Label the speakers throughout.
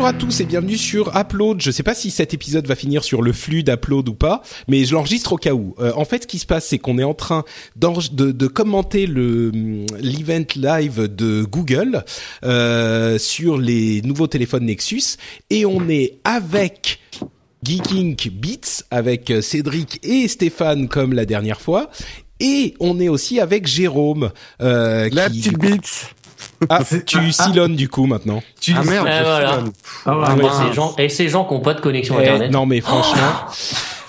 Speaker 1: Bonjour à tous et bienvenue sur Upload. Je sais pas si cet épisode va finir sur le flux d'Upload ou pas, mais je l'enregistre au cas où. Euh, en fait, ce qui se passe, c'est qu'on est en train de, de, commenter le l'event live de Google euh, sur les nouveaux téléphones Nexus et on est avec Geeking Beats avec Cédric et Stéphane comme la dernière fois. Et on est aussi avec Jérôme.
Speaker 2: Euh, la petite Beats
Speaker 1: ah, tu ah, silonnes du coup maintenant.
Speaker 2: Tu ah merde,
Speaker 3: ah, voilà. ah, ah ces gens, et ces gens qui n'ont pas de connexion eh, internet.
Speaker 1: Non mais franchement,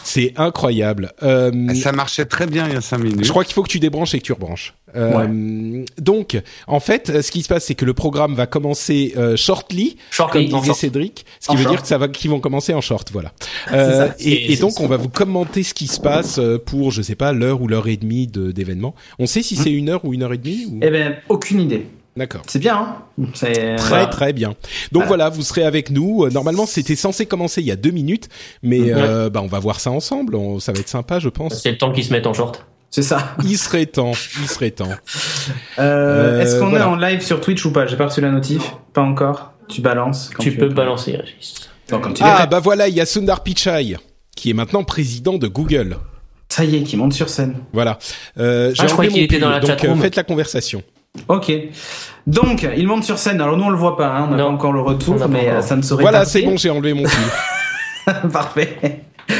Speaker 1: c'est incroyable. Euh,
Speaker 2: ça marchait très bien il y a 5 minutes.
Speaker 1: Je crois qu'il faut que tu débranches et que tu rebranches. Euh, Donc, en fait, ce qui se passe, c'est que le programme va commencer euh, shortly,
Speaker 3: shortly,
Speaker 1: comme disait Cédric, ce qui veut dire que ça va, qu'ils vont commencer en short, voilà. Euh, et, et donc, on va vous commenter ce qui se passe pour, je sais pas, l'heure ou l'heure et demie d'événement. On sait si c'est une heure ou une heure et demie ou...
Speaker 4: Eh ben, aucune idée.
Speaker 1: D'accord.
Speaker 4: C'est bien. Hein
Speaker 1: c'est très très bien. Donc voilà. vous serez avec nous. Euh, normalement, c'était censé commencer il y a deux minutes, mais euh, bah on va voir ça ensemble. ça va être sympa, je pense.
Speaker 3: C'est le temps qu'ils se mettent en short.
Speaker 4: C'est ça.
Speaker 1: Il serait temps. Il serait temps.
Speaker 4: Euh, Est-ce qu'on est en live sur Twitch ou pas? J'ai pas reçu la notif. Pas encore. Tu balances.
Speaker 3: tu, peux balancer, Régis.
Speaker 1: ah bah voilà, il y a Sundar Pichai qui est maintenant président de Google.
Speaker 4: Ça y est, qui monte sur scène.
Speaker 1: Voilà. Euh,
Speaker 3: ah, je crois qu'il était dans la
Speaker 1: donc, faites la conversation.
Speaker 4: Ok. Donc, il monte sur scène. Alors nous, on le voit pas. Hein, on n'a pas encore le retour, mais euh, ça ne serait
Speaker 1: Voilà, c'est bon, j'ai enlevé mon cul.
Speaker 4: Parfait.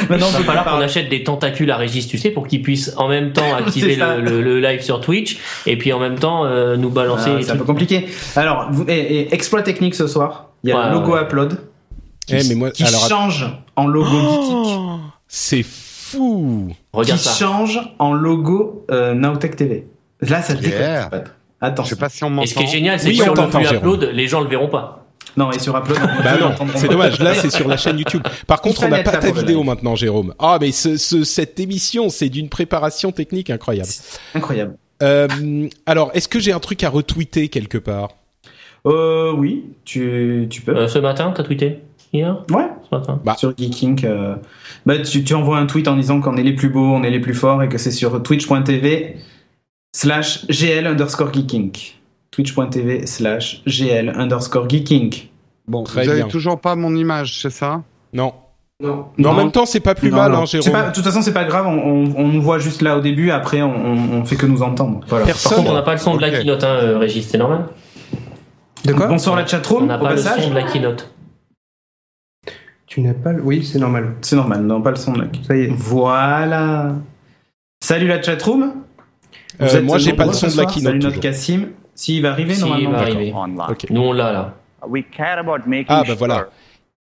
Speaker 3: Maintenant, il va falloir qu'on achète des tentacules à Régis, tu sais, pour qu'il puisse en même temps activer le, live sur Twitch et puis en même temps euh, nous balancer.
Speaker 4: Ah, c'est un peu compliqué. Alors, vous, et, exploit technique ce soir. Il y a le logo upload qui, eh, mais moi, qui change en logo oh,
Speaker 1: C'est fou.
Speaker 4: Regarde qui change en logo euh, Nowtech TV. Là, ça yeah. déconne.
Speaker 2: Attends. Je sais pas si on m'entend.
Speaker 3: Et ce qui est génial, c'est que sur le flux upload, les gens le verront pas.
Speaker 4: Non, et sur Upload,
Speaker 1: bah non, c'est dommage. Là, c'est sur la chaîne YouTube. Par contre, on n'a pas ta vidéo maintenant, Jérôme. Ah, mais ce, ce, cette émission, c'est d'une préparation technique incroyable.
Speaker 4: Incroyable.
Speaker 1: Euh, alors, est-ce que j'ai un truc à retweeter quelque part?
Speaker 4: Euh, oui, tu, tu peux.
Speaker 3: Euh, ce matin, t'as tweeté Hier?
Speaker 4: Ouais. Ce matin. Bah. Sur Geeking. Euh, bah, tu, tu envoies un tweet en disant qu'on est les plus beaux, on est les plus forts et que c'est sur twitch.tv slash gl underscore geeking. Twitch.tv slash gl underscore geeking.
Speaker 2: Bon, Très vous avez toujours pas mon image, c'est ça?
Speaker 1: Non. Non. Mais en même temps, c'est pas plus mal, hein, Jérôme.
Speaker 4: Pas, de toute façon, c'est pas grave. On, on, nous voit juste là au début. Après, on, on fait que nous entendre.
Speaker 3: Voilà. Personne. Par contre, on n'a pas le son de la keynote, hein, euh, Régis. C'est normal?
Speaker 4: De quoi? Bonsoir la chatroom.
Speaker 3: On n'a pas le son de la keynote.
Speaker 4: Tu n'as pas le... Oui, c'est normal. C'est normal. Non, pas le son de la keynote. Ça y est. Voilà. Salut la chatroom.
Speaker 1: Euh, moi, j'ai pas le son de la keynote.
Speaker 4: Salut notre Cassim. S'il va arriver, si, normalement.
Speaker 3: il va arriver. Okay. Nous, on l'a là.
Speaker 5: We care about making
Speaker 1: ah, bah voilà.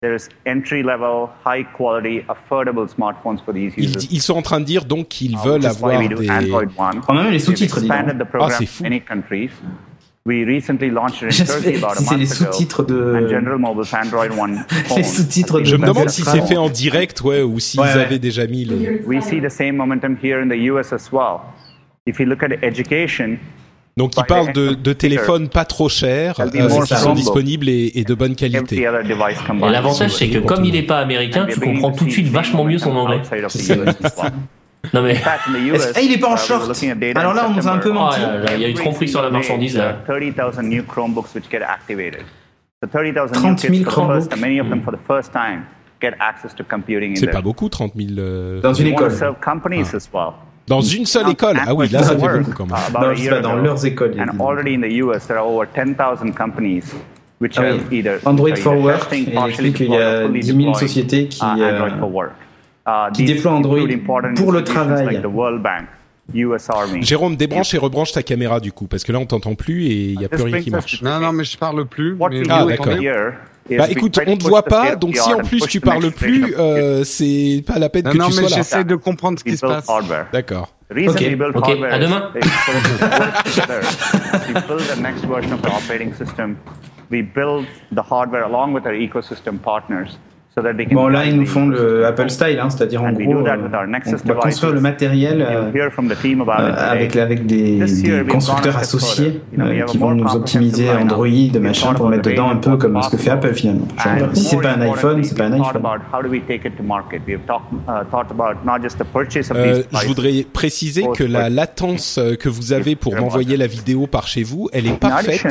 Speaker 5: There's entry level, high quality, affordable smartphones for these users.
Speaker 1: Ils, ils sont en train de dire donc qu'ils uh, veulent avoir des.
Speaker 4: On a même les sous-titres.
Speaker 1: Ah, c'est fou.
Speaker 5: We recently launched it in Turkey about a month
Speaker 4: les sous-titres de. Les sous-titres de.
Speaker 1: Je me demande si c'est fait en direct, ouais, ou s'ils ouais, avaient déjà mis le.
Speaker 5: We see the same momentum here in the US as well. If you look at education,
Speaker 1: donc il parle de, de téléphones pas trop chers, euh, qui sont disponibles et, et, de bonne qualité.
Speaker 3: Et l'avantage c'est que comme il n'est pas américain, tu comprends tout de suite vachement mieux son anglais. Non mais.
Speaker 4: Ah, il est pas en short. Alors là, on nous a un peu menti.
Speaker 3: Oh, il y a eu tromperie sur la marchandise là.
Speaker 5: 30 000 Chromebooks which get activated. So 30
Speaker 4: 000 Chromebooks.
Speaker 5: Many of them for the first time get access to computing.
Speaker 1: C'est pas beaucoup, 30 000. Euh...
Speaker 4: Dans une école.
Speaker 5: ah.
Speaker 1: Dans une seule école Ah oui, là ça fait beaucoup quand même.
Speaker 4: Dans, dans leurs écoles.
Speaker 5: And already in the US, there are over 10,000 companies which
Speaker 4: ah
Speaker 5: have either
Speaker 4: Android for Work, il explique qu'il y a 10 000 sociétés qui, uh, euh, uh, qui déploient Android pour le travail.
Speaker 1: Jérôme, débranche et rebranche ta caméra du coup, parce que là on t'entend plus et il n'y a plus rien qui marche.
Speaker 2: Non, non, mais je parle plus. Mais
Speaker 1: ah, d'accord. Bah écoute, on te voit pas, donc si en plus tu parles plus, euh, c'est pas la peine que
Speaker 2: non,
Speaker 1: tu
Speaker 2: mais
Speaker 1: sois là.
Speaker 2: j'essaie de comprendre ce qui se passe.
Speaker 1: D'accord.
Speaker 3: Ok, ok, à demain.
Speaker 5: we build the next version of the operating system. We build the hardware along with our ecosystem partners. So that they can
Speaker 4: Bon, là, ils nous font le Apple style, hein, c'est-à-dire en gros,
Speaker 5: do that with our Nexus
Speaker 4: on va construire le matériel euh, euh, avec, avec des, constructeurs associés euh, qui vont nous optimiser. Android, machin, pour mettre
Speaker 5: the
Speaker 4: dedans un peu comme ce que fait. Apple finalement. Genre, si c'est pas un iPhone, c'est pas un iPhone.
Speaker 5: about how do we take it to market. We've talked, uh, thought about not just the purchase of
Speaker 1: Euh,
Speaker 5: these
Speaker 1: je voudrais préciser que la latence que vous avez pour m'envoyer la vidéo par chez vous, elle est parfaite.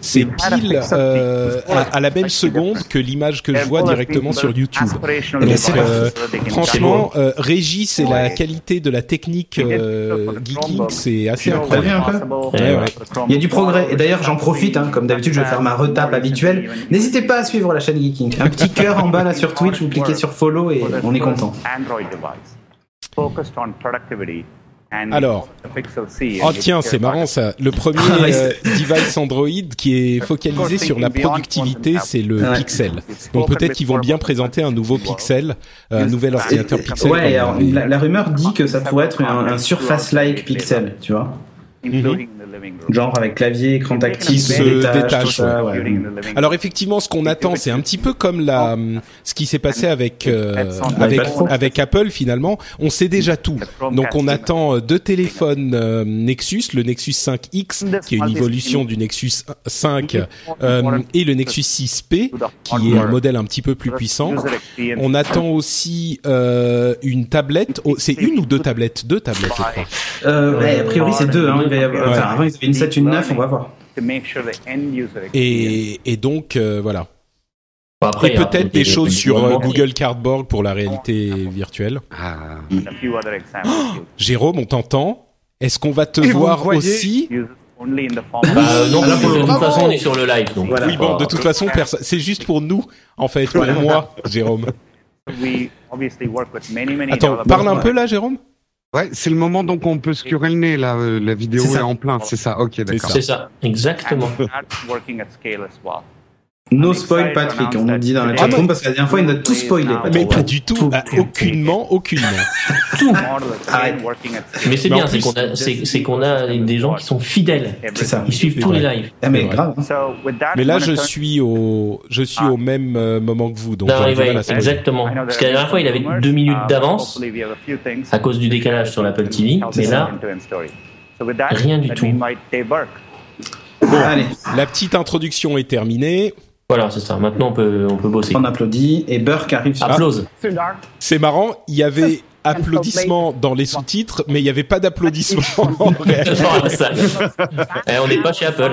Speaker 1: C'est pile euh, à, à la même seconde que l'image que je vois directement sur YouTube. Donc,
Speaker 5: devices
Speaker 1: euh,
Speaker 5: can
Speaker 1: franchement, euh, Régie, c'est la qualité de la technique euh, geeking, c'est assez incroyable.
Speaker 4: un peu
Speaker 1: Ouais, ouais.
Speaker 4: Il y a du progrès. Et d'ailleurs, j'en profite, hein, comme d'habitude, je vais faire ma retape habituelle. N'hésitez pas à suivre la chaîne Geeking. Un petit cœur en bas là sur Twitch, vous cliquez sur follow et on est content.
Speaker 1: Alors.
Speaker 5: C.
Speaker 1: Oh tiens, c'est marrant ça. Le premier
Speaker 4: Ah
Speaker 1: euh, device Android qui est focalisé sur la productivité, c'est le. Pixel. Donc peut-être qu'ils vont bien présenter un nouveau Pixel, euh, un nouvel ordinateur Pixel.
Speaker 4: Ouais, alors, la, la rumeur dit que ça pourrait être un, un Surface-like Pixel, tu vois. Genre avec clavier, écran tactile,
Speaker 1: se
Speaker 4: se détache, ça,
Speaker 1: ouais.
Speaker 4: ouais.
Speaker 1: Alors effectivement, ce qu'on attend, c'est un petit peu comme la, ce qui s'est passé avec euh, avec Apple finalement. On sait déjà tout. Donc on attend euh, deux téléphones euh, Nexus, le Nexus 5X qui est une évolution du Nexus 5 euh, et le Nexus 6P qui est un modèle un petit peu plus puissant. On attend aussi euh, une tablette. Oh, c'est une ou deux tablettes? Deux tablettes, je crois.
Speaker 4: Euh, ouais, a priori c'est deux. Hein. Il va y avoir-
Speaker 1: Ouais.
Speaker 4: enfin, avant ils avaient une 7, une 9, on va voir.
Speaker 1: Et, et donc euh, voilà.
Speaker 3: Bon, après,
Speaker 1: Et peut-être
Speaker 3: a
Speaker 1: des choses sur euh. Google Cardboard pour la réalité virtuelle.
Speaker 2: Ah.
Speaker 5: examples.
Speaker 1: Jérôme, on t'entend. Est-ce qu'on va te
Speaker 2: Et
Speaker 1: voir aussi
Speaker 3: Bah, non,
Speaker 4: Alors,
Speaker 3: de toute
Speaker 4: bravo.
Speaker 3: façon, on est sur le live. Donc
Speaker 4: Voilà.
Speaker 1: Oui, bon, de toute façon, c'est juste pour nous, en fait, pour moi, Jérôme. Attends, parle un peu là, Jérôme.
Speaker 2: Ouais, c'est le moment donc on peut se curer le nez là. euh, La vidéo est,
Speaker 4: ça.
Speaker 2: en plein, c'est ça. Ok, d'accord.
Speaker 3: C'est ça, exactement.
Speaker 4: No spoil Patrick, on nous dit dans la chatroom parce que la dernière fois il nous a tout spoilé.
Speaker 1: Mais pas du tout, ah, aucunement, aucunement.
Speaker 4: Arrête.
Speaker 5: scale.
Speaker 3: Mais c'est bien, c'est qu'on a, c'est, c'est qu'on a des gens qui sont fidèles.
Speaker 4: C'est ça.
Speaker 3: Ils suivent tous les lives.
Speaker 4: Ah mais grave. hein.
Speaker 5: So with that
Speaker 1: Mais là, je suis au, je suis au même euh, moment que vous, donc
Speaker 3: Non, exactement. Parce que la dernière fois, il avait deux minutes
Speaker 5: uh,
Speaker 3: d'avance à cause du décalage sur l'Apple TV. Mais là, Rien du tout.
Speaker 5: Burke.
Speaker 4: Allez,
Speaker 1: La petite introduction est terminée.
Speaker 3: Voilà, c'est ça. Maintenant, on peut, on peut bosser.
Speaker 4: on applaudit et Burke arrive sur.
Speaker 3: Applause.
Speaker 1: C'est marrant, il y avait applaudissements dans les sous-titres, mais il n'y avait pas d'applaudissements en
Speaker 3: la salle. Eh, on n'est pas chez Apple.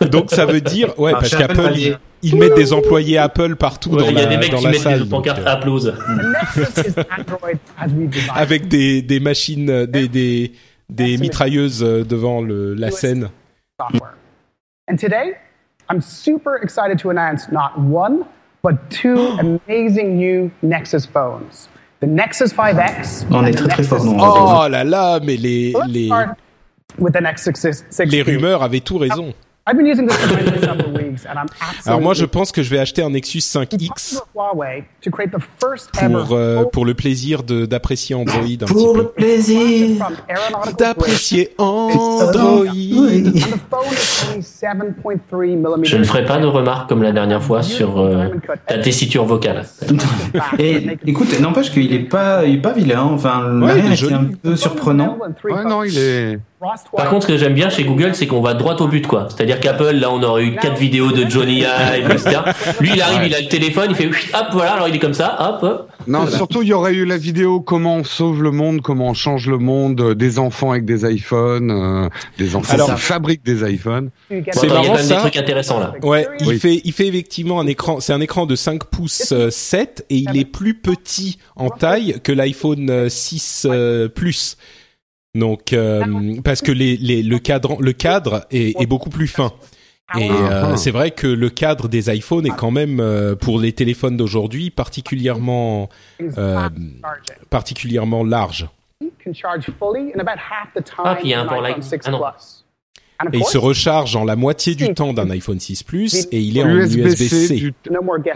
Speaker 3: hein.
Speaker 1: Donc ça veut dire, ouais,
Speaker 4: Ah,
Speaker 1: parce qu'Apple, ils, ils mettent des employés Apple partout
Speaker 3: Ouais,
Speaker 1: dans
Speaker 3: Il y a
Speaker 1: la,
Speaker 3: des mecs qui
Speaker 1: la
Speaker 3: mettent
Speaker 1: salle.
Speaker 3: des pancartes
Speaker 1: euh,
Speaker 3: applause.
Speaker 1: Avec des, des machines, des, des, des mitrailleuses euh, devant le, la scène.
Speaker 6: Software. And today, I'm super excited to announce not one, but two amazing new Nexus phones. The Nexus 5X.
Speaker 4: On est
Speaker 6: and
Speaker 4: très,
Speaker 6: the
Speaker 4: très fort,
Speaker 6: Nexus
Speaker 4: nous,
Speaker 1: Oh là là, mais les, les,
Speaker 6: with the Nexus 6
Speaker 1: les rumeurs avaient tout raison.
Speaker 6: I've been using this device for several weeks, and I'm absolutely
Speaker 1: Alors moi, je pense que je vais acheter un Nexus 5X
Speaker 6: Huawei to create the first ever
Speaker 1: pour, euh, pour le plaisir de d'apprécier Android un petit
Speaker 4: Pour le
Speaker 1: peu.
Speaker 4: plaisir
Speaker 1: D'apprécier Android.
Speaker 6: grade. And the phone is only 7.3 millimeters.
Speaker 3: Je ne ferai pas de remarques comme la dernière fois sur euh, ta tessiture vocale.
Speaker 4: Et écoute, n'empêche qu'il est pas, il est pas vilain. Enfin,
Speaker 1: Ouais,
Speaker 4: l'arrière
Speaker 1: il est
Speaker 4: est
Speaker 1: joli.
Speaker 4: un peu surprenant.
Speaker 2: Ouais, non, il est.
Speaker 3: Par contre, ce que j'aime bien chez Google, c'est qu'on va droit au but, quoi. C'est-à-dire qu'Apple, là, on aurait eu quatre vidéos de Johnny Ive, etc. Lui, il arrive, il a le téléphone, il fait hop, voilà, alors il est comme ça, hop, hop.
Speaker 2: Non, surtout il y aurait eu la vidéo comment on sauve le monde, comment on change le monde, euh, des enfants avec des iPhones, euh, des enfants
Speaker 1: Alors-
Speaker 2: qui fabriquent des iPhones.
Speaker 1: C'est
Speaker 3: Attends, il y a
Speaker 1: marrant,
Speaker 3: quand même
Speaker 1: ça.
Speaker 3: des trucs intéressants, là.
Speaker 1: Ouais, il
Speaker 2: Oui.
Speaker 1: fait, il fait effectivement un écran. C'est un écran de 5 pouces euh, 7 et il est plus petit en taille que l'iPhone euh, 6 euh, Plus. Donc, euh, parce que les, les, le cadre, le cadre est, est beaucoup plus fin. Et euh,
Speaker 2: Ah.
Speaker 1: c'est vrai que le cadre des iPhones est quand même euh, pour les téléphones d'aujourd'hui particulièrement euh, particulièrement large.
Speaker 6: can charge fully in about half the time
Speaker 3: Ah, puis il y a un
Speaker 6: of an
Speaker 3: port
Speaker 6: iPhone
Speaker 3: light.
Speaker 6: 6
Speaker 3: Ah, non.
Speaker 6: Plus. And of
Speaker 1: Et il se recharge en la moitié du temps d'un iPhone 6 Plus et il est en
Speaker 2: USB-C du,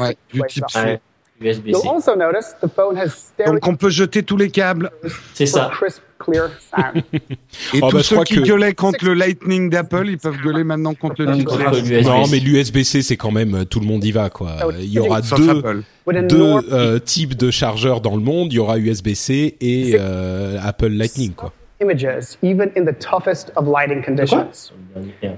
Speaker 2: ouais, du type C.
Speaker 6: up.
Speaker 3: Ouais,
Speaker 6: You'll
Speaker 3: USB-C.
Speaker 6: also notice the phone has stereo
Speaker 2: Donc on peut jeter tous les câbles.
Speaker 3: C'est ça.
Speaker 6: crisp, clear sound.
Speaker 2: Et
Speaker 1: Oh,
Speaker 2: tous
Speaker 1: bah, je
Speaker 2: ceux
Speaker 1: crois
Speaker 2: qui
Speaker 1: que-
Speaker 2: gueulaient contre le Lightning d'Apple, ils peuvent gueuler maintenant contre le
Speaker 4: Ah,
Speaker 3: l'USB-C.
Speaker 1: Non, mais l'USB-C, c'est quand même euh, tout le monde y va quoi.
Speaker 6: Oh,
Speaker 1: Il y aura
Speaker 2: Sauf
Speaker 1: deux euh, types de chargeurs dans le monde. Il y aura USB-C et euh, Apple Lightning quoi.
Speaker 6: Images, even in the toughest of lighting conditions.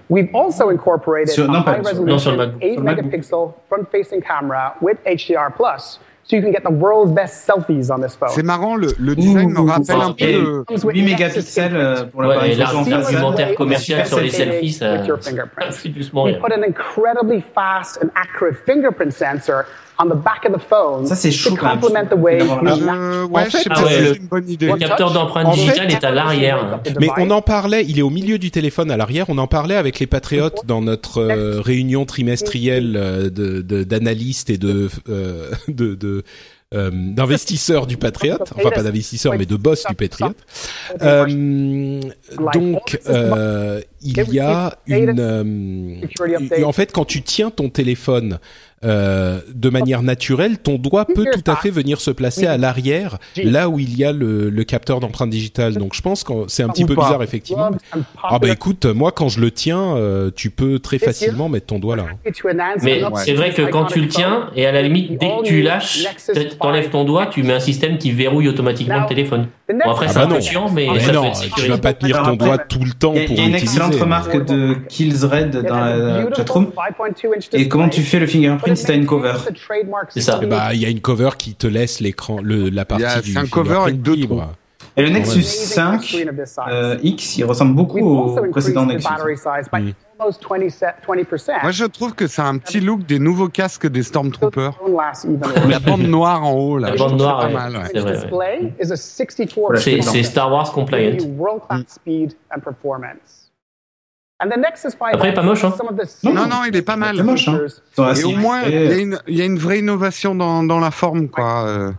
Speaker 6: We've also incorporated
Speaker 4: Sur-
Speaker 6: a
Speaker 4: non,
Speaker 6: high-resolution
Speaker 3: le MacBook.
Speaker 6: 8
Speaker 4: Sur le MacBook.
Speaker 6: megapixel front facing camera with HDR plus, so you can get the world's best selfies on this phone.
Speaker 2: C'est marrant, le, le design me rappelle un peu le...
Speaker 4: 8 mégapixels euh, pour
Speaker 3: Ouais,
Speaker 4: l'appareil
Speaker 3: et
Speaker 4: photo
Speaker 3: l'argumentaire commercial sur les selfies, ça,
Speaker 6: with your
Speaker 3: ça
Speaker 6: fingerprints.
Speaker 3: fait doucement
Speaker 6: We put an incredibly fast and accurate fingerprint sensor on the back of the phone
Speaker 4: Ça, c'est chaud
Speaker 6: to complement the way
Speaker 2: ouais,
Speaker 1: En fait, ah
Speaker 3: ouais, le-
Speaker 2: c'est une bonne idée.
Speaker 3: Le
Speaker 6: One
Speaker 3: capteur d'empreinte digitale est à l'arrière.
Speaker 1: Mais on en parlait, il est au milieu du téléphone. À l'arrière. On en parlait avec les patriotes dans notre euh, réunion trimestrielle euh, de de- d'analystes et de euh, de, de euh, d'investisseurs du Patriote, enfin pas d'investisseurs mais de boss du Patriote. Euh, donc euh, il y a une, euh, en fait quand tu tiens ton téléphone euh, de manière naturelle, ton doigt peut tout à fait venir se placer à l'arrière, là où il y a le, le capteur d'empreinte digitale. Donc je pense que c'est un petit peu bizarre effectivement. Ah bah écoute, moi quand je le tiens, euh, tu peux très facilement mettre ton doigt là.
Speaker 3: Mais c'est vrai que quand tu le tiens, et à la limite, dès que tu lâches, t'enlèves ton doigt, tu mets un système qui verrouille automatiquement le téléphone. Bon, après,
Speaker 1: Ah
Speaker 3: c'est
Speaker 1: bah
Speaker 3: un peu
Speaker 1: non.
Speaker 3: chiant, mais
Speaker 1: Mais
Speaker 3: ça
Speaker 1: non,
Speaker 3: peut être
Speaker 1: tu vas pas tenir ton doigt
Speaker 4: après,
Speaker 1: tout le temps
Speaker 4: y a,
Speaker 1: pour
Speaker 4: il y a une excellente remarque de Killsred dans la chatroom. Et comment tu fais le fingerprint si t'as une cover
Speaker 3: C'est ça.
Speaker 1: Eh bah, il y a une cover qui te laisse l'écran, le, la
Speaker 2: Il y a-
Speaker 1: partie du
Speaker 2: c'est un cover avec deux trous.
Speaker 4: Et le Nexus 5 euh, X, il ressemble beaucoup au précédent Nexus.
Speaker 1: Mm.
Speaker 2: Moi, je trouve que c'est un petit look des nouveaux casques des Stormtroopers. La bande noire en haut, là.
Speaker 3: La bande noire,
Speaker 2: pas
Speaker 3: ouais.
Speaker 2: mal, ouais.
Speaker 3: C'est vrai, ouais.
Speaker 6: ouais.
Speaker 3: C'est c'est Star Wars compliant. Après, pas moche, hein.
Speaker 2: Non, non, il est pas mal.
Speaker 4: C'est moche, hein.
Speaker 2: Et au moins, il y, a une- il y a une vraie innovation dans, dans la forme, quoi. euh.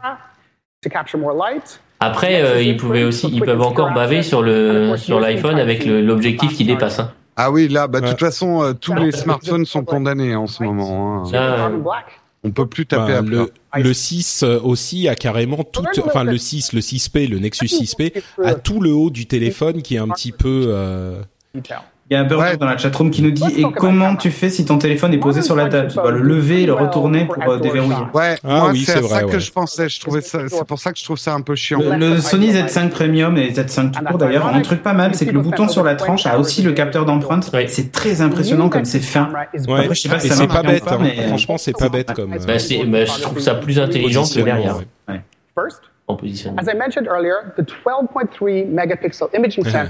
Speaker 6: To capture more light.
Speaker 3: Après, euh, ils pouvaient aussi, ils peuvent encore baver sur le sur l'iPhone avec le- l'objectif qui dépasse. Hein.
Speaker 2: Ah oui, là, bah, de
Speaker 1: Ouais.
Speaker 2: toute façon, euh, tous les smartphones sont condamnés en ce moment. hein.
Speaker 6: Black.
Speaker 2: On peut plus taper
Speaker 1: Bah,
Speaker 2: à plat.
Speaker 1: le, le 6 euh, aussi a carrément tout, enfin le 6, le 6P, le Nexus 6P a tout le haut du téléphone qui est un petit peu. euh.
Speaker 4: Il y a un burger
Speaker 2: Ouais.
Speaker 4: dans la chatroom qui nous dit Et comment tu fais si ton téléphone est posé sur la table Tu dois le lever et le retourner pour euh, déverrouiller.
Speaker 2: Ouais,
Speaker 1: Ah
Speaker 2: moi,
Speaker 1: oui,
Speaker 2: c'est
Speaker 1: c'est
Speaker 2: à
Speaker 1: vrai,
Speaker 2: ça que
Speaker 1: ouais.
Speaker 2: je pensais. Je trouvais ça, c'est pour ça que je trouve ça un peu chiant.
Speaker 4: Le, le Sony Z5 Premium et Z5 tout court d'ailleurs, un truc pas mal, c'est que le bouton sur la tranche a aussi le capteur d'empreinte.
Speaker 3: Oui.
Speaker 4: C'est très impressionnant comme c'est fin.
Speaker 1: Ouais.
Speaker 4: Après, je sais pas si
Speaker 1: c'est
Speaker 4: marche
Speaker 1: pas bête,
Speaker 4: pas,
Speaker 1: hein.
Speaker 4: mais-
Speaker 1: franchement, c'est pas bête comme. euh,
Speaker 3: bah, c'est- bah, je trouve ça plus intelligent que derrière
Speaker 1: ouais.
Speaker 6: First,
Speaker 3: en positionnement.
Speaker 6: as I mentioned earlier, the 12.3 megapixel imaging sensor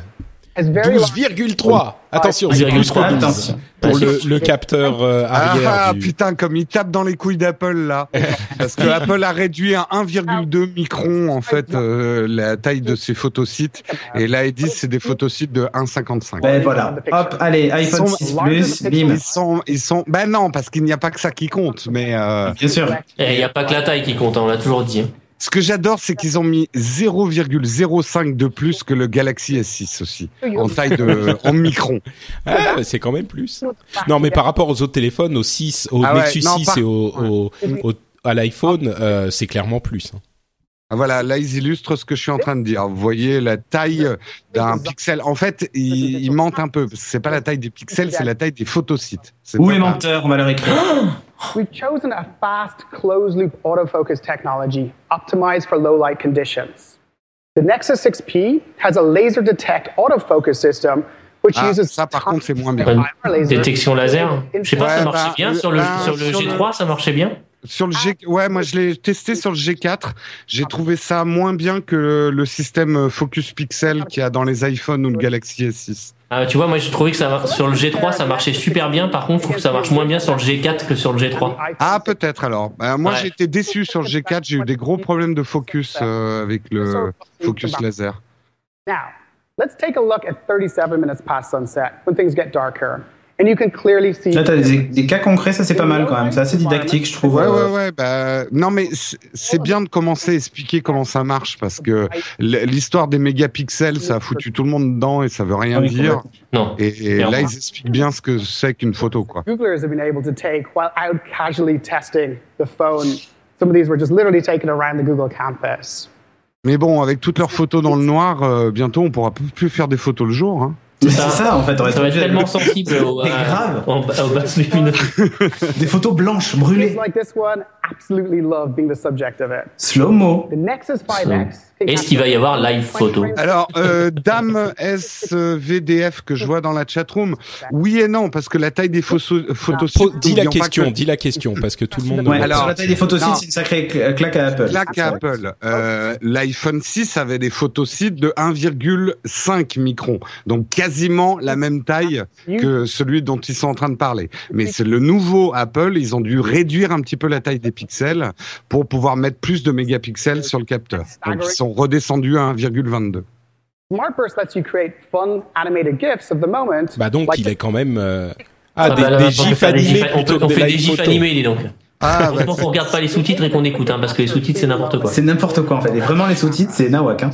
Speaker 1: 12,3 Attention, c'est plus
Speaker 3: 12,3,
Speaker 1: 12
Speaker 4: attention.
Speaker 1: pour le, le capteur euh, arrière.
Speaker 2: Ah,
Speaker 1: du-
Speaker 2: putain, comme il tape dans les couilles d'Apple là, parce que Apple a réduit à 1,2 micron en fait euh, la taille de ses photosites, et là ils disent c'est des photosites de 1,55.
Speaker 4: Ben voilà, hop, allez, iPhone
Speaker 2: sont
Speaker 4: 6 Plus, bim.
Speaker 2: Ils sont, ils sont, ben non, parce qu'il n'y a pas que ça qui compte, mais euh,
Speaker 4: Bien sûr.
Speaker 3: Et il n'y a pas que la taille qui compte, hein, on l'a toujours dit.
Speaker 2: Ce que j'adore, c'est qu'ils ont mis 0,05 de plus que le Galaxy S6 aussi, en taille de, en micron.
Speaker 1: Ah, bah, c'est quand même plus. Non, mais par rapport aux autres téléphones, au 6, au
Speaker 2: Ah ouais,
Speaker 1: Nexus
Speaker 2: non,
Speaker 1: 6
Speaker 2: par-
Speaker 1: et au, au- au- à l'iPhone, euh, c'est clairement plus. hein.
Speaker 2: Ah, Voilà, là ils illustrent ce que je suis en train de dire. Vous voyez la taille d'un pixel. En fait, ils, ils mentent un peu. C'est pas la taille des pixels, c'est la taille des photosites. C'est
Speaker 4: Ou
Speaker 2: pas
Speaker 4: les
Speaker 2: pareil.
Speaker 4: menteurs, on va leur écrire.
Speaker 6: We've chosen a fast closed loop autofocus technology optimized for low light conditions. The Nexus 6P has a laser detect autofocus system which
Speaker 2: Ah,
Speaker 6: uses
Speaker 2: ça, par contre, c'est moins bien.
Speaker 3: Détection laser. Je sais pas,
Speaker 2: Ouais,
Speaker 3: ça marchait
Speaker 2: bah,
Speaker 3: bien sur le,
Speaker 2: bah,
Speaker 3: sur le
Speaker 2: sur le-
Speaker 3: G3, ça marchait bien.
Speaker 2: Sur le G, ouais, moi je l'ai testé sur le G4. J'ai trouvé ça moins bien que le système Focus Pixel qu'il y a dans les iPhones ou le Galaxy S6.
Speaker 3: Ah, tu vois, moi j'ai trouvé que ça mar- sur le G3 ça marchait super bien. Par contre, je trouve que ça marche moins bien sur le G4 que sur le G3.
Speaker 2: Ah, peut-être alors. Bah, moi
Speaker 3: Ouais.
Speaker 2: j'ai été déçu sur le G4. J'ai eu des gros problèmes de focus euh, avec le focus laser.
Speaker 6: Now, let's take a look at 37 minutes past sunset when things get darker. And you can clearly see.
Speaker 4: Là, t'as des, des cas concrets, ça c'est pas mal quand même. C'est assez didactique, je trouve.
Speaker 2: Ouais, ouais, ouais. Bah, non, mais c'est- bien de commencer à expliquer comment ça marche parce que l'histoire des mégapixels, ça a foutu tout le monde dedans et ça veut rien
Speaker 4: Oui,
Speaker 2: dire.
Speaker 3: Non.
Speaker 2: Et, là, ils expliquent bien ce que c'est qu'une photo, quoi.
Speaker 6: Googlers have been able to take while out casually testing the phone. Some of these were just literally taken around the Google campus.
Speaker 2: Mais bon, avec toutes leurs photos dans le noir, euh, bientôt on pourra plus- plus faire des photos le jour. Hein.
Speaker 4: Mais c'est ça en fait.
Speaker 3: Ça va être tellement sensible au, à-
Speaker 4: grave.
Speaker 3: en- aux basses lumineuses.
Speaker 4: Des photos blanches, brûlées.
Speaker 6: Absolutely love being the subject of it.
Speaker 4: Slow-mo.
Speaker 6: The Nexus 5X.
Speaker 3: Est-ce qu'il va y avoir live photo?
Speaker 2: Alors, euh, Dame SVDF que je vois dans la chatroom, oui et non, parce que la taille des photos, photos
Speaker 1: Po- dis la question,
Speaker 2: que-
Speaker 1: dis la question, parce que tout le monde.
Speaker 4: Ouais,
Speaker 2: Alors,
Speaker 4: sur la taille des photos
Speaker 2: non.
Speaker 4: c'est une sacrée cl- claque à Apple.
Speaker 2: Là qu'à Apple, euh, l'iPhone 6 avait des photosites de 1,5 microns, donc quasiment la même taille que celui dont ils sont en train de parler. Mais c'est le nouveau Apple, ils ont dû réduire un petit peu la taille des pixels pour pouvoir mettre plus de mégapixels sur le capteur. Donc ils sont redescendus à 1,22.
Speaker 6: SmartBurst lets you create fun animated GIFs of the moment.
Speaker 1: Bah donc il est quand même. euh, Ah,
Speaker 3: Ah
Speaker 1: des,
Speaker 3: bah là,
Speaker 1: des gifs animés
Speaker 3: on,
Speaker 1: plutôt
Speaker 3: on
Speaker 1: que des
Speaker 3: fait des gifs animés, dis donc.
Speaker 2: Ah,
Speaker 3: Franchement, qu'on regarde pas les sous-titres et qu'on écoute, hein, parce que les sous-titres c'est n'importe quoi.
Speaker 4: C'est n'importe quoi en fait. Et vraiment les sous-titres c'est nawak. Hein.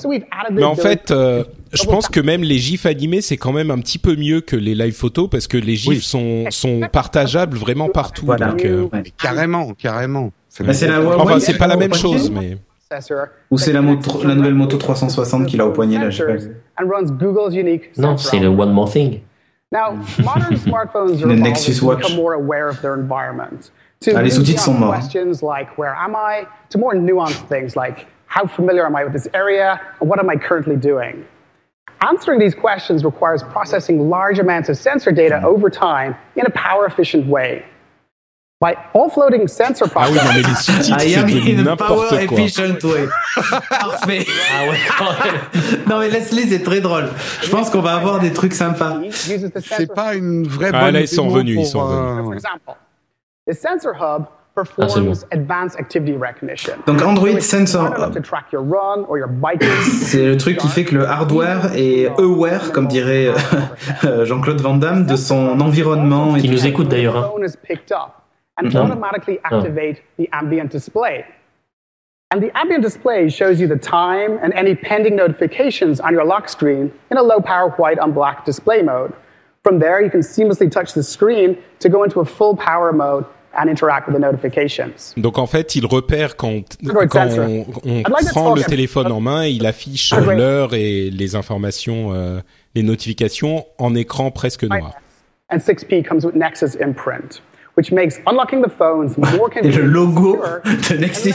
Speaker 1: Mais en fait, euh, je pense que même les gifs animés, c'est quand même un petit peu mieux que les live photos parce que les gifs
Speaker 2: Oui.
Speaker 1: sont, sont partageables vraiment partout.
Speaker 4: Voilà.
Speaker 1: donc, euh,
Speaker 4: Ouais.
Speaker 2: carrément, carrément.
Speaker 4: Mais c'est la Huawei,
Speaker 1: Enfin, c'est pas la même chose, mais.
Speaker 4: Ou c'est la, la nouvelle moto 360 qu'il a au poignet là, je sais pas.
Speaker 6: sensors and runs Google's unique
Speaker 3: Non, c'est le One More Thing.
Speaker 6: Now, modern smartphones are
Speaker 4: Le Nexus Watch. Ah, les sous-titres sont morts.
Speaker 6: questions like where am I? To more nuanced things like how familiar am I with this area? And what am I currently doing? Answering these questions requires processing large amounts of sensor data over time in a power efficient way. By offloading sensor
Speaker 1: Ah oui, non, mais
Speaker 6: processing,
Speaker 1: les sous-titres,
Speaker 4: I
Speaker 1: c'est
Speaker 4: am
Speaker 1: devenu
Speaker 4: in a
Speaker 1: n'importe
Speaker 4: power
Speaker 1: quoi.
Speaker 4: efficient way. Parfait.
Speaker 3: Ah ouais, quand même.
Speaker 4: Non mais laisse-les, c'est très drôle. Je pense qu'on va avoir des trucs sympas.
Speaker 2: C'est pas une vraie
Speaker 1: Ah,
Speaker 2: bonne
Speaker 1: là, ils sont revenus, ils sont revenus.
Speaker 6: The sensor hub
Speaker 3: Ah, c'est
Speaker 6: performs advanced activity recognition.
Speaker 4: Donc Android
Speaker 6: So
Speaker 4: Sensor
Speaker 6: smart enough to
Speaker 4: Hub.
Speaker 6: track your run or your bike.
Speaker 4: C'est le truc qui fait que le hardware est aware, comme dirait euh, Jean-Claude Van Damme, de son environnement.
Speaker 3: Qui nous écoute d'ailleurs. Hein.
Speaker 6: phone is picked up and automatically activate the ambient display. And the ambient display shows you the time and any pending notifications on your lock screen in a low power white on black display mode. From there, you can seamlessly touch the screen to go into a full power mode and interact with the notifications.
Speaker 1: Donc en fait, il repère quand, on, on
Speaker 6: I'd like to
Speaker 1: prend le téléphone en main, il affiche l'heure et les informations, euh, les notifications en écran presque noir.
Speaker 6: And 6P comes with Nexus Imprint, which makes unlocking the phones more
Speaker 4: Et le
Speaker 6: convenient.
Speaker 4: logo de Nexus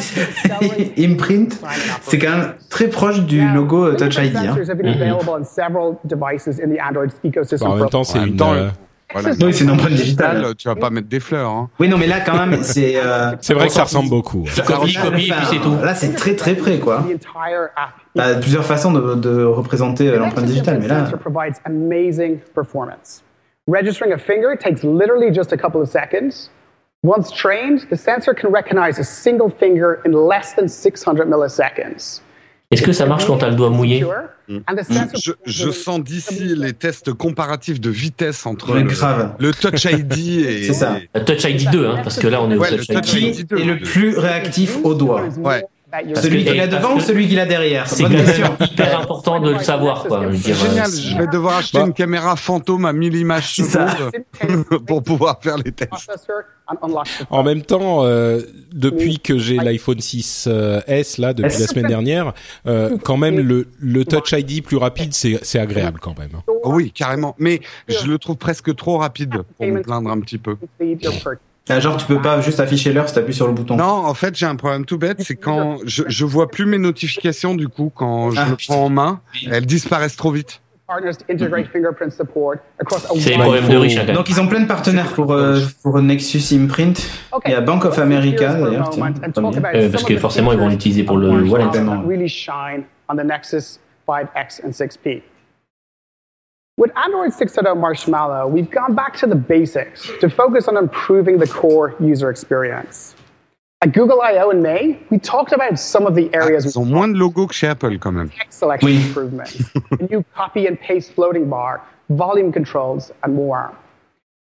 Speaker 4: Imprint, c'est quand même très proche du logo euh, Touch ID. hein.
Speaker 6: sensors have been available on several devices in the Android ecosystem.
Speaker 1: Bon, en même temps, c'est une.
Speaker 2: Voilà.
Speaker 4: Oui, c'est une empreinte digitale.
Speaker 2: Tu vas pas mettre des fleurs. Hein.
Speaker 4: Oui, non, mais là, quand même, c'est. euh,
Speaker 1: c'est vrai que ça ressemble beaucoup.
Speaker 3: Copie, copie, et puis c'est tout.
Speaker 4: Là, c'est très très près, quoi.
Speaker 6: The entire app.
Speaker 4: T'as plusieurs façons de, de représenter euh, l'empreinte digitale, mais là.
Speaker 6: sensor provides amazing performance. Registering a finger takes literally just a couple of seconds. Once trained, the sensor can recognize a single finger in less than 600 milliseconds.
Speaker 3: Est-ce que ça marche quand t'as le doigt mouillé
Speaker 6: sensor
Speaker 2: Je, je sens d'ici les tests comparatifs de vitesse entre le,
Speaker 4: grave.
Speaker 2: le Touch ID et.
Speaker 4: C'est ça.
Speaker 3: Touch ID 2, hein, parce que là on est au
Speaker 2: le
Speaker 3: Touch ID.
Speaker 4: Le
Speaker 2: deux.
Speaker 4: plus réactif au doigt
Speaker 2: Ouais.
Speaker 4: Celui
Speaker 3: que-
Speaker 4: qui l'a
Speaker 3: parce
Speaker 4: devant ou celui qui l'a derrière
Speaker 3: C'est hyper important de le savoir, quoi.
Speaker 2: C'est génial, je vais devoir acheter
Speaker 1: Bah.
Speaker 2: une caméra fantôme à 1000 images secondes pour pouvoir faire les tests.
Speaker 1: En même temps, euh, depuis que j'ai l'iPhone 6 euh, là, depuis la semaine dernière, euh, quand même le, le Touch ID plus rapide, c'est c'est agréable quand même. hein.
Speaker 2: Oui, carrément. Mais je le trouve presque trop rapide pour me plaindre un petit peu.
Speaker 4: Ah, Genre, tu peux pas juste afficher l'heure si t'appuies sur le bouton.
Speaker 2: Non, en fait, j'ai un problème tout bête, c'est quand je, je vois plus mes notifications du coup quand je
Speaker 4: Ah,
Speaker 2: le prends en main, elles disparaissent trop vite.
Speaker 6: partners to integrate fingerprint support across a
Speaker 3: C'est les problèmes de riches, quand même.
Speaker 4: Donc, ils ont plein de partenaires pour, euh, pour Nexus Imprint. Il y a Bank of America, d'ailleurs,
Speaker 3: Euh, parce que forcément, ils vont l'utiliser pour le wallet.
Speaker 6: that With Android 6.0 Marshmallow, we've gone back to the basics to focus on improving the core user experience. At Google I.O. in May, we talked about some of the
Speaker 2: Ah,
Speaker 6: areas
Speaker 2: ils ont moins de logos que chez Apple quand même.
Speaker 6: text selection
Speaker 4: Oui.
Speaker 6: improvements, a new copy and paste floating bar, volume controls, and more.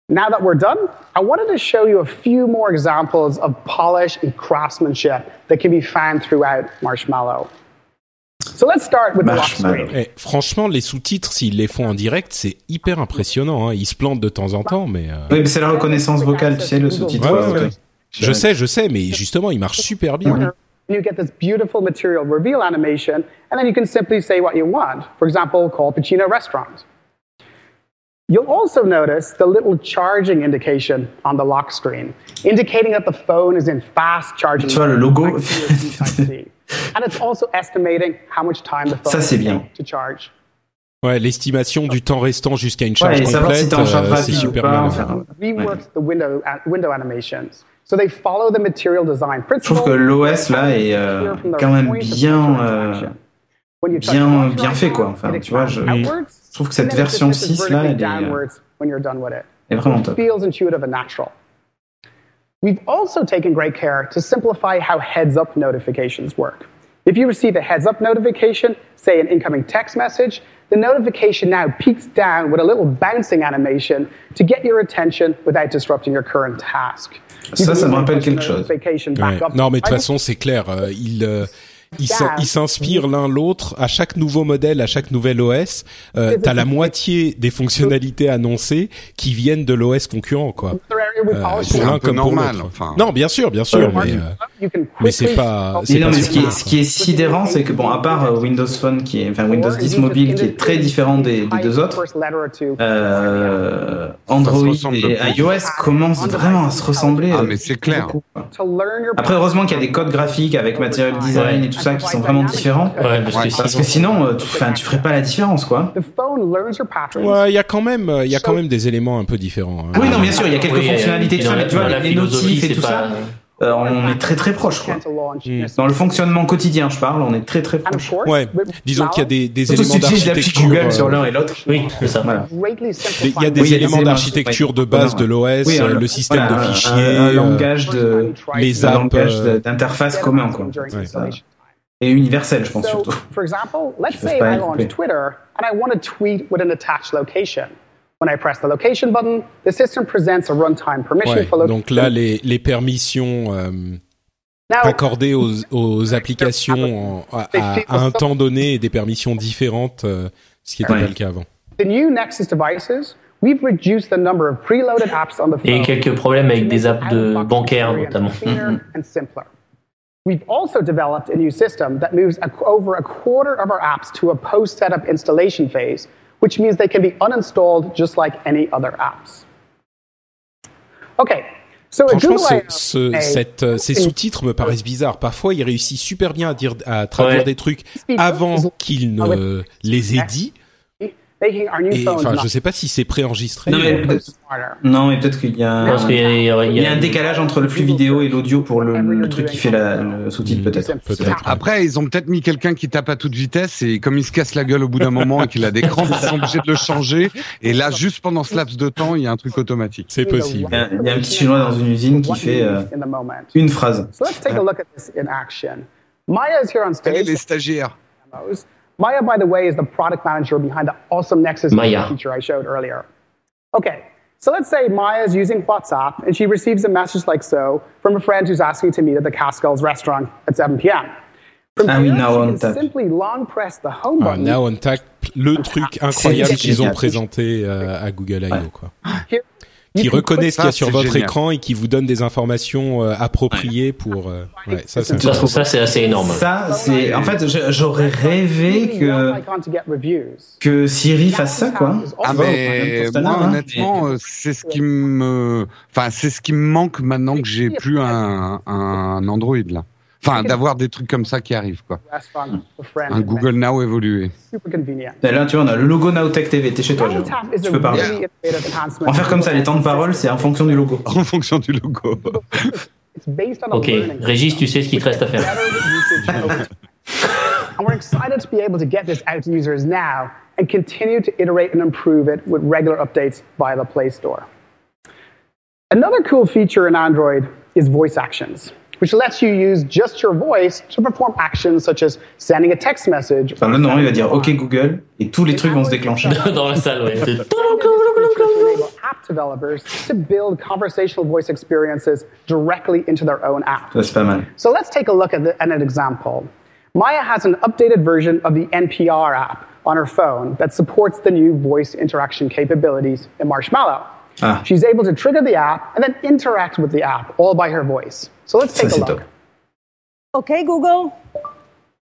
Speaker 6: Now that we're done, I wanted to show you a few more examples of polish and craftsmanship that can be found throughout Marshmallow. So let's start with the screen.
Speaker 1: Eh, franchement, les sous-titres, s'ils les font en direct, c'est hyper impressionnant. Hein. Ils se plantent de temps en temps, mais euh,
Speaker 4: Oui, mais c'est la reconnaissance vocale, tu sais, le sous-titre.
Speaker 1: Ouais, ouais, ouais. je sais, je sais, mais justement, il marche super bien.
Speaker 6: And you get this beautiful material reveal animation, and then you can simply say what you want. For example, call Pacino Restaurant. You'll also notice the little charging indication on the lock screen, indicating that the phone is in fast charging.
Speaker 4: Tu vois, le logo.
Speaker 6: mode, like USB Type-C. and it's also estimating how much time the phone
Speaker 4: Ça, c'est bien.
Speaker 6: take to charge.
Speaker 1: Ouais, l'estimation du temps restant jusqu'à une charge
Speaker 4: Ouais,
Speaker 1: complète, euh, c'est super bien.
Speaker 4: enfin,
Speaker 6: Reworks the window, window animations. So they follow the material design
Speaker 4: je
Speaker 6: principle.
Speaker 4: trouve que l'OS là est euh, quand même bien, euh, bien, bien fait quoi. Enfin, tu vois, je, je trouve que cette version 6 là, elle est, euh, est vraiment top.
Speaker 6: We've also taken great care to simplify how heads up notifications work. If you receive a heads up notification, say an incoming text message, the notification now peaks down with a little bouncing animation to get your attention without disrupting your current task.
Speaker 4: Ça, ça me rappelle quelque chose.
Speaker 6: notification back
Speaker 1: Ouais. Non, mais de toute façon, c'est clair. euh, ils euh, ils s'in- ils s'inspirent l'un l'autre à chaque nouveau modèle, à chaque nouvel OS. Euh, T'as la moitié des fonctionnalités annoncées qui viennent de l'OS concurrent, quoi. Euh,
Speaker 6: polish
Speaker 1: pour l'un comme pour
Speaker 2: normal,
Speaker 1: l'autre.
Speaker 2: enfin.
Speaker 1: Non, bien sûr, bien sûr, mais, euh,
Speaker 6: You can
Speaker 1: mais c'est pas.
Speaker 6: Oh,
Speaker 4: Mais
Speaker 1: pas
Speaker 4: non, mais ce qui, est, ce qui est sidérant, c'est que bon, à part euh, Windows Phone qui est, enfin Windows 10 mobile qui est très différent des, des deux autres, euh, Android et iOS commencent vraiment à se ressembler.
Speaker 2: Ah, mais c'est clair.
Speaker 4: Après, heureusement qu'il y a des codes graphiques avec Material Design et tout ça qui sont vraiment différents.
Speaker 3: Ouais, parce que.
Speaker 4: Parce
Speaker 3: sinon,
Speaker 4: que sinon, euh, tu, tu ferais pas la différence, quoi.
Speaker 1: Ouais, il y a quand même, euh, il y a quand même des éléments un peu différents. hein.
Speaker 4: Oui, non, bien sûr, il y a quelques
Speaker 3: oui,
Speaker 4: fonctionnalités, tout ça, mais tu vois, les notifs et tout
Speaker 3: pas-
Speaker 4: ça, euh, on est très très proche, quoi.
Speaker 1: Mm.
Speaker 6: this.
Speaker 4: Dans le fonctionnement quotidien, je parle, on est très très proche.
Speaker 1: Ouais, disons qu'il y a des, des éléments d'architecture.
Speaker 4: Google sur l'un et l'autre.
Speaker 3: Oui, c'est ça.
Speaker 4: Voilà.
Speaker 6: greatly
Speaker 1: des-
Speaker 6: simplifying
Speaker 1: Il y a des
Speaker 4: Oui,
Speaker 1: éléments d'architecture de base de l'OS,
Speaker 4: Oui,
Speaker 1: le système
Speaker 4: voilà,
Speaker 1: de
Speaker 4: un-
Speaker 1: fichiers,
Speaker 4: un, langage de,
Speaker 1: les
Speaker 4: un
Speaker 1: apps,
Speaker 4: d'interface commun, quoi.
Speaker 1: Ouais.
Speaker 4: Et universel, je pense
Speaker 6: So,
Speaker 4: surtout.
Speaker 6: for example, let's say I launch. Twitter and I want to tweet with an attached location. When I press the location button, the system presents a runtime permission
Speaker 1: Ouais,
Speaker 6: for location.
Speaker 1: donc là, les, les permissions euh,
Speaker 6: Now,
Speaker 1: accordées aux, aux applications en- à, à- un temps donné et des permissions différentes, euh, ce qui n'était
Speaker 4: Ouais.
Speaker 1: pas le cas avant.
Speaker 6: the new Nexus devices, we've reduced the number of preloaded apps on the phone.
Speaker 3: Et quelques problèmes avec des apps de bancaires notamment.
Speaker 6: cleaner and simpler. We've also developed a new system that moves a, over a quarter of our apps to a post-setup installation phase, which means they can be uninstalled just like any other apps. Okay, so a
Speaker 1: Franchement,
Speaker 6: Google
Speaker 1: ce, ce-
Speaker 6: a-
Speaker 1: cette, euh, ces sous-titres me paraissent bizarres. Parfois, il réussit super bien à, dire, à traduire
Speaker 3: Ouais.
Speaker 1: des trucs avant qu'il ah ne les ait dit. Et enfin, je sais pas si c'est préenregistré.
Speaker 4: Non, mais-
Speaker 1: mais
Speaker 4: peut-être qu'il y a un,
Speaker 3: y a, il y a-
Speaker 4: il y a un décalage entre le flux vidéo et l'audio pour le, le truc qui fait la, le sous-titre, peut-être.
Speaker 1: Peut-être.
Speaker 2: Après, ils ont peut-être mis quelqu'un qui tape à toute vitesse et comme il se casse la gueule au bout d'un moment et qu'il a des crampes, ils sont obligés de le changer. Et là, juste pendant ce laps de temps, il y a un truc automatique.
Speaker 1: C'est possible.
Speaker 4: Il y a- il y a un petit chinois dans une usine qui fait euh, une phrase.
Speaker 2: Allez, les stagiaires.
Speaker 6: Demos. Maya, by the way, is the product manager behind the awesome Nexus
Speaker 3: Maya.
Speaker 6: feature I showed earlier. Okay, so let's say Maya is using WhatsApp and she receives a message like so from a friend who's asking to meet at the Cascals restaurant at 7 p.m. From
Speaker 4: Ah oui,
Speaker 6: there,
Speaker 4: now
Speaker 6: she
Speaker 4: on
Speaker 6: can
Speaker 4: tap.
Speaker 6: simply long press the home
Speaker 1: Ah,
Speaker 6: button.
Speaker 1: Now on Tap, le truc incroyable
Speaker 4: C'est
Speaker 1: qu'ils ont
Speaker 4: génial.
Speaker 1: présenté euh, à Google I.O. Quoi. Qui reconnaît ce qu'il y a
Speaker 2: Ça,
Speaker 1: sur votre
Speaker 2: génial.
Speaker 1: écran et qui vous donne des informations euh, appropriées pour. euh, ouais, ça, c'est
Speaker 3: Ça, ça, c'est assez énorme.
Speaker 4: Ça, c'est. En fait, j'aurais rêvé que, que Siri fasse ça, quoi.
Speaker 2: Ah mais moi honnêtement euh, c'est ce qui me enfin c'est ce qui me manque maintenant que j'ai plus un, un Android là. Enfin d'avoir des trucs comme ça qui arrivent quoi. Un Google Now évolué.
Speaker 6: Super convenient.
Speaker 4: Et Là, tu vois, on a le logo Nowtech TV. T'es chez toi, Jérôme. Tu peux parler. On va faire comme ça, les temps de parole, c'est en fonction du logo.
Speaker 2: En fonction du logo.
Speaker 6: It's based on a
Speaker 3: Ok, Régis, tu sais ce qu'il te reste à faire.
Speaker 6: and we're excited to be able to get this out to users now and continue to iterate and improve it with regular updates via the Play Store. Another cool feature in Android is voice actions, which lets you use just your voice to perform actions such as sending a text message.
Speaker 4: Enfin, là, normalement, il va dire OK Google et tous les trucs vont se déclencher.
Speaker 3: Dans la salle, ouais.
Speaker 6: app developers to build conversational voice experiences directly into their own app.
Speaker 4: Ça, c'est pas mal.
Speaker 6: So let's take a look at, the, at an example. Maya has an updated version of the NPR app on her phone that supports the new voice interaction capabilities in Marshmallow.
Speaker 4: Ah.
Speaker 6: She's able to trigger the app and then interact with the app all by her voice. So let's
Speaker 4: Ça,
Speaker 6: take a
Speaker 4: c'est
Speaker 6: look.
Speaker 4: top.
Speaker 7: Okay, Google,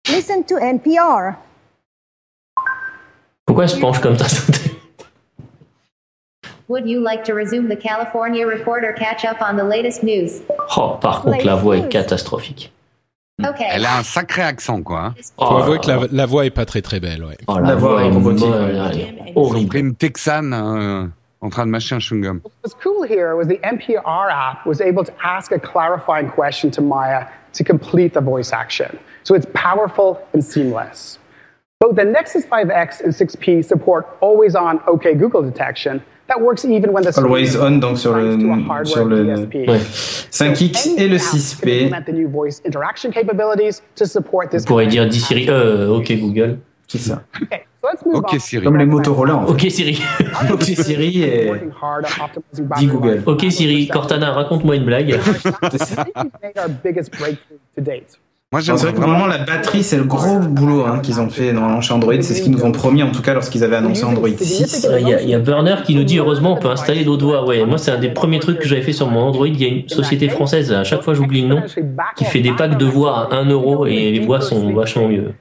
Speaker 7: listen to NPR.
Speaker 3: Pourquoi elle se penche comme ça?
Speaker 8: Would you like to resume the California report or catch up on the latest news?
Speaker 3: Oh, par contre, la voix est catastrophique.
Speaker 8: Okay.
Speaker 2: Elle a un sacré accent, quoi. hein.
Speaker 3: Oh,
Speaker 1: Faut avouer que la, voix est pas très très belle, ouais.
Speaker 3: Oh, la,
Speaker 4: La
Speaker 3: voix
Speaker 4: voix
Speaker 3: est molle, horrible.
Speaker 2: une Texane hein, en train de mâcher un chewing-gum.
Speaker 6: What's cool here was the NPR app was able to ask a clarifying question to Maya to complete the voice action. So it's powerful and seamless. Both the Nexus 5X and 6P support always on OK Google detection that works even when the screen
Speaker 4: Always
Speaker 6: is
Speaker 4: on, donc sur le-
Speaker 6: thanks to a hardware
Speaker 4: sur le-
Speaker 3: Ouais.
Speaker 4: 5X et le
Speaker 6: Any app can
Speaker 4: 6P.
Speaker 6: implement the new voice interaction capabilities to support this
Speaker 3: Vous pourrez
Speaker 6: kind
Speaker 3: dire
Speaker 6: of
Speaker 3: dis Siri, euh, ok Google.
Speaker 4: C'est ça.
Speaker 6: Okay, so let's move
Speaker 2: Ok. Siri.
Speaker 4: Comme les Motorola, en fait.
Speaker 3: Ok Siri.
Speaker 4: Ok Siri et dis Google.
Speaker 3: Ok Siri, Cortana, raconte-moi une blague.
Speaker 2: Moi,
Speaker 4: C'est vrai que
Speaker 2: vraiment.
Speaker 4: normalement la batterie c'est le gros boulot hein, qu'ils ont fait dans chez Android, c'est ce qu'ils nous ont promis en tout cas lorsqu'ils avaient annoncé Android 6.
Speaker 3: Euh, Il y, y a Burner qui nous dit heureusement on peut installer d'autres voix. Ouais, moi c'est un des premiers trucs que j'avais fait sur mon Android. Il y a une société française, à chaque fois j'oublie le nom, qui fait des packs de voix à 1 euro et les voix sont vachement mieux.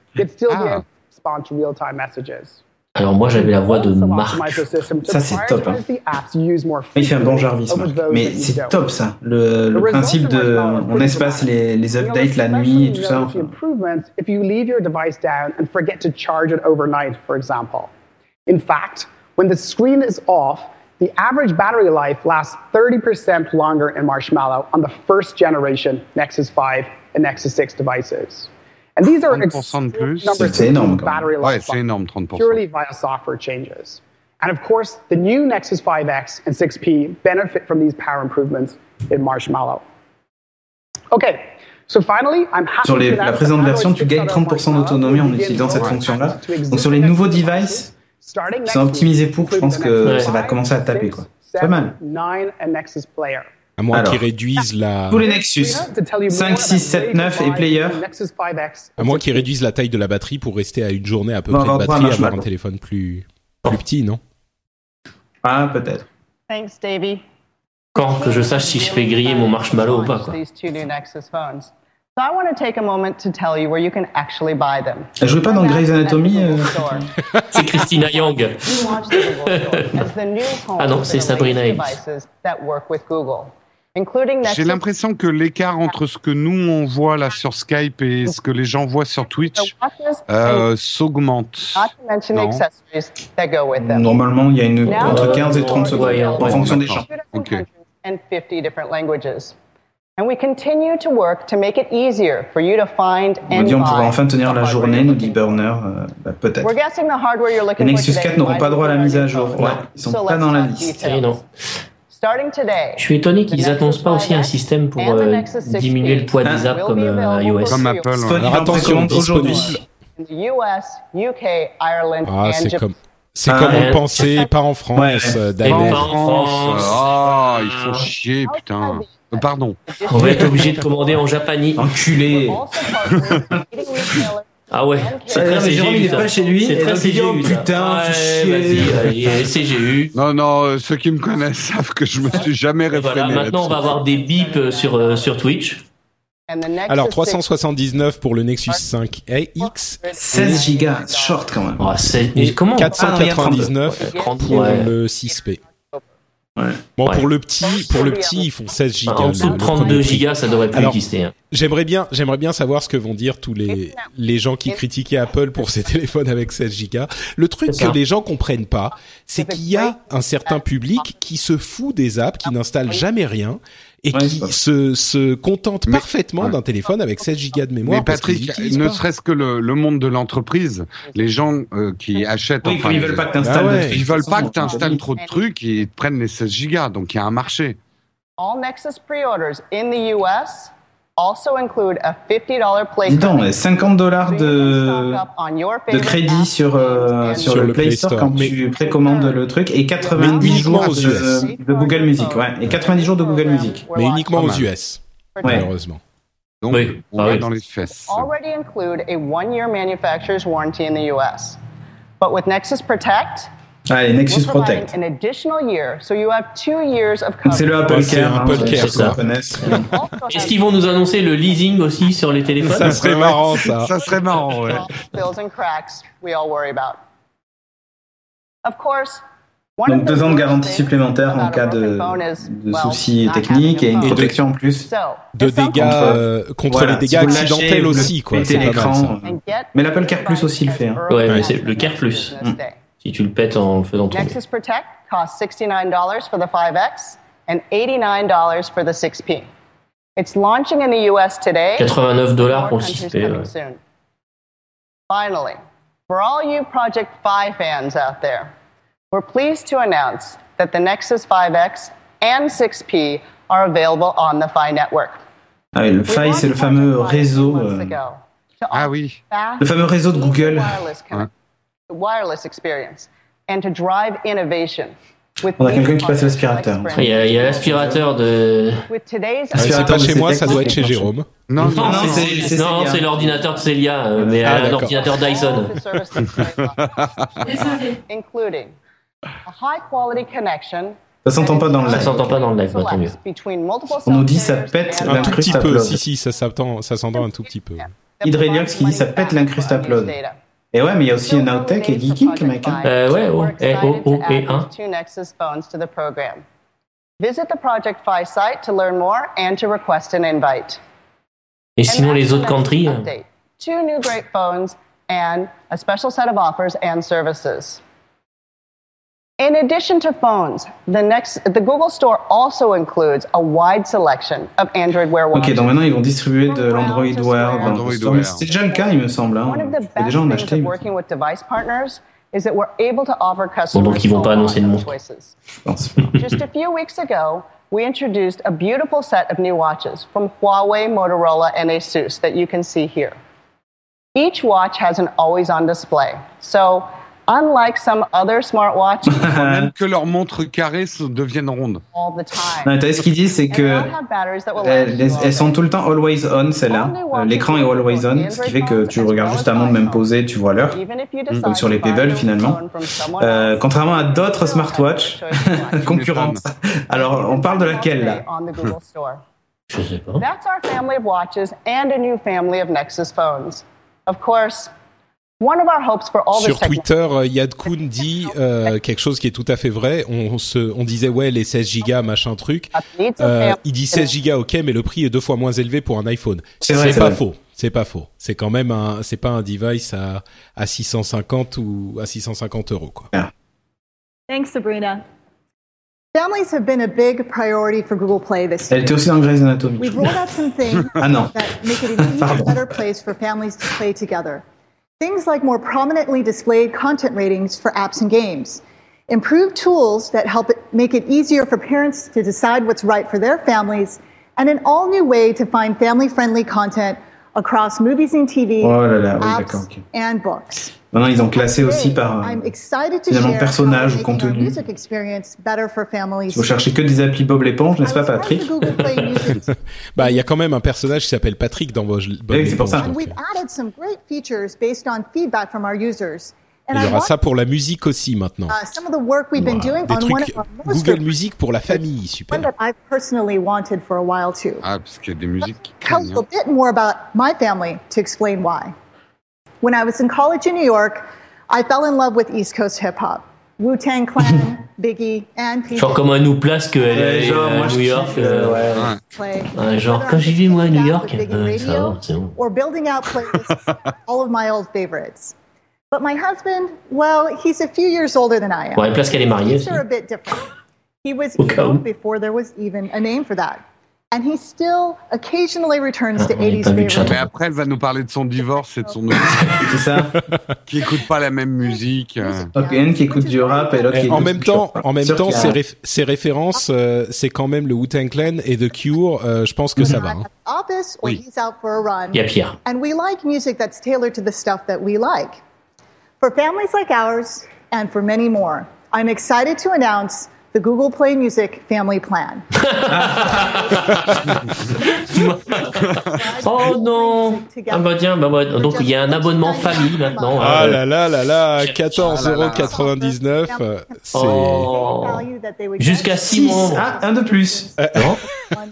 Speaker 2: Ah.
Speaker 6: Able to respond to real-time messages.
Speaker 3: Alors moi j'avais la voix de
Speaker 6: Also
Speaker 3: Marc.
Speaker 6: optimize the system to
Speaker 4: Ça, c'est top, hein.
Speaker 6: prioritize the apps you use more
Speaker 4: Il fait un bon
Speaker 6: frequently
Speaker 4: Jarvis,
Speaker 6: over
Speaker 4: Marc.
Speaker 6: those
Speaker 4: mais
Speaker 6: that you
Speaker 4: c'est
Speaker 6: don't?
Speaker 4: top ça, le, le
Speaker 6: The
Speaker 4: principe
Speaker 6: results
Speaker 4: de
Speaker 6: are
Speaker 4: on espace les, les
Speaker 6: You'll
Speaker 4: updates la nuit et tout ça.
Speaker 6: especially
Speaker 4: enfin.
Speaker 6: notice the improvements if you leave your device down and forget to charge it overnight, for example. In fact, when the screen is off, the average battery life lasts 30% longer in Marshmallow on the first generation Nexus 5 and Nexus 6 devices. And these are
Speaker 2: 30% de plus.
Speaker 6: numbers
Speaker 4: C'est énorme,
Speaker 2: Ouais,
Speaker 6: life
Speaker 2: c'est énorme, 30%.
Speaker 6: purely via software changes. And of course, the new Nexus 5X and 6P benefit from these power improvements in Marshmallow. Okay, so finally, I'm happy
Speaker 4: Sur les-
Speaker 6: to
Speaker 4: la
Speaker 6: announce
Speaker 4: présente
Speaker 6: that
Speaker 4: version, tu gagnes
Speaker 6: 6.0
Speaker 4: 30% d'autonomie en utilisant cette fonction-là. Donc sur les nouveaux devices,
Speaker 6: week,
Speaker 4: optimisés pour, je pense que ça va
Speaker 6: 5,
Speaker 4: commencer à taper,
Speaker 6: 6,
Speaker 4: quoi. C'est pas mal.
Speaker 6: 7, 9 and Nexus Player.
Speaker 1: À moins qu'ils réduisent la,
Speaker 4: Tous les Nexus,
Speaker 6: To tell you
Speaker 4: 5,
Speaker 6: more
Speaker 4: 6,
Speaker 6: about
Speaker 4: 7, 9 et Player.
Speaker 6: Nexus 5X
Speaker 1: à moins qu'ils réduisent la taille de la batterie pour rester à une journée à peu
Speaker 4: Bon,
Speaker 1: près de batterie, avoir un téléphone plus, plus petit, non?
Speaker 4: Ah, peut-être.
Speaker 9: Thanks, Davey.
Speaker 3: Quand que je sache si je fais griller mon marshmallow ou pas quoi.
Speaker 9: These two new Nexus phones. So I want to take a moment to tell you where you can actually buy them.
Speaker 4: Elle jouait pas dans Grey's Anatomy euh,
Speaker 3: C'est Christina Yang. Ah non, c'est Sabrina
Speaker 9: latest
Speaker 2: J'ai l'impression que l'écart entre ce que nous on voit là sur Skype et ce que les gens voient sur Twitch euh, s'augmente.
Speaker 9: not to mention
Speaker 2: Non.
Speaker 9: accessories that go with them.
Speaker 4: Normalement, il y a une, entre 15 et 30 secondes en fonction des
Speaker 2: d'accord.
Speaker 4: champs.
Speaker 9: Two different
Speaker 2: Ok.
Speaker 9: countries and 50 different languages. And we continue to work to make it easier for you to find
Speaker 4: On
Speaker 9: and
Speaker 4: dit on pourra enfin tenir
Speaker 9: the
Speaker 4: la journée, nous dit. Burner. euh, bah, peut-être.
Speaker 9: We're guessing the hardware you're
Speaker 4: Les
Speaker 9: looking
Speaker 4: Nexus
Speaker 9: for today
Speaker 4: 4 n'auront pas droit à la mise à jour. Ouais, ils sont
Speaker 9: So
Speaker 4: pas dans la liste.
Speaker 3: non.
Speaker 9: Starting today,
Speaker 3: Je suis étonné qu'ils
Speaker 9: The
Speaker 3: annoncent
Speaker 9: Nexus
Speaker 3: pas aussi un
Speaker 9: 5X
Speaker 3: système pour euh,
Speaker 9: Nexus 6P
Speaker 3: diminuer le poids des
Speaker 4: Hein
Speaker 3: apps comme euh, iOS.
Speaker 2: Comme Apple. ouais.
Speaker 4: Sony
Speaker 1: Alors
Speaker 4: en
Speaker 1: attention, disponible. Ah, c'est comme, c'est
Speaker 4: Ah,
Speaker 1: comme on pensait, pas en France,
Speaker 4: Ouais.
Speaker 1: euh,
Speaker 3: pas
Speaker 2: En France, ah, il faut chier, putain. Pardon.
Speaker 3: On va être obligé de commander en japonais.
Speaker 4: Enculé.
Speaker 3: Ah ouais, c'est
Speaker 4: Ouais,
Speaker 3: très
Speaker 4: non, mais Jérôme,
Speaker 3: CGU,
Speaker 4: il est pas chez lui,
Speaker 3: C'est
Speaker 4: et
Speaker 3: très CGU,
Speaker 4: putain.
Speaker 3: Vas-y, CGU.
Speaker 2: Non, non, euh, ceux qui me connaissent savent que je me suis jamais réfréné
Speaker 3: maintenant on va avoir des bips euh, sur, euh, sur Twitch.
Speaker 1: Alors
Speaker 9: 6
Speaker 1: 379 pour le Nexus 5 X
Speaker 4: 16 gigas, short quand même.
Speaker 3: Oh, c'est-
Speaker 1: et
Speaker 3: comment
Speaker 1: 499
Speaker 3: Ouais, 30,
Speaker 1: pour
Speaker 3: ouais.
Speaker 1: le 6P.
Speaker 4: Ouais.
Speaker 1: Bon
Speaker 3: Ouais.
Speaker 1: pour le petit, pour le petit, ils font 16 gigas.
Speaker 3: En dessous de
Speaker 1: le
Speaker 3: 32
Speaker 1: premier prix.
Speaker 3: gigas, ça devrait plus
Speaker 1: Alors,
Speaker 3: exister. hein.
Speaker 1: J'aimerais bien, j'aimerais bien savoir ce que vont dire tous les les gens qui critiquaient Apple pour ses téléphones avec 16 gigas. Le truc que les gens comprennent pas, c'est qu'il y a un certain public qui se fout des apps, qui n'installe jamais rien et
Speaker 4: Ouais,
Speaker 1: qui se se contente
Speaker 2: Mais-
Speaker 1: parfaitement
Speaker 2: ouais.
Speaker 1: d'un téléphone avec 16 gigas de mémoire.
Speaker 2: Mais Patrick, ne serait-ce que le, le monde de l'entreprise, les gens euh, qui achètent,
Speaker 4: Oui,
Speaker 2: enfin,
Speaker 4: comme ils veulent pas que t'installes
Speaker 1: Ah ouais.
Speaker 4: de trucs.
Speaker 2: ils veulent pas que tu
Speaker 4: Ouais.
Speaker 2: installes trop de trucs, ils te prennent les 16 gigas, donc il y a un marché.
Speaker 9: All Nexus pre-orders in the US also include a $50 play
Speaker 4: Dis donc,
Speaker 9: credit.
Speaker 4: 50 dollars de, de crédit sur, euh, sur,
Speaker 1: Sur
Speaker 4: le
Speaker 1: le
Speaker 4: Play Store
Speaker 1: Store.
Speaker 4: quand
Speaker 1: Mais-
Speaker 4: tu précommandes le truc et 90
Speaker 1: Mais uniquement
Speaker 4: jours
Speaker 1: aux
Speaker 4: de,
Speaker 1: US.
Speaker 4: de Google Music, ouais, et 90 jours de Google Music.
Speaker 1: Mais uniquement aux. US,
Speaker 4: Ouais.
Speaker 1: malheureusement.
Speaker 2: Donc,
Speaker 3: Oui.
Speaker 2: on
Speaker 3: Ah
Speaker 2: va
Speaker 3: oui.
Speaker 2: dans les fesses.
Speaker 9: already include a one-year manufacturer's warranty in the US. But with Nexus Protect,
Speaker 4: Allez, Nexus Protect.
Speaker 9: an additional year, so you have two years of
Speaker 4: C'est le. Apple Care.
Speaker 1: un
Speaker 4: hein,
Speaker 3: Est-ce qu'ils vont nous annoncer le leasing aussi sur les téléphones?
Speaker 1: Ça serait marrant, ça.
Speaker 2: Ça serait marrant, ouais.
Speaker 9: spills and cracks we all worry about. Of course, one
Speaker 4: Donc deux ans de garantie supplémentaire en cas de, soucis techniques et une protection en plus.
Speaker 1: De dégâts euh, contre
Speaker 4: Voilà,
Speaker 1: les dégâts
Speaker 4: si
Speaker 1: accidentels aussi, quoi. C'est
Speaker 4: l'écran, Mais l'Apple Care Plus aussi le fait, hein.
Speaker 3: Ouais, c'est le Care Plus. Si tu le pètes en le faisant tourner.
Speaker 9: Nexus Protect costs $69 for the 5X and $89 for the 6P. It's launching in the US today.
Speaker 3: 89 dollars pour le
Speaker 9: countries
Speaker 3: 6P.
Speaker 9: coming
Speaker 3: ouais.
Speaker 9: soon. Finally, for all you Project Fi fans out there, we're pleased to announce that the Nexus 5X and 6P are available on the Fi network.
Speaker 4: Ah oui, le Fi, c'est le fameux réseau, euh,
Speaker 2: Ah oui.
Speaker 4: le fameux réseau de Google.
Speaker 9: Wireless experience and to drive innovation. With
Speaker 4: On a quelqu'un qui passe l'aspirateur.
Speaker 9: Sprint.
Speaker 3: Il y a, il y a l'aspirateur de.
Speaker 1: Ah, C'est pas chez moi, ça doit être chez Jérôme.
Speaker 2: Non,
Speaker 3: Non,
Speaker 4: non,
Speaker 3: c'est-
Speaker 4: c'est-
Speaker 3: c'est
Speaker 4: c'est
Speaker 3: non,
Speaker 4: Célia.
Speaker 3: c'est l'ordinateur de Célia, euh, mais
Speaker 1: Ah,
Speaker 3: un
Speaker 1: d'accord.
Speaker 3: ordinateur Dyson.
Speaker 9: including a high quality connection.
Speaker 4: Ça s'entend pas dans le
Speaker 3: Ça
Speaker 4: live.
Speaker 3: s'entend pas dans le live, bah, tant mieux.
Speaker 4: On nous dit ça pète
Speaker 1: Un tout petit peu, si, si, ça s'entend ça s'entend un tout petit peu.
Speaker 4: Hydreliox qui dit ça pète l'incruste upload. Et ouais, mais il y a aussi
Speaker 9: Still
Speaker 4: un
Speaker 9: no
Speaker 4: Outtech et Geeking, mec. hein.
Speaker 3: Euh, ouais, oh, eh,
Speaker 9: excited
Speaker 3: oh, oh,
Speaker 9: to
Speaker 3: et
Speaker 9: add
Speaker 3: un.
Speaker 9: these two Nexus phones to the program. Visit the Project Fi site to learn more and to request an invite.
Speaker 3: Et sinon, les autres countries.
Speaker 9: Two new great phones and a special set of offers and services. In addition to phones, the next the Google Store also includes a wide selection of Android Wear
Speaker 4: Ok, donc maintenant ils vont distribuer de l'Android Wear dans
Speaker 2: Android
Speaker 4: le store. Mais C'est déjà le cas, il me semble. Hein.
Speaker 9: One of the best
Speaker 4: déjà en
Speaker 9: things
Speaker 4: acheter.
Speaker 9: of working with device partners is that we're able to offer customers
Speaker 3: donc ils vont pas annoncer de
Speaker 9: of
Speaker 3: montre.
Speaker 4: Je pense.
Speaker 9: Just a few weeks ago, we introduced a beautiful set of new watches from Huawei, Motorola, and Asus that you can see here. Each watch has an always on display. So, unlike some other smartwatches
Speaker 2: Même que leurs montres carrées deviennent rondes.
Speaker 9: all the time,
Speaker 4: Non, ce qu'il dit, c'est que
Speaker 9: all have batteries that will
Speaker 4: elles, sont tout le temps always on, celle-là. Euh, L'écran est always on, ce qui fait que tu regardes juste avant de même poser, tu vois l'heure. Comme sur les Pebble finalement. Euh, contrairement à d'autres smartwatches concurrentes. Alors, on parle de laquelle là.
Speaker 3: Je sais pas.
Speaker 9: That's our family of watches and a new family of Nexus phones. Of course,
Speaker 1: Sur Twitter, euh, Yad Kun dit euh, quelque chose qui est tout à fait vrai. On, on se, on disait ouais les 16 gigas machin truc.
Speaker 9: needs a
Speaker 1: Euh, il dit 16 gigas ok, mais le prix est deux fois moins élevé pour un iPhone.
Speaker 4: C'est vrai, c'est
Speaker 1: pas
Speaker 4: vrai.
Speaker 1: faux. C'est pas faux. C'est quand même un, c'est pas un device à à 650 ou à 650 euros quoi.
Speaker 7: Thanks, Sabrina. Families have been a big priority for Google Play this
Speaker 4: Elle
Speaker 7: year.
Speaker 4: était aussi dans Grey's Anatomy.
Speaker 7: We've rolled out some things
Speaker 4: Ah non.
Speaker 7: that make it an even better place for families to play together. Things like more prominently displayed content ratings for apps and games, improved tools that help make it easier for parents to decide what's right for their families, and an all new way to find family friendly content across movies and TV,
Speaker 4: Oh là là, oui,
Speaker 7: apps,
Speaker 4: d'accord, ok.
Speaker 7: and books.
Speaker 4: Maintenant, ils ont classé aussi par. euh,
Speaker 7: I'm excited to
Speaker 4: finalement,
Speaker 7: share
Speaker 4: personnage ou contenu.
Speaker 7: music experience better for families.
Speaker 4: Il faut chercher que des applis Bob l'éponge, n'est-ce pas, Patrick
Speaker 1: Bah il y a quand même un personnage qui s'appelle Patrick dans Bob
Speaker 4: Oui, c'est pour ça.
Speaker 1: l'éponge, donc, euh, Il y aura ça pour la musique aussi maintenant.
Speaker 7: uh, some of the work we've been doing
Speaker 1: Des trucs Google Music pour la famille, super.
Speaker 7: that I've personally wanted for a while too.
Speaker 2: Ah, parce qu'il y a des musiques qui
Speaker 7: Tell
Speaker 2: craignent.
Speaker 7: a
Speaker 2: hein.
Speaker 7: bit more about my family to explain why. When I was in college in New York, I fell in love with East Coast hip hop. Wu Tang Clan, Biggie, and PJ.
Speaker 3: Genre comment elle nous place qu'elle
Speaker 4: Ouais,
Speaker 3: est à
Speaker 4: je
Speaker 3: New York. euh,
Speaker 4: ouais.
Speaker 2: Ouais.
Speaker 3: genre, quand j'y vais, moi, à New York, euh, ça va, c'est bon.
Speaker 7: or building out playlists all of my old favorites. But my husband, well, he's a few years older than I am.
Speaker 3: Bon, elle place qu'elle est mariée
Speaker 7: Things
Speaker 3: aussi.
Speaker 7: are a bit different. He was
Speaker 3: Au
Speaker 7: emo before there was even a name for that. And he still occasionally returns to
Speaker 3: Ah, on n'a
Speaker 7: 80s
Speaker 3: pas vu de
Speaker 7: favorites.
Speaker 2: Mais après, elle va nous parler de son divorce et de son nouveau
Speaker 4: C'est ça.
Speaker 2: qui écoute pas la même musique. euh.
Speaker 4: Donc, une qui écoute du rap et l'autre qui
Speaker 1: en
Speaker 4: écoute
Speaker 1: même temps, en même temps,
Speaker 4: qu'il y a-
Speaker 1: ces, réf- ces références, euh, c'est quand même le Wu-Tang Clan et The Cure. euh, je pense que ça va. hein.
Speaker 2: Oui.
Speaker 7: he's out for a run.
Speaker 3: Il y a pire.
Speaker 7: And we like music that's tailored to the stuff that we like. For families like ours and for many more, I'm excited to announce the Google Play Music Family Plan.
Speaker 3: Oh non Ah bah tiens, bah, bah, donc il y a un abonnement famille maintenant.
Speaker 1: Ah
Speaker 3: hein.
Speaker 1: là là là là, 14,99€. euh, C'est
Speaker 3: Oh. Jusqu'à 6
Speaker 4: Six.
Speaker 3: mois.
Speaker 4: Ah, un de plus.
Speaker 3: Non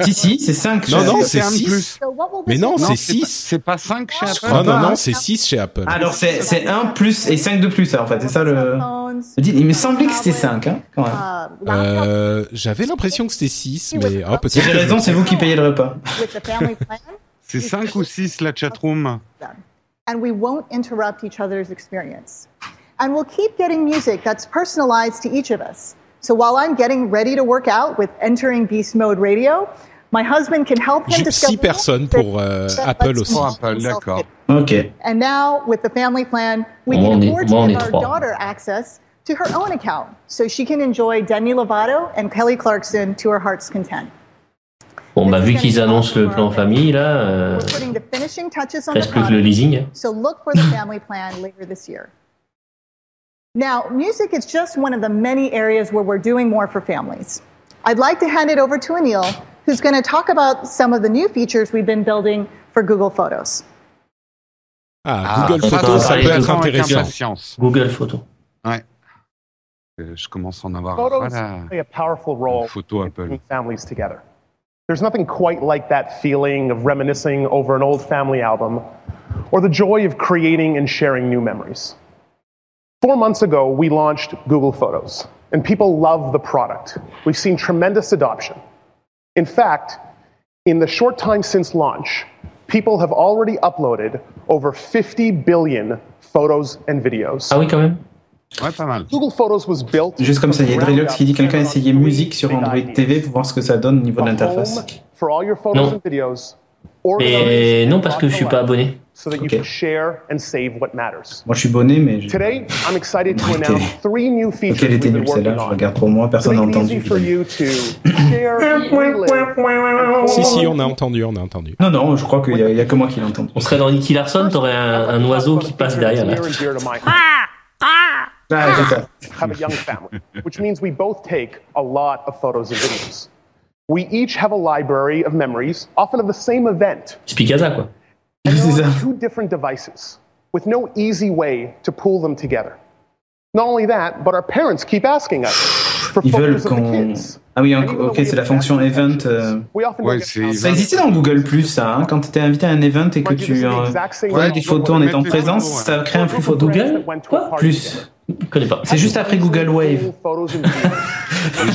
Speaker 4: Si, si, c'est 5.
Speaker 1: Non, non, c'est
Speaker 2: un de
Speaker 1: 6.
Speaker 2: plus.
Speaker 1: Mais non,
Speaker 2: Non,
Speaker 1: c'est
Speaker 2: c'est pas-
Speaker 1: 6.
Speaker 2: C'est pas 5 chez Apple
Speaker 1: Non, non, non, c'est 6 chez Apple.
Speaker 4: Alors, c'est c'est 1 plus et 5 de plus, en fait. C'est ça le. Il me semblait que c'était 5, hein, quand même.
Speaker 1: Euh, J'avais l'impression que c'était 6, mais
Speaker 4: Si
Speaker 1: peut-être.
Speaker 4: j'ai raison, c'est vous qui payez le repas.
Speaker 7: With the family plan,
Speaker 2: C'est 5 ou 6 la chatroom
Speaker 7: and we won't interrupt each other's experience. And we'll keep getting music that's personalized to each of us. So while I'm getting ready to work out with entering beast mode radio, my husband can help him
Speaker 1: J'ai
Speaker 7: discover
Speaker 1: 6 personnes pour euh, Apple aussi.
Speaker 2: Pour Apple, d'accord.
Speaker 4: Ok.
Speaker 7: And now, with the family plan, we
Speaker 3: Moi,
Speaker 7: can afford to give our daughter access to her own account so she can enjoy Demi Lovato and Kelly Clarkson to her heart's content.
Speaker 3: Bon bah vu qu'ils annoncent le plan famille là, euh,
Speaker 7: We're putting the finishing touches on the
Speaker 3: reste plus que le leasing.
Speaker 7: so look for the family plan later this year. Now, music is just one of the many areas where we're doing more for families. I'd like to hand it over to Anil, who's going to talk about some of the new features we've been building for Google Photos.
Speaker 1: Ah, Google
Speaker 3: ça,
Speaker 1: Photos, ça
Speaker 3: ça,
Speaker 1: peut être intéressant.
Speaker 3: Google Photo.
Speaker 2: Euh, Je commence à en avoir
Speaker 10: Photos
Speaker 2: voilà,
Speaker 10: play a powerful role
Speaker 2: photo Apple.
Speaker 10: families together. There's nothing quite like that feeling of reminiscing over an old family album or the joy of creating and sharing new memories. Four months ago, we launched Google Photos, and people love the product. We've seen tremendous adoption. In fact, in the short time since launch, people have already uploaded over 50 billion photos and videos.
Speaker 3: Are we quand même.
Speaker 2: Ouais, pas mal.
Speaker 10: Google Photos was built
Speaker 4: Juste comme ça, il y a Drelux qui dit quelqu'un a
Speaker 10: up
Speaker 4: essayé
Speaker 10: to
Speaker 4: musique sur Android. TV pour voir ce que ça donne au niveau de l'interface.
Speaker 10: home for all your photos
Speaker 3: Non.
Speaker 10: and videos.
Speaker 3: Et non parce que je suis pas abonné.
Speaker 10: So that you
Speaker 4: Ok.
Speaker 10: can share and save what matters.
Speaker 4: Moi, je suis bonné, mais. je-
Speaker 10: Today, I'm excited to announce three new features we've been
Speaker 4: je
Speaker 10: on.
Speaker 4: regarde pour moi, personne n'a
Speaker 10: make it
Speaker 4: entendu.
Speaker 10: easy for you to share, relive,
Speaker 1: Si, si, on a entendu, on a entendu.
Speaker 4: Non, non, je crois qu'il n'y a, que moi qui l'ai entendu.
Speaker 3: On serait dans Nicky Larson, t'aurais un, un oiseau qui passe derrière là.
Speaker 4: Ah, ça.
Speaker 10: have a young family, which means we both take a lot of photos and videos. We each have a library of memories, often of the same event,
Speaker 3: Spicaza quoi.
Speaker 10: and
Speaker 4: C'est
Speaker 10: on two different devices with no easy way to pull them together. Not only that, but our parents keep asking us for
Speaker 4: Ils veulent
Speaker 10: photos of the
Speaker 4: qu'on.
Speaker 10: kids.
Speaker 4: Ah oui, ok, c'est la fonction event. euh,
Speaker 10: we often
Speaker 2: Ouais.
Speaker 4: Ça existait dans Google Plus, ça, hein, quand tu étais invité à un event et que tu euh,
Speaker 10: way
Speaker 4: des photos en étant présent, ça crée un flux photo.
Speaker 3: Google
Speaker 10: Quoi?
Speaker 4: Plus.
Speaker 3: Je connais pas.
Speaker 4: C'est juste après Google Wave.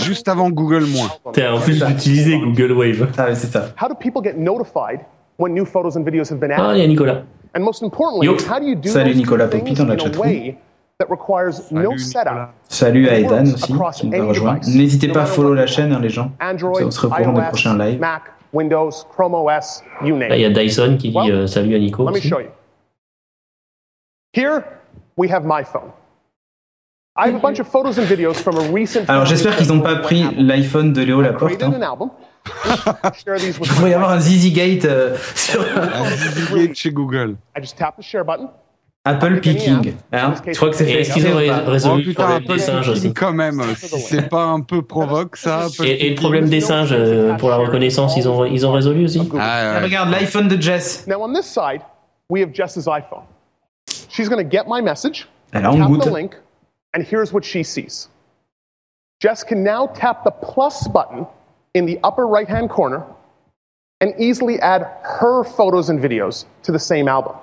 Speaker 2: Juste avant Google moins.
Speaker 3: T'es en plus d'utiliser Google Wave.
Speaker 4: Ah, oui, c'est ça.
Speaker 10: How do people get notified when new photos and videos have been
Speaker 3: Ah,
Speaker 10: added?
Speaker 3: il y a Nicolas.
Speaker 10: And most importantly,
Speaker 3: Yo.
Speaker 10: how do you do
Speaker 4: Salut Nicolas Popi dans la chatroom.
Speaker 10: way that requires no
Speaker 2: Salut,
Speaker 10: setup?
Speaker 2: Nicolas.
Speaker 4: Salut à Edan aussi,
Speaker 10: across
Speaker 4: qui nous a
Speaker 10: any
Speaker 4: rejoint.
Speaker 10: device,
Speaker 4: N'hésitez pas à follow la chaîne, hein, les gens.
Speaker 10: Android,
Speaker 4: On se reprend des
Speaker 10: iOS,
Speaker 4: prochains lives.
Speaker 10: Mac, Windows, Chrome OS, you name
Speaker 3: Là, il y a. Dyson qui dit
Speaker 10: Well,
Speaker 3: euh, salut à Nico.
Speaker 10: Let me
Speaker 3: aussi.
Speaker 10: show you. Here we have my phone.
Speaker 4: Alors j'espère qu'ils n'ont pas pris l'iPhone de Léo
Speaker 10: I
Speaker 4: Laporte. Hein.
Speaker 10: an album. Share these with
Speaker 4: Il pourrait y avoir un Zizi Gate euh, sur
Speaker 2: chez Google.
Speaker 10: I just tap the share button.
Speaker 4: Apple Picking. Hein je crois que c'est fait
Speaker 3: est-ce qu'ils ont
Speaker 4: exprès
Speaker 2: Oh
Speaker 3: le
Speaker 2: putain,
Speaker 3: problème
Speaker 2: Apple
Speaker 3: des singes aussi
Speaker 2: quand même. Si c'est pas un peu provoque, ça. Apple
Speaker 3: et, et le problème des singes euh, pour la reconnaissance, ils ont, ils ont résolu aussi
Speaker 2: Ah,
Speaker 4: Ah,
Speaker 2: ouais.
Speaker 4: Regarde l'iPhone de Jess.
Speaker 10: Now on this side, we have Jess's iPhone. She's going to get my message,
Speaker 4: Elle a en
Speaker 10: tap
Speaker 4: goutte.
Speaker 10: the link, and here's what she sees. Jess can now tap the plus button in the upper right-hand corner and easily add her photos and videos to the same album.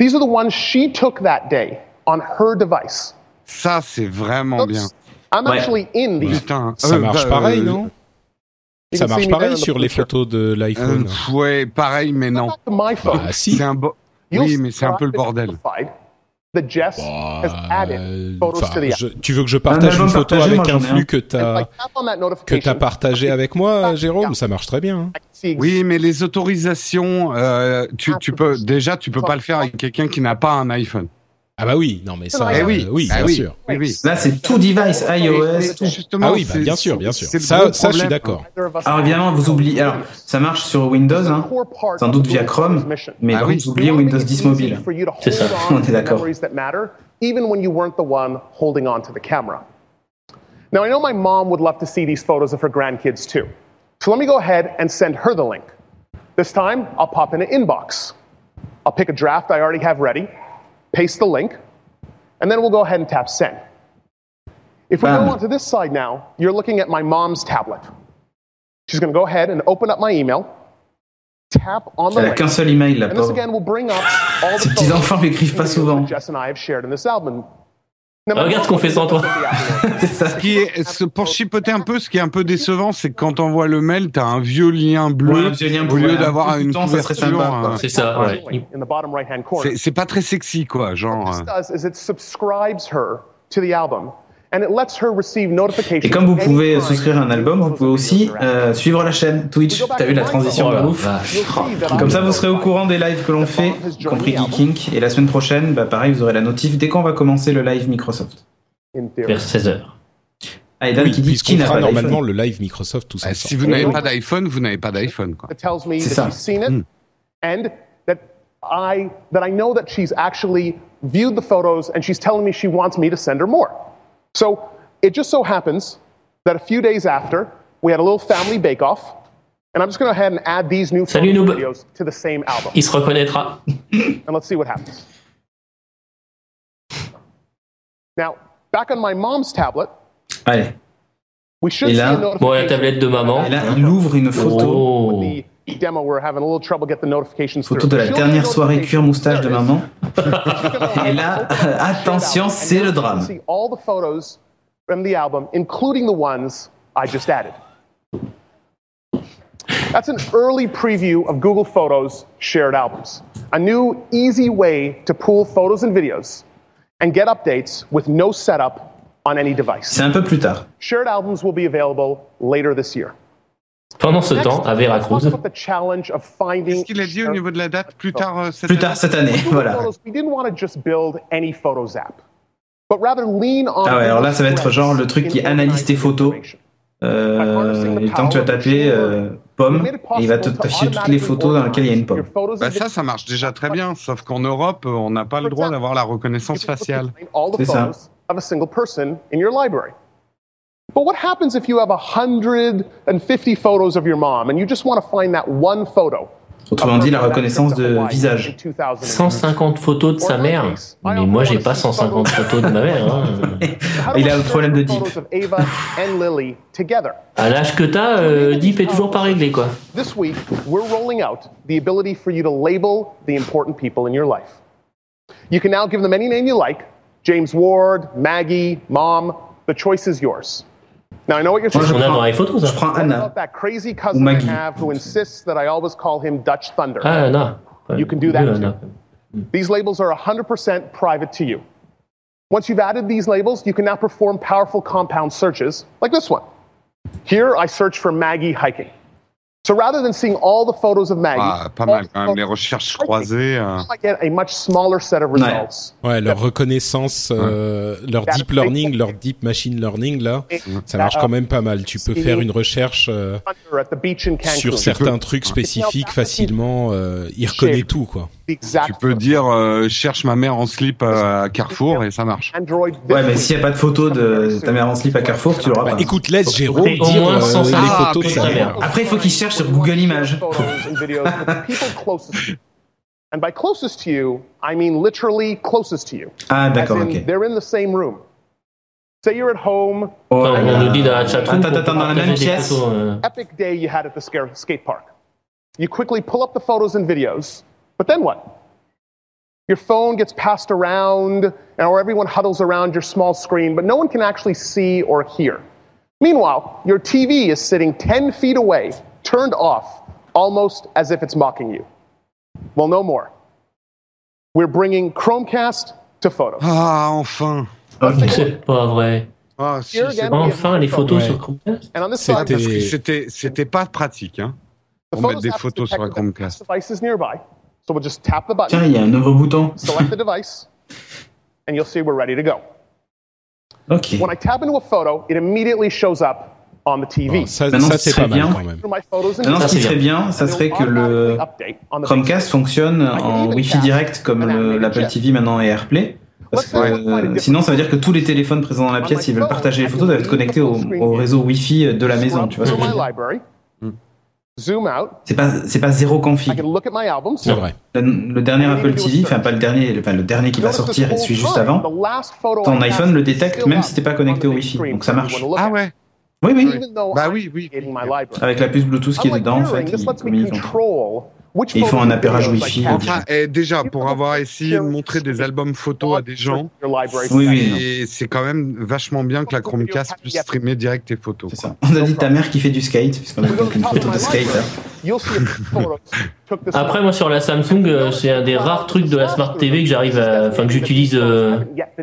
Speaker 10: These are the ones she took that day on her device.
Speaker 2: Ça, c'est vraiment bien.
Speaker 10: I'm
Speaker 4: Ouais.
Speaker 10: actually in these.
Speaker 2: Putain.
Speaker 1: Ça
Speaker 2: euh,
Speaker 1: marche
Speaker 2: bah,
Speaker 1: pareil,
Speaker 2: euh,
Speaker 1: non
Speaker 10: You
Speaker 1: Ça marche pareil sur les photos de
Speaker 2: euh,
Speaker 1: l'iPhone.
Speaker 2: pff, ouais, pareil, mais non.
Speaker 1: Bah si.
Speaker 2: Un Oui, mais c'est un peu le bordel.
Speaker 10: That Jess has added photos
Speaker 1: Enfin,
Speaker 10: to the app.
Speaker 1: je- tu veux que je partage une photo avec
Speaker 4: moi,
Speaker 1: un flux que que
Speaker 10: notification.
Speaker 1: t'as partagé avec moi, Jérôme Ça marche très bien. hein.
Speaker 2: Oui, mais les autorisations, euh, tu, tu peux déjà, tu peux pas le faire avec quelqu'un qui n'a pas un iPhone.
Speaker 1: Ah bah oui, non mais ça,
Speaker 2: Eh oui,
Speaker 1: euh, oui,
Speaker 2: Ah
Speaker 1: bien
Speaker 2: oui,
Speaker 1: sûr.
Speaker 2: Oui, oui.
Speaker 4: Là, c'est tout device, iOS, tout.
Speaker 2: justement,
Speaker 1: Ah oui, bah, bien sûr, bien sûr. Ça, ça, je suis d'accord.
Speaker 4: Alors évidemment, vous oubliez. Alors, ça marche sur Windows, hein, sans doute via Chrome, mais
Speaker 2: Ah
Speaker 4: vous oubliez Windows 10 mobile.
Speaker 3: C'est ça.
Speaker 4: On est d'accord.
Speaker 10: Even when you weren't the one holding on to the camera. Now, I know my mom would love to see these photos of her grandkids too. So let me go ahead and send her the link. This time, I'll pop in an inbox. I'll pick a draft I already have ready, paste the link, and then we'll go ahead and tap send. If we
Speaker 4: Bam.
Speaker 10: go onto this side now, you're looking at my mom's tablet. She's going to go ahead and open up my email, tap on the
Speaker 4: Elle
Speaker 10: link.
Speaker 4: qu'un seul email,
Speaker 10: And this again will bring up all the
Speaker 4: Ces petits
Speaker 10: photos
Speaker 4: enfants l'écrivent pas souvent.
Speaker 10: that Jess and I have shared in this album.
Speaker 3: Regarde ce qu'on fait sans toi.
Speaker 2: Ce qui est, ce- pour chipoter un peu, ce qui est un peu décevant, c'est que quand t'envoies le mail, t'as un vieux lien bleu
Speaker 4: Ouais, un vieux lien
Speaker 2: au
Speaker 4: bleu,
Speaker 2: lieu d'avoir une
Speaker 4: temps,
Speaker 2: couverture. euh,
Speaker 3: C'est ça, ouais.
Speaker 2: C'est pas très sexy, quoi. Genre.
Speaker 4: Et comme vous pouvez souscrire un album, vous pouvez aussi euh, suivre la chaîne Twitch. T'as vu la transition de ouf Comme ça, vous serez au courant des lives que l'on fait, y compris Geeking. Et la semaine prochaine, bah, pareil, vous aurez la notif dès qu'on va commencer le live Microsoft.
Speaker 10: in theory.
Speaker 3: Vers 16h.
Speaker 4: Ah, et Dan
Speaker 1: Oui,
Speaker 4: qui dit qui n'a
Speaker 1: fera
Speaker 4: pas
Speaker 1: normalement
Speaker 4: d'iPhone.
Speaker 1: le live Microsoft tous
Speaker 2: Ah,
Speaker 1: ensemble.
Speaker 2: si vous n'avez pas d'iPhone, vous n'avez pas d'iPhone, quoi.
Speaker 10: It tells me
Speaker 4: C'est
Speaker 10: that
Speaker 4: ça.
Speaker 10: she's seen it and that I that I know that she's actually viewed the photos and she's telling me she wants me to send her more. So it just so happens that a few days after we had a little family bake off, and I'm just going to go ahead and add these new
Speaker 3: Salut, Noob.
Speaker 10: videos to the same album,
Speaker 3: Il se reconnaîtra.
Speaker 10: and let's see what happens. Now back on my mom's tablet,
Speaker 4: Allez.
Speaker 10: we should
Speaker 4: Et
Speaker 10: see
Speaker 4: là-
Speaker 10: a
Speaker 3: Bon, la tablette de maman.
Speaker 4: Et là, il ouvre une photo.
Speaker 3: Oh.
Speaker 10: The demo, we're having a little trouble getting the notifications
Speaker 4: Photo
Speaker 10: through.
Speaker 4: de la
Speaker 10: She'll
Speaker 4: dernière
Speaker 10: get
Speaker 4: soirée
Speaker 10: notifications.
Speaker 4: cuir moustache de
Speaker 10: There it is.
Speaker 4: maman.
Speaker 10: She's gonna
Speaker 4: Et là,
Speaker 10: open up the
Speaker 4: attention,
Speaker 10: shared
Speaker 4: c'est
Speaker 10: album,
Speaker 4: le
Speaker 10: and now
Speaker 4: drame.
Speaker 10: you can See all the photos from the album, including the ones I just added. That's an early preview of Google Photos shared albums, a new, easy way to pool photos and videos and get updates with no setup on any device.
Speaker 4: C'est un peu plus tard.
Speaker 10: Shared albums will be available later this year.
Speaker 3: Pendant ce temps, à Veracruz.
Speaker 2: Qu'est-ce qu'il a dit au niveau de la date Plus tard euh, cette
Speaker 4: Plus
Speaker 2: année?
Speaker 4: tard cette année, voilà. Ah ouais, alors là, ça va être genre le truc qui
Speaker 10: in
Speaker 4: analyse tes photos. Euh, et temps que tu vas taper euh, pomme, et il va te t'afficher toutes les photos dans lesquelles il y a une pomme.
Speaker 2: Bah ça, ça marche déjà très bien, sauf qu'en Europe, euh, on n'a pas le droit d'avoir la reconnaissance faciale.
Speaker 4: C'est ça.
Speaker 10: But what happens if you have 150 photos of your mom and you just want to find that one photo?
Speaker 4: Autrement dit, la reconnaissance de visage.
Speaker 3: 150 photos de sa mère. Mais moi, j'ai pas 150 photos de ma mère. hein.
Speaker 4: Il
Speaker 10: I
Speaker 4: a le problème de Deep.
Speaker 10: photos of Ava and Lily together?
Speaker 3: À l'âge que t'as, euh, Deep est toujours pas réglé, quoi.
Speaker 10: This week, we're rolling out the ability for you to label the important people in your life. You can now give them any name you like James Ward, Maggie, Mom. The choice is yours. Now, I know what you're
Speaker 4: Moi, je
Speaker 10: saying.
Speaker 3: On a
Speaker 4: prends,
Speaker 3: dans les
Speaker 4: je prends Anna.
Speaker 10: that crazy cousin
Speaker 4: Ou
Speaker 10: I
Speaker 4: Maggie.
Speaker 10: have who insists that I always call him Dutch Thunder?
Speaker 3: Ah, Anna.
Speaker 10: You can do that
Speaker 3: Mieux,
Speaker 10: too.
Speaker 3: Anna.
Speaker 10: These labels are 100% private to you. Once you've added these labels, you can now perform powerful compound searches like this one. Here, I search for Maggie hiking. So rather than seeing all the photos of Maggie,
Speaker 2: Ah, pas mal quand même, les recherches croisées. euh.
Speaker 10: I get a much smaller set of results.
Speaker 1: Ouais, leur reconnaissance, euh, leur deep learning, leur deep machine learning là, ça marche quand même pas mal. Tu peux faire une recherche euh, sur certains trucs spécifiques facilement. euh, il reconnaît tout quoi.
Speaker 10: Exact
Speaker 2: Tu peux dire euh, cherche ma mère en slip à Carrefour et ça marche.
Speaker 4: Ouais, mais s'il n'y a pas de photo de ta mère en slip à Carrefour, tu l'auras
Speaker 1: Bah,
Speaker 4: pas.
Speaker 1: écoute, laisse Jérôme
Speaker 3: Et au
Speaker 1: dire
Speaker 3: moins
Speaker 1: euh,
Speaker 3: 150
Speaker 1: les
Speaker 2: Ah,
Speaker 1: photos de sa
Speaker 2: putain.
Speaker 1: mère.
Speaker 4: Après, il faut qu'il cherche sur Google Images.
Speaker 10: and by closest to you, I mean literally closest to you.
Speaker 4: Ah, d'accord, ok.
Speaker 10: they're in the same room. Say you're at home,
Speaker 4: Oh,
Speaker 3: Enfin, on nous dit dans la chatroom
Speaker 4: Attends,
Speaker 3: qu'on
Speaker 4: attends,
Speaker 3: peut
Speaker 4: dans la
Speaker 3: partager
Speaker 4: même pièce.
Speaker 3: euh.
Speaker 10: epic day you had at the scare, skate park. You quickly pull up the photos and videos, but then what? Your phone gets passed around, and or everyone huddles around your small screen, but no one can actually see or hear. Meanwhile, your TV is sitting 10 feet away, turned off, almost as if it's mocking you. Well, no more. We're bringing Chromecast to photos.
Speaker 2: Ah, enfin.
Speaker 3: C'est pas vrai.
Speaker 2: Ah, si, c'est
Speaker 10: again,
Speaker 2: bon.
Speaker 10: we have
Speaker 3: Enfin, les photos
Speaker 1: Ouais.
Speaker 3: sur Chromecast.
Speaker 10: And on this
Speaker 2: Ah,
Speaker 10: side,
Speaker 2: parce que
Speaker 1: C'était-
Speaker 2: c'était, c'était pas pratique, hein.
Speaker 10: the
Speaker 2: Pour mettre des photos sur la
Speaker 10: detected that
Speaker 2: Chromecast.
Speaker 10: this device is nearby. So we'll just tap the button,
Speaker 4: Tiens, il y a un nouveau bouton.
Speaker 10: select the device, and you'll see we're ready to go.
Speaker 4: Ok.
Speaker 10: When I tap into a photo, it immediately shows up on the TV.
Speaker 1: Bon, ça,
Speaker 4: Maintenant,
Speaker 1: ça
Speaker 4: ce
Speaker 1: c'est pas
Speaker 4: serait
Speaker 1: mal
Speaker 4: bien.
Speaker 1: quand même.
Speaker 10: Through my photos and
Speaker 4: Maintenant, ce qui
Speaker 3: c'est
Speaker 4: serait bien, ça serait que le Chromecast fonctionne en Wi-Fi direct comme le- l'Apple TV maintenant et AirPlay. Parce que euh, sinon, ça veut dire que tous les téléphones présents dans la pièce, s'ils veulent partager les photos, doivent être connectés au, au réseau Wi-Fi de la maison. Tu vois ce que je veux dire?
Speaker 10: library. Zoom out,
Speaker 4: C'est pas, c'est pas zéro
Speaker 10: I
Speaker 4: config.
Speaker 10: can look at my albums.
Speaker 1: C'est vrai.
Speaker 4: Le, le dernier Apple TV, enfin pas le dernier, le, enfin, le dernier qui va sortir et celui juste avant,
Speaker 10: the last photo
Speaker 4: ton iPhone le détecte même si t'es pas
Speaker 10: on
Speaker 4: connecté au Wi-Fi. Donc ça marche.
Speaker 2: Ah ouais.
Speaker 4: Oui, oui.
Speaker 2: Bah oui, oui.
Speaker 4: Avec la puce Bluetooth qui est dedans, en fait, ils font un appairage Wi-Fi.
Speaker 2: Enfin, et déjà, pour avoir essayé de montrer des albums photos à des gens,
Speaker 4: Oui, oui,
Speaker 2: c'est quand même vachement bien que la Chromecast puisse streamer direct tes photos.
Speaker 4: C'est ça. On a dit ta mère qui fait du skate, puisqu'on a une photo
Speaker 10: of
Speaker 4: de skate.
Speaker 10: this
Speaker 3: Après, moi, sur la Samsung, euh, c'est un des rares trucs de la Smart TV que j'arrive à, enfin, que j'utilise euh,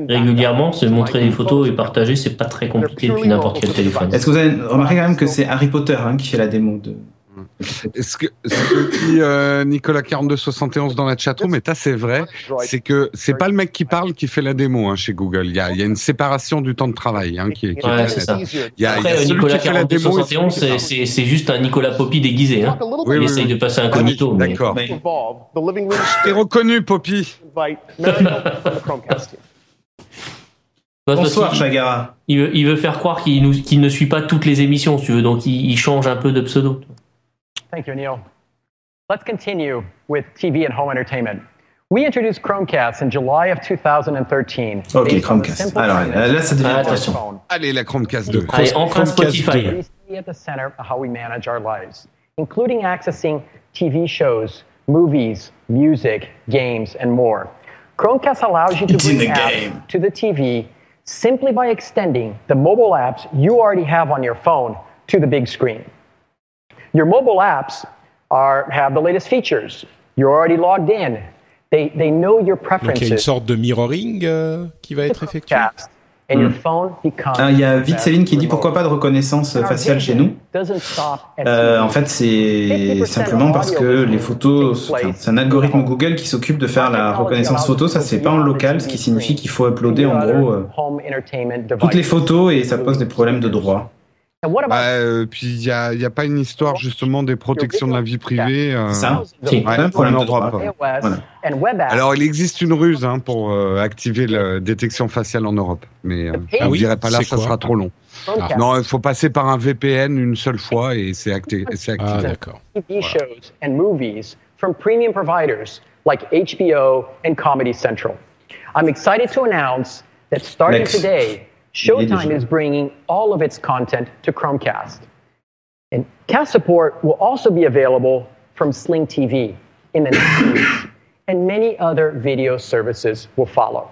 Speaker 3: régulièrement, c'est montrer des photos et partager, c'est pas très compliqué depuis n'importe quel téléphone.
Speaker 4: Est-ce que vous avez remarqué quand même que c'est Harry Potter hein, qui fait la démo de.
Speaker 2: Ce que, ce que dit euh, Nicolas 4271 dans la chatroom, et ça c'est vrai, c'est que c'est pas le mec qui parle qui fait la démo hein, chez Google. Il y a, il y a une séparation du temps de travail hein, qui est. Qui est
Speaker 3: Ouais, ça.
Speaker 2: Il y a, il y a
Speaker 3: Après,
Speaker 2: celui
Speaker 3: Nicolas
Speaker 2: qui fait la démo. et celui
Speaker 3: 4271,
Speaker 2: qui
Speaker 3: c'est- juste un Nicolas Poppy déguisé. Hein.
Speaker 2: Oui,
Speaker 3: Il
Speaker 2: oui,
Speaker 3: essaye
Speaker 2: oui.
Speaker 3: de passer incognito. mais-
Speaker 2: D'accord.
Speaker 4: Mais-
Speaker 2: T'es reconnu, Poppy.
Speaker 4: Bonsoir, Chagara.
Speaker 3: il veut, il veut faire croire qu'il ne suit pas toutes les émissions, si tu veux, donc il, il change un peu de pseudo.
Speaker 11: Thank you, Neil. Let's continue with TV and home entertainment. We introduced Chromecast in July of 2013.
Speaker 4: Ok,
Speaker 11: based
Speaker 4: Chromecast. Alors là, là, ça devient
Speaker 3: Ah,
Speaker 4: intéressant.
Speaker 2: Allez, la Chromecast 2.
Speaker 3: Allez, enfin
Speaker 1: Chromecast
Speaker 3: Spotify.
Speaker 1: 2.
Speaker 11: At the center of how we manage our lives, including accessing TV shows, movies, music, games, and more. Chromecast allows you to
Speaker 4: It's
Speaker 11: bring
Speaker 4: the
Speaker 11: apps
Speaker 4: game.
Speaker 11: to the TV simply by extending the mobile apps you already have on your phone to the big screen. Your mobile apps are, have the latest features. You're already logged in. They, they know your
Speaker 1: Donc il y a une
Speaker 11: preferences.
Speaker 1: sorte de mirroring euh, qui va être effectué?
Speaker 11: Chromecast, and your phone becomes
Speaker 4: Ah, Il y a vite Céline qui dit pourquoi pas de reconnaissance
Speaker 11: Our
Speaker 4: faciale chez nous. Euh, en fait, c'est simplement parce que les photos, c'est un algorithme Google qui s'occupe de faire la reconnaissance photo. Ça se fait pas en local, ce qui signifie qu'il faut uploader en gros euh, toutes les photos et ça pose des problèmes de droit.
Speaker 11: About
Speaker 2: Bah, euh, puis il y a, il y a pas une histoire justement des protections de la vie privée. euh,
Speaker 4: ça
Speaker 2: ouais. Europe.
Speaker 4: Voilà.
Speaker 2: Alors, il existe une ruse hein, pour euh, activer la détection faciale en Europe, mais euh,
Speaker 11: Ah
Speaker 2: je
Speaker 1: oui
Speaker 2: dirais pas là, ça sera trop long. Non, il faut passer par un VPN une seule fois et c'est acté, c'est activé.
Speaker 1: Ah d'accord.
Speaker 11: TV shows and movies from premium providers like HBO and Comedy Central. I'm excited to announce that starting
Speaker 4: Lex.
Speaker 11: today,
Speaker 4: Il est
Speaker 11: Showtime is bringing all of its content to Chromecast. And cast support will also be available from Sling TV in the next few weeks, and many other video services will follow.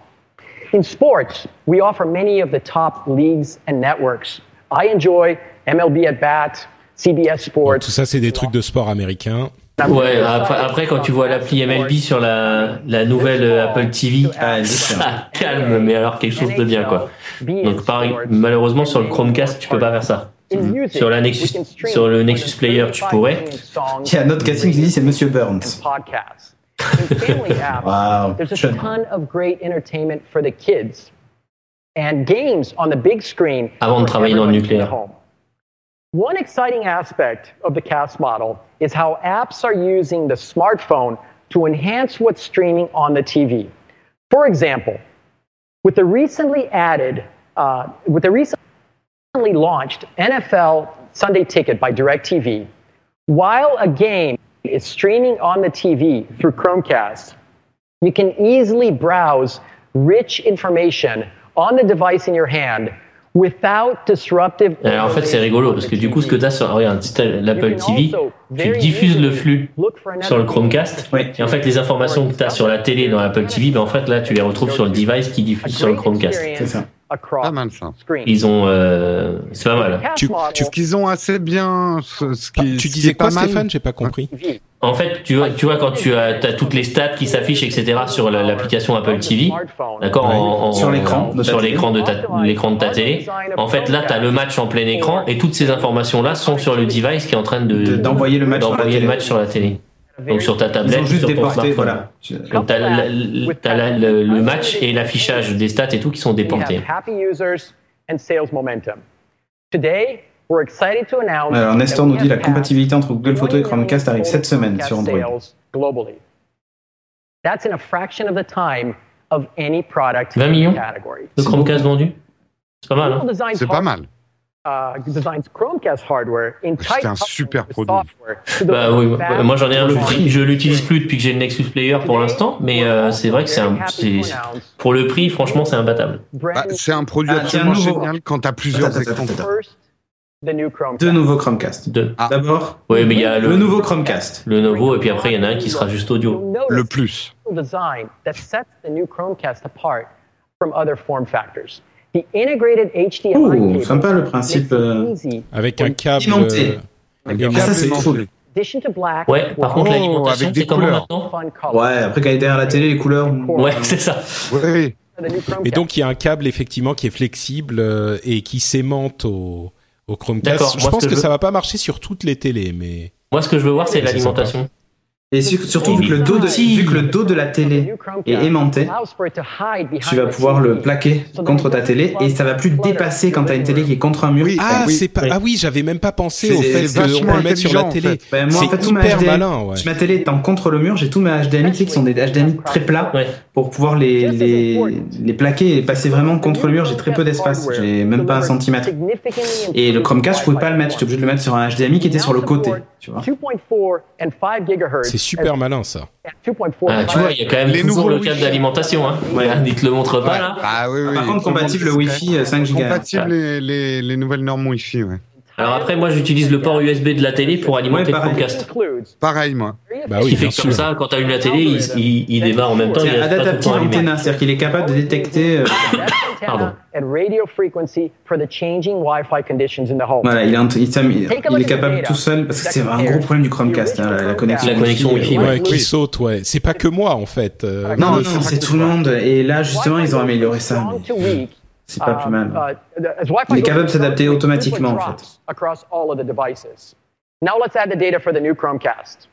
Speaker 11: In sports, we offer many of the top leagues and networks. I enjoy MLB at Bat, CBS Sports.
Speaker 1: Tout ça c'est des trucs de sport américain.
Speaker 3: Ouais, après, après, quand tu vois l'appli MLB sur la, la nouvelle Apple TV,
Speaker 4: Ah,
Speaker 3: ça calme, mais alors quelque chose de bien, quoi. Donc, pareil, malheureusement, sur le Chromecast, tu peux pas faire ça. Sur, la Nexus, sur le Nexus Player, tu pourrais.
Speaker 4: Il y a un autre casting qui dit c'est Monsieur Burns. Wow.
Speaker 11: there's a
Speaker 4: Jeune.
Speaker 11: ton of great entertainment for the kids and games on the big screen.
Speaker 3: Avant de travailler dans le nucléaire.
Speaker 11: One exciting aspect of the cast model is how apps are using the smartphone to enhance what's streaming on the TV. For example, with the recently added, uh, with the recently launched NFL Sunday Ticket by DirecTV, while a game is streaming on the TV through Chromecast, you can easily browse rich information on the device in your hand.
Speaker 3: Alors, en fait, c'est rigolo parce que du coup, ce que tu as sur regarde, si t'as l'Apple TV, tu diffuses le flux sur le Chromecast. Et en fait, les informations que tu as sur la télé dans l'Apple TV, ben en fait, là, tu les retrouves sur le device qui diffuse sur le Chromecast.
Speaker 4: C'est ça.
Speaker 11: Across
Speaker 2: Pas mal ça.
Speaker 3: Ils ont, euh, c'est pas mal.
Speaker 2: Tu, tu qu'ils ont assez bien ce, ce qui,
Speaker 1: Ah, Tu
Speaker 2: qui
Speaker 1: disais
Speaker 2: pas
Speaker 1: quoi,
Speaker 2: mal.
Speaker 1: Stéphane J'ai pas compris.
Speaker 11: TV.
Speaker 3: En fait, tu vois, tu vois quand tu as, as toutes les stats qui s'affichent, etc. sur la- l'application Apple TV, d'accord, en- en-
Speaker 4: Sur l'écran de ta
Speaker 3: sur
Speaker 4: télé.
Speaker 3: l'écran de ta, l'écran de ta télé. En fait, là, tu as le match en plein écran et toutes ces informations-là sont sur le device qui est en train de
Speaker 4: De- d'envoyer le match sur la
Speaker 3: d'envoyer le
Speaker 4: télé.
Speaker 3: match sur la télé. Donc sur ta
Speaker 4: Ils
Speaker 3: tablette,
Speaker 4: ont
Speaker 3: ou
Speaker 4: juste
Speaker 3: sur ton smartphone.
Speaker 4: voilà.
Speaker 3: Donc t'as la- la- t'as la- le, le match et l'affichage des stats et tout qui sont déportés.
Speaker 11: have happy users and sales momentum. Today, we're excited to announce
Speaker 4: Alors Nestor nous dit la compatibilité entre Google Photos et
Speaker 11: 20
Speaker 4: Chromecast arrive cette semaine sur Android.
Speaker 11: sales globally. That's in a fraction of the time of any product
Speaker 3: 20
Speaker 11: in the
Speaker 3: millions
Speaker 11: category.
Speaker 3: de Chromecast vendus C'est pas mal, hein
Speaker 2: C'est pas mal.
Speaker 11: Uh, designs Chromecast hardware in tight
Speaker 2: C'est un super produit.
Speaker 3: Bah oui,
Speaker 11: fast
Speaker 3: moi j'en ai un, je, l'utilise plus depuis que j'ai le Nexus Player pour l'instant, mais euh, c'est vrai que c'est pour le prix, franchement, c'est imbattable.
Speaker 2: Bah, c'est un produit
Speaker 4: Ah,
Speaker 2: absolument
Speaker 4: nouveau.
Speaker 2: génial quand t'as plusieurs.
Speaker 4: Deux nouveaux Chromecast.
Speaker 3: Deux.
Speaker 2: Ah.
Speaker 4: D'abord,
Speaker 3: Oui, mais il y a
Speaker 4: le
Speaker 3: le,
Speaker 4: nouveau Chromecast.
Speaker 3: le Novo et puis après il y en a un qui sera juste audio.
Speaker 2: Le plus.
Speaker 11: Cable
Speaker 4: sympa le principe.
Speaker 11: it
Speaker 4: euh,
Speaker 11: easy.
Speaker 1: Avec un câble. Euh,
Speaker 2: Avec un
Speaker 4: Ah, ça, c'est cool.
Speaker 2: aimanté.
Speaker 11: Addition to black,
Speaker 3: Ouais, par contre
Speaker 2: Oh,
Speaker 3: l'alimentation,
Speaker 2: avec des
Speaker 3: c'est comment
Speaker 2: couleurs.
Speaker 3: maintenant.
Speaker 4: Ouais, après quand il est derrière la télé, les couleurs.
Speaker 3: Ouais, c'est ça.
Speaker 11: Chromecast.
Speaker 1: Et donc il y a un câble effectivement qui est flexible euh, et qui s'aimante au, au Chromecast.
Speaker 3: D'accord,
Speaker 1: Je pense que,
Speaker 3: que je
Speaker 1: ça va pas marcher sur toutes les télés, mais
Speaker 3: Moi, ce que je veux voir, c'est
Speaker 1: C'est
Speaker 3: l'alimentation.
Speaker 4: Et su- surtout vu que, le dos de, vu que le dos de la télé est aimanté, tu vas pouvoir le plaquer contre ta télé et ça va plus dépasser quand t'as une télé qui est contre un mur.
Speaker 2: Oui.
Speaker 1: ah
Speaker 2: oui,
Speaker 1: c'est pas
Speaker 3: oui.
Speaker 1: ah oui j'avais même pas pensé au fait qu'on le mettre sur la
Speaker 2: intelligent, en
Speaker 1: télé.
Speaker 2: fait.
Speaker 4: Ben, moi, en
Speaker 1: c'est
Speaker 4: fait,
Speaker 1: hyper
Speaker 4: HDMI,
Speaker 1: malin, ouais.
Speaker 4: Ma télé étant contre le mur, j'ai tous mes HDMI tu qui sont des HDMI très plats
Speaker 3: Ouais.
Speaker 4: pour pouvoir les, les, les plaquer et passer vraiment contre le mur. J'ai très peu d'espace, j'ai même pas un centimètre. Et le Chromecast, je pouvais pas le mettre, j'étais obligé de le mettre sur un HDMI qui était sur le côté. Tu vois.
Speaker 1: C'est super malin ça.
Speaker 3: Ah, tu vois, il y a quand même
Speaker 2: Les
Speaker 3: toujours
Speaker 2: nouveaux
Speaker 3: le câble
Speaker 2: Wi-Fi.
Speaker 3: d'alimentation. Hein.
Speaker 4: Ouais.
Speaker 3: Il te le montre pas là.
Speaker 2: Ah oui, oui.
Speaker 4: Par contre, compatible
Speaker 2: Comment-
Speaker 4: Wi-Fi euh, 5 Go.
Speaker 2: Compatible les, les, les nouvelles normes Wi-Fi, ouais.
Speaker 3: Alors après, moi, j'utilise le port USB de la télé pour alimenter
Speaker 4: Ouais,
Speaker 3: le. Chromecast.
Speaker 2: Pareil, moi.
Speaker 1: Bah
Speaker 3: Ce qui fait que comme ça, quand tu allumes la télé, il, il, il démarre en même temps.
Speaker 4: C'est
Speaker 3: allumé.
Speaker 4: antenna, c'est-à-dire qu'il est capable de détecter. euh,
Speaker 3: Pardon.
Speaker 11: and radio frequency for the changing Wi-Fi conditions in the home.
Speaker 4: voilà, il, est int- il, s'am- il est capable tout seul parce que c'est un gros problème du Chromecast, hein, la, la connexion.
Speaker 3: La connexion Wi-Fi,
Speaker 1: Ouais, qui saute ouais. C'est pas que moi en fait. Euh,
Speaker 4: Non, non, c'est tout le monde. Et là, justement, ils ont amélioré ça. mais C'est pas plus mal.
Speaker 11: Il
Speaker 4: est capable de s'adapter automatiquement, en fait.
Speaker 11: Across all of the devices. Now let's add the data for the new Chromecast.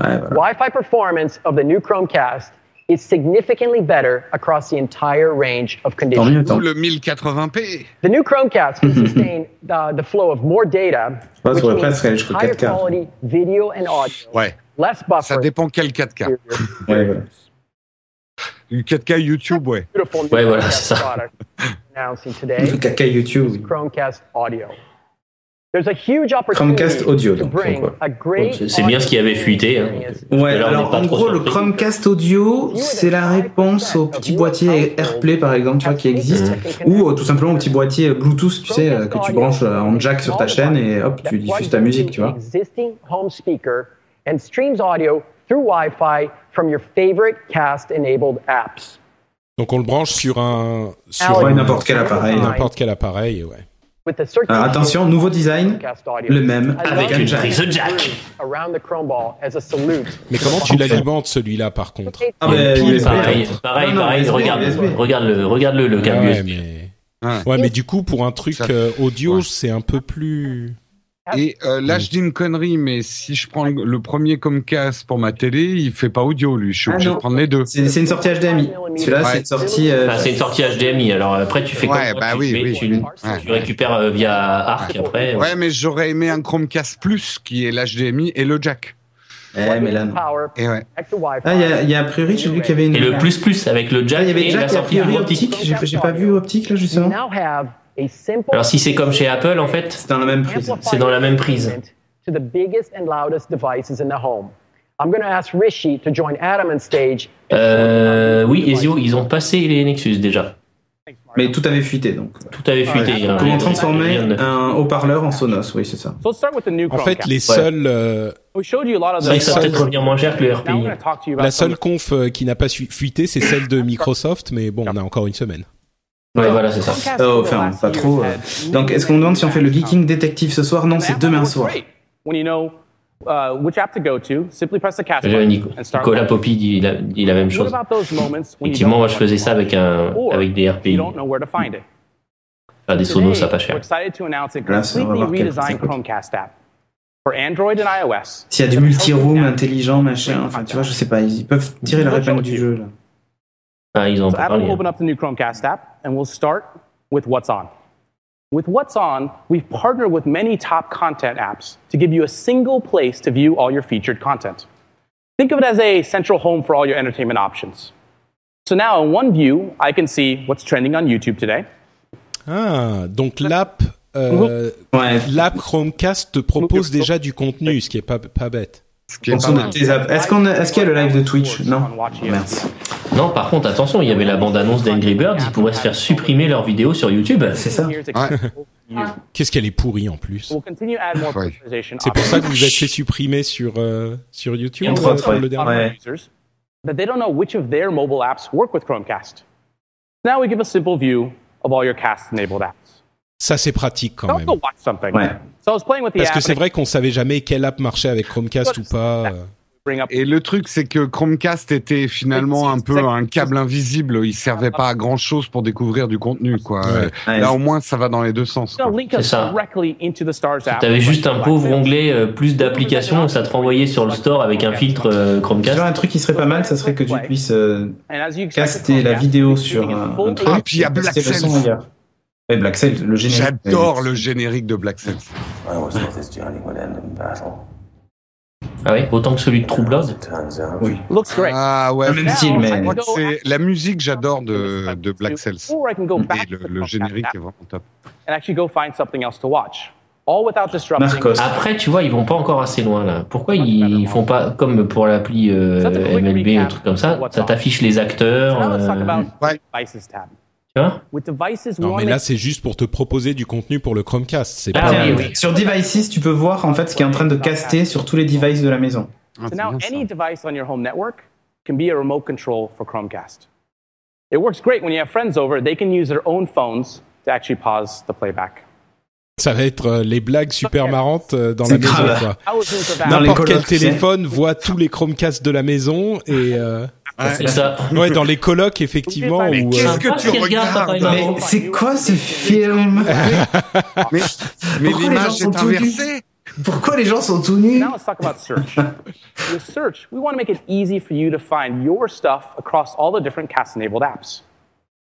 Speaker 4: Ouais, voilà.
Speaker 11: Wi-Fi performance of the new Chromecast is significantly better across the entire range of
Speaker 4: Tant
Speaker 11: conditions.
Speaker 4: mieux, tant.
Speaker 2: le 1080p.
Speaker 11: The new Chromecast can sustain the, the flow of more data, which means higher
Speaker 4: 4K.
Speaker 11: quality video and audio,
Speaker 2: Ouais.
Speaker 11: less
Speaker 2: Ça
Speaker 11: buffer,
Speaker 2: dépend quel 4K.
Speaker 4: Ouais, voilà.
Speaker 2: Du 4K YouTube, ouais.
Speaker 3: Ouais, voilà, c'est ça.
Speaker 11: product announcing today.
Speaker 4: Le caca YouTube.
Speaker 11: is Chromecast audio. There's a huge opportunity
Speaker 4: Chromecast audio,
Speaker 11: to
Speaker 4: donc,
Speaker 3: C'est- bien ce qui avait fuité, hein.
Speaker 4: Ouais, alors en gros, le. Chromecast audio, c'est la réponse au petit boîtier AirPlay par exemple, tu vois, qui existe, ou euh, tout simplement au petit boîtier Bluetooth, tu sais, euh, que tu branches euh, en jack sur ta chaîne et hop, tu diffuses ta musique, tu vois.
Speaker 11: Through Wi-Fi from your favorite cast-enabled apps.
Speaker 1: Donc on le branche sur un sur
Speaker 11: Ouais,
Speaker 1: un-
Speaker 4: n'importe quel appareil.
Speaker 1: n'importe quel appareil ouais.
Speaker 11: With the circulation
Speaker 4: Alors attention, nouveau design, le même,
Speaker 3: Avec
Speaker 11: love
Speaker 3: une
Speaker 11: the
Speaker 3: prise jack.
Speaker 11: around the Chrome ball as a salute.
Speaker 1: Mais comment tu l'alimentes celui-là par contre?
Speaker 4: Ah, mais
Speaker 1: pile,
Speaker 4: USB,
Speaker 3: Pareil, pareil,
Speaker 4: Non,
Speaker 3: pareil.
Speaker 4: USB,
Speaker 3: regarde,
Speaker 4: USB.
Speaker 3: regarde le, regarde le, le câble
Speaker 1: Ouais,
Speaker 3: USB.
Speaker 1: mais...
Speaker 2: Ouais.
Speaker 1: ouais, mais du coup pour un truc euh, audio
Speaker 2: Ouais.
Speaker 1: c'est un peu plus.
Speaker 2: Et euh, là, je dis une connerie, mais si je prends le, le premier Comcast pour ma télé, il fait pas audio, lui. Je suis
Speaker 4: Ah,
Speaker 2: obligé
Speaker 4: non.
Speaker 2: de prendre les deux.
Speaker 4: C'est c'est une sortie HDMI. Celui-là,
Speaker 2: Ouais.
Speaker 4: c'est une sortie. euh,
Speaker 3: Enfin, c'est une sortie HDMI. Alors après, tu fais
Speaker 2: Ouais,
Speaker 3: comme
Speaker 2: bah
Speaker 3: tu,
Speaker 2: oui,
Speaker 3: tu,
Speaker 2: Ouais.
Speaker 3: tu récupères euh, via Arc après.
Speaker 2: Ouais, mais j'aurais aimé un Chromecast Plus, qui est l'HDMI et le jack.
Speaker 4: Eh, mais là, non.
Speaker 11: Power,
Speaker 2: Et ouais.
Speaker 4: Ah, il y a, y a a priori, j'ai vu qu'il y avait une.
Speaker 3: Et le plus plus avec le
Speaker 4: Ah,
Speaker 3: jack
Speaker 4: il y avait
Speaker 3: et
Speaker 4: Jack
Speaker 3: la
Speaker 4: et a
Speaker 3: sortie
Speaker 4: priori optique.
Speaker 3: optique.
Speaker 4: J'ai j'ai pas vu optique là justement.
Speaker 3: Alors si c'est comme chez Apple, en fait,
Speaker 4: C'est dans la même prise.
Speaker 3: c'est dans la même prise.
Speaker 11: To the biggest and loudest devices in the home. I'm going to ask Rishi to join Adam on stage.
Speaker 3: Euh, oui, Ezio, ils ont passé les Nexus déjà.
Speaker 4: Mais tout avait fuité donc.
Speaker 3: Tout avait fuité. hein.
Speaker 4: Comment transformer un haut-parleur en Sonos? Oui, c'est ça.
Speaker 12: So let's start with the new
Speaker 1: En fait les seuls euh,
Speaker 12: we showed you a lot of
Speaker 3: C'est vrai
Speaker 12: the
Speaker 3: que ça va peut-être revenir moins cher que le RPI.
Speaker 1: la seule conf euh, qui n'a pas fuité c'est celle de Microsoft mais bon on a encore une semaine.
Speaker 3: Ouais, voilà, c'est ça.
Speaker 4: Oh, enfin, pas trop. euh. Donc, est-ce qu'on demande si on fait le geeking détective ce soir? Non, c'est demain soir.
Speaker 12: When you know uh, which app to go to, simply press the cast
Speaker 3: Euh,
Speaker 12: button
Speaker 3: Nico-
Speaker 12: and start
Speaker 3: Nicolas. Poppy dit la, dit la même
Speaker 12: What
Speaker 3: chose.
Speaker 12: about those moments when you
Speaker 3: Effectivement,
Speaker 12: don't
Speaker 3: moi je faisais ça avec un avec des RPI.
Speaker 12: don't know where to find it?
Speaker 3: Faire des sonos, ça pas
Speaker 12: we're
Speaker 3: cher.
Speaker 12: excited to announce a
Speaker 4: Là, ça, on va
Speaker 12: completely
Speaker 4: voir quel prix ça
Speaker 12: redesigned
Speaker 4: coûte.
Speaker 12: Chromecast app for Android and iOS.
Speaker 4: S'il y a du multi-room intelligent, machin, enfin, tu vois, je sais pas, ils peuvent tirer leur épingle du jeu, là.
Speaker 3: Ah, ils ont
Speaker 12: So
Speaker 3: pas
Speaker 12: Adam will open up the new Chromecast app, and we'll start with What's On. With What's On, we've partnered with many top content apps to give you a single place to view all your featured content. Think of it as a central home for all your entertainment options. So now in one view, I can see what's trending on YouTube today.
Speaker 1: Ah, donc l'app, euh, l'app Chromecast te propose déjà du contenu, ce qui est pas pas bête.
Speaker 4: Est-ce qu'on a- est-ce qu'il y a le live de Twitch? Non Merci.
Speaker 3: Non, par contre, attention, il y avait la bande-annonce d'Angry Birds, ils pourraient se faire supprimer leurs vidéos sur YouTube.
Speaker 4: C'est ça.
Speaker 1: Qu'est-ce qu'elle est pourrie en plus.
Speaker 12: We'll continue to add more personalization
Speaker 1: C'est pour ça que vous êtes fait supprimer sur euh, sur YouTube.
Speaker 12: Entre
Speaker 1: euh,
Speaker 12: autres, ouais.
Speaker 1: le dernier
Speaker 12: Ouais. but they don't know which of their mobile apps work with Chromecast. Now we give a simple view of all your cast-enabled apps.
Speaker 1: Ça c'est pratique quand même.
Speaker 12: something. So I was playing with the
Speaker 1: Parce que c'est vrai qu'on savait jamais quelle app marchait avec Chromecast ou pas. euh.
Speaker 2: Et le truc, c'est que Chromecast était finalement un peu un câble invisible. Il servait pas à grand chose pour découvrir du contenu, quoi.
Speaker 3: Ouais.
Speaker 2: Là, au moins, ça va dans les deux sens.
Speaker 3: C'est ça.
Speaker 12: directly into the Stars app.
Speaker 3: T'avais juste un pauvre onglet euh, plus d'applications, ça te renvoyait sur le store avec un filtre euh,
Speaker 4: Tu
Speaker 3: Chromecast.
Speaker 4: vois, un truc qui serait pas mal, ça serait que tu puisses euh,
Speaker 12: And as you expect,
Speaker 4: caster la vidéo sur un, un truc.
Speaker 2: Ah, puis il y a
Speaker 4: et
Speaker 2: Black
Speaker 4: caster le. Ouais, Black générique.
Speaker 2: J'adore le générique de Black Cells.
Speaker 3: Ah oui, autant que celui de True Blood.
Speaker 4: Oui.
Speaker 12: Looks great.
Speaker 2: Ah ouais,
Speaker 4: même style, mais-
Speaker 2: c'est la musique, j'adore de, de Black Cells.
Speaker 12: Or I can go
Speaker 2: Et
Speaker 12: back
Speaker 2: le, générique est vraiment top.
Speaker 12: and actually go find something else to watch. All without disrupting.
Speaker 3: Après, tu vois, ils vont pas encore assez loin là. Pourquoi ils font pas comme pour l'appli euh, MLB ou truc comme ça? Ça t'affiche les acteurs.
Speaker 12: Now let's talk
Speaker 3: euh,
Speaker 12: about
Speaker 1: Non mais là c'est juste pour te proposer du contenu pour le Chromecast. C'est
Speaker 3: Ah
Speaker 1: pas.
Speaker 3: oui, oui.
Speaker 4: Sur Devices, tu peux voir en fait ce qui est en train de caster sur tous les devices de la maison.
Speaker 12: So now any device on your home network can be a remote control for Chromecast. It works great when you have friends over. They can use their own phones to actually pause the playback.
Speaker 1: Ça va être euh, les blagues super marrantes euh, dans la maison N'importe quel téléphone voit tous les Chromecasts de la maison et euh,
Speaker 3: C'est ça.
Speaker 1: ouais dans les colocs effectivement
Speaker 2: Mais
Speaker 1: où,
Speaker 2: qu'est-ce
Speaker 1: euh,
Speaker 2: que tu regardes
Speaker 4: Mais c'est quoi ce film
Speaker 2: Mais, mais
Speaker 4: Pourquoi les gens
Speaker 2: l'image
Speaker 4: sont
Speaker 2: est inversée.
Speaker 4: Pourquoi les gens sont tout nus
Speaker 12: Now let's talk about search. With search, we want to make it easy for you to find your stuff across all the different cast-enabled apps.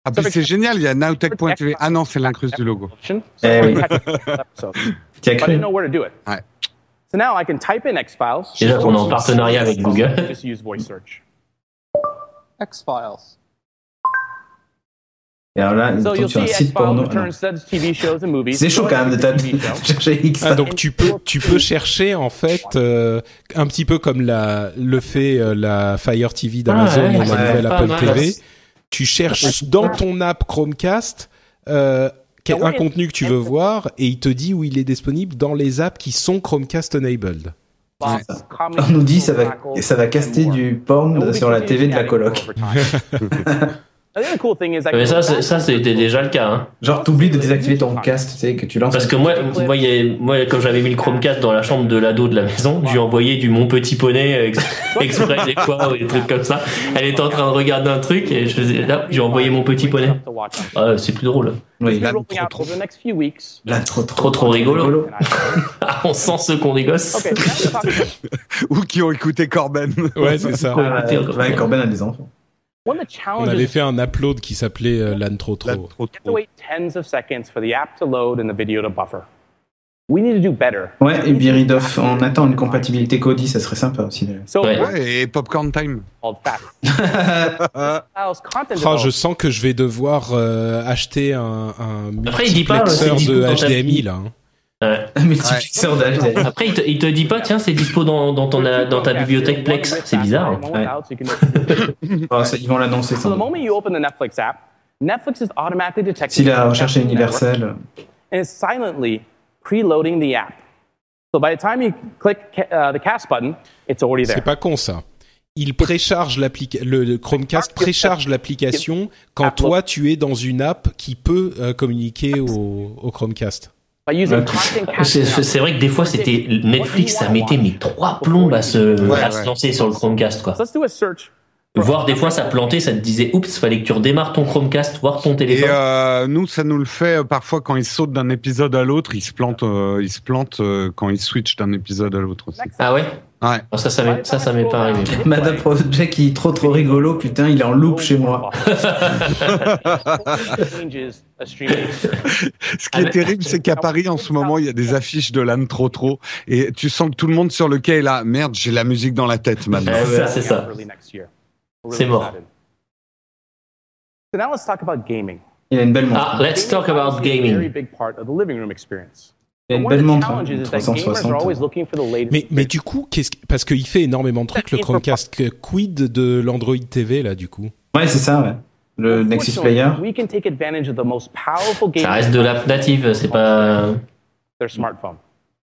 Speaker 2: Ah, puis c'est génial, il y a nowtech.tv. Ah non, c'est l'incruste du logo.
Speaker 4: Eh
Speaker 12: I
Speaker 4: oui. Tu as cru
Speaker 12: didn't know where to do it.
Speaker 2: Ouais.
Speaker 12: So now I can type in X files.
Speaker 3: Déjà qu'on est en partenariat avec Google.
Speaker 12: Just use voice search.
Speaker 6: X-Files.
Speaker 4: Et alors là, il
Speaker 12: So
Speaker 4: tombe sur un site
Speaker 12: X
Speaker 4: porno. C'est chaud quand même de chercher X.
Speaker 1: Ah, donc tu peux tu peux chercher en fait euh, un petit peu comme la le fait euh, la Fire TV d'Amazon
Speaker 3: Ah ouais,
Speaker 1: et la nouvelle Apple
Speaker 3: mal.
Speaker 1: TV. Tu cherches dans ton app Chromecast euh, quel- un contenu que tu veux voir et il te dit où il est disponible dans les apps qui sont Chromecast enabled.
Speaker 4: On nous dit ça va, ça va caster du porn sur la TV de la coloc.
Speaker 12: I think the cool thing is I
Speaker 3: Mais ça, c'était déjà le cas. Hein.
Speaker 4: Genre, t'oublies de désactiver ton cast, tu sais, que tu lances.
Speaker 3: Parce que moi, moi, y a- moi, quand j'avais mis le Chromecast dans la chambre de l'ado de la maison, je lui ai envoyé du Mon Petit Poney euh, ex- exprès des fois, ou des trucs comme ça. Elle était en train de regarder un truc et je faisais, là, j'ai envoyé Mon Petit Poney. Ah, c'est plus drôle.
Speaker 4: Oui, là,
Speaker 12: few weeks.
Speaker 4: là, trop, trop,
Speaker 3: Trop, trop rigolo. Ah, on sent ceux qu'on dégosse.
Speaker 2: Ou qui ont écouté Corben.
Speaker 1: Ouais, c'est ça.
Speaker 4: Ah, ouais, Corben a des enfants.
Speaker 1: On avait fait un upload qui s'appelait euh, LAN trop trop.
Speaker 2: Là, trop,
Speaker 12: you have to
Speaker 2: trop.
Speaker 12: wait tens of seconds for the app to load and the video to buffer. We need to do better.
Speaker 4: Ouais, et Biridoff, on attend une compatibilité Kodi, ça serait sympa aussi.
Speaker 3: Ouais.
Speaker 2: Ouais, et Popcorn Time.
Speaker 1: Ah, je sens que je vais devoir euh, acheter un, un
Speaker 3: Après, il dit pas,
Speaker 1: multiplexeur
Speaker 3: c'est
Speaker 1: de HDMI là. hein.
Speaker 3: Ouais.
Speaker 4: Un multiplexeur d'HDMI.
Speaker 3: Après, il te, il te dit pas, tiens, c'est dispo dans, dans, ton, dans ta bibliothèque Plex. C'est bizarre. hein.
Speaker 4: Ouais. Ils vont l'annoncer
Speaker 12: So the
Speaker 4: sans
Speaker 12: moment you open the Netflix app, Netflix is automatically detecting
Speaker 4: Si la recherche est universelle.
Speaker 12: and is silently preloading the app. So by the time you click ca- uh, the cast button, it's already
Speaker 1: C'est
Speaker 12: there.
Speaker 1: pas con ça. il précharge l'application, le, le Chromecast précharge l'application quand toi tu es dans une app qui peut euh, communiquer au, au Chromecast.
Speaker 3: C'est c'est vrai que des fois c'était Netflix, ça mettait mes trois plombes à se,
Speaker 2: Ouais,
Speaker 3: à se
Speaker 2: ouais.
Speaker 3: lancer sur le Chromecast quoi.
Speaker 12: Let's do a search.
Speaker 3: Voire des fois ça plantait, ça te disait oups, fallait que tu redémarres ton Chromecast, voir ton
Speaker 2: Et
Speaker 3: téléphone.
Speaker 2: euh, nous, ça nous le fait euh, parfois quand il saute d'un épisode à l'autre, il se plante, euh, il se plante euh, quand il switch d'un épisode à l'autre aussi.
Speaker 3: Ah ouais?
Speaker 2: Ouais.
Speaker 3: Oh, Ça, ça m'est ça, ça m'est pas arrivé.
Speaker 4: Madame Project, il est trop trop rigolo, putain, il est en loop chez moi.
Speaker 2: Ce qui est terrible, c'est qu'à Paris, en ce moment, il y a des affiches de l'âne trop trop, et tu sens que tout le monde sur le quai est là. Merde, j'ai la musique dans la tête maintenant.
Speaker 3: Eh ouais, c'est ça. C'est mort.
Speaker 12: excited. So now let's talk about gaming.
Speaker 4: Il a une belle montre.
Speaker 3: Ah, let's talk about gaming.
Speaker 4: Il a une belle montre. hein,
Speaker 12: challenges
Speaker 4: une
Speaker 12: is that gamers are
Speaker 4: 360.
Speaker 12: always looking for the latest.
Speaker 1: Mais, mais du coup, qu'est-ce que- parce qu'il fait énormément de trucs le Chromecast. Quid de l'Android TV là du coup?
Speaker 4: Ouais, c'est ça, ouais. Le Nexus Player.
Speaker 12: We can take advantage of the most powerful gaming
Speaker 3: Ça reste de l'app native, c'est pas.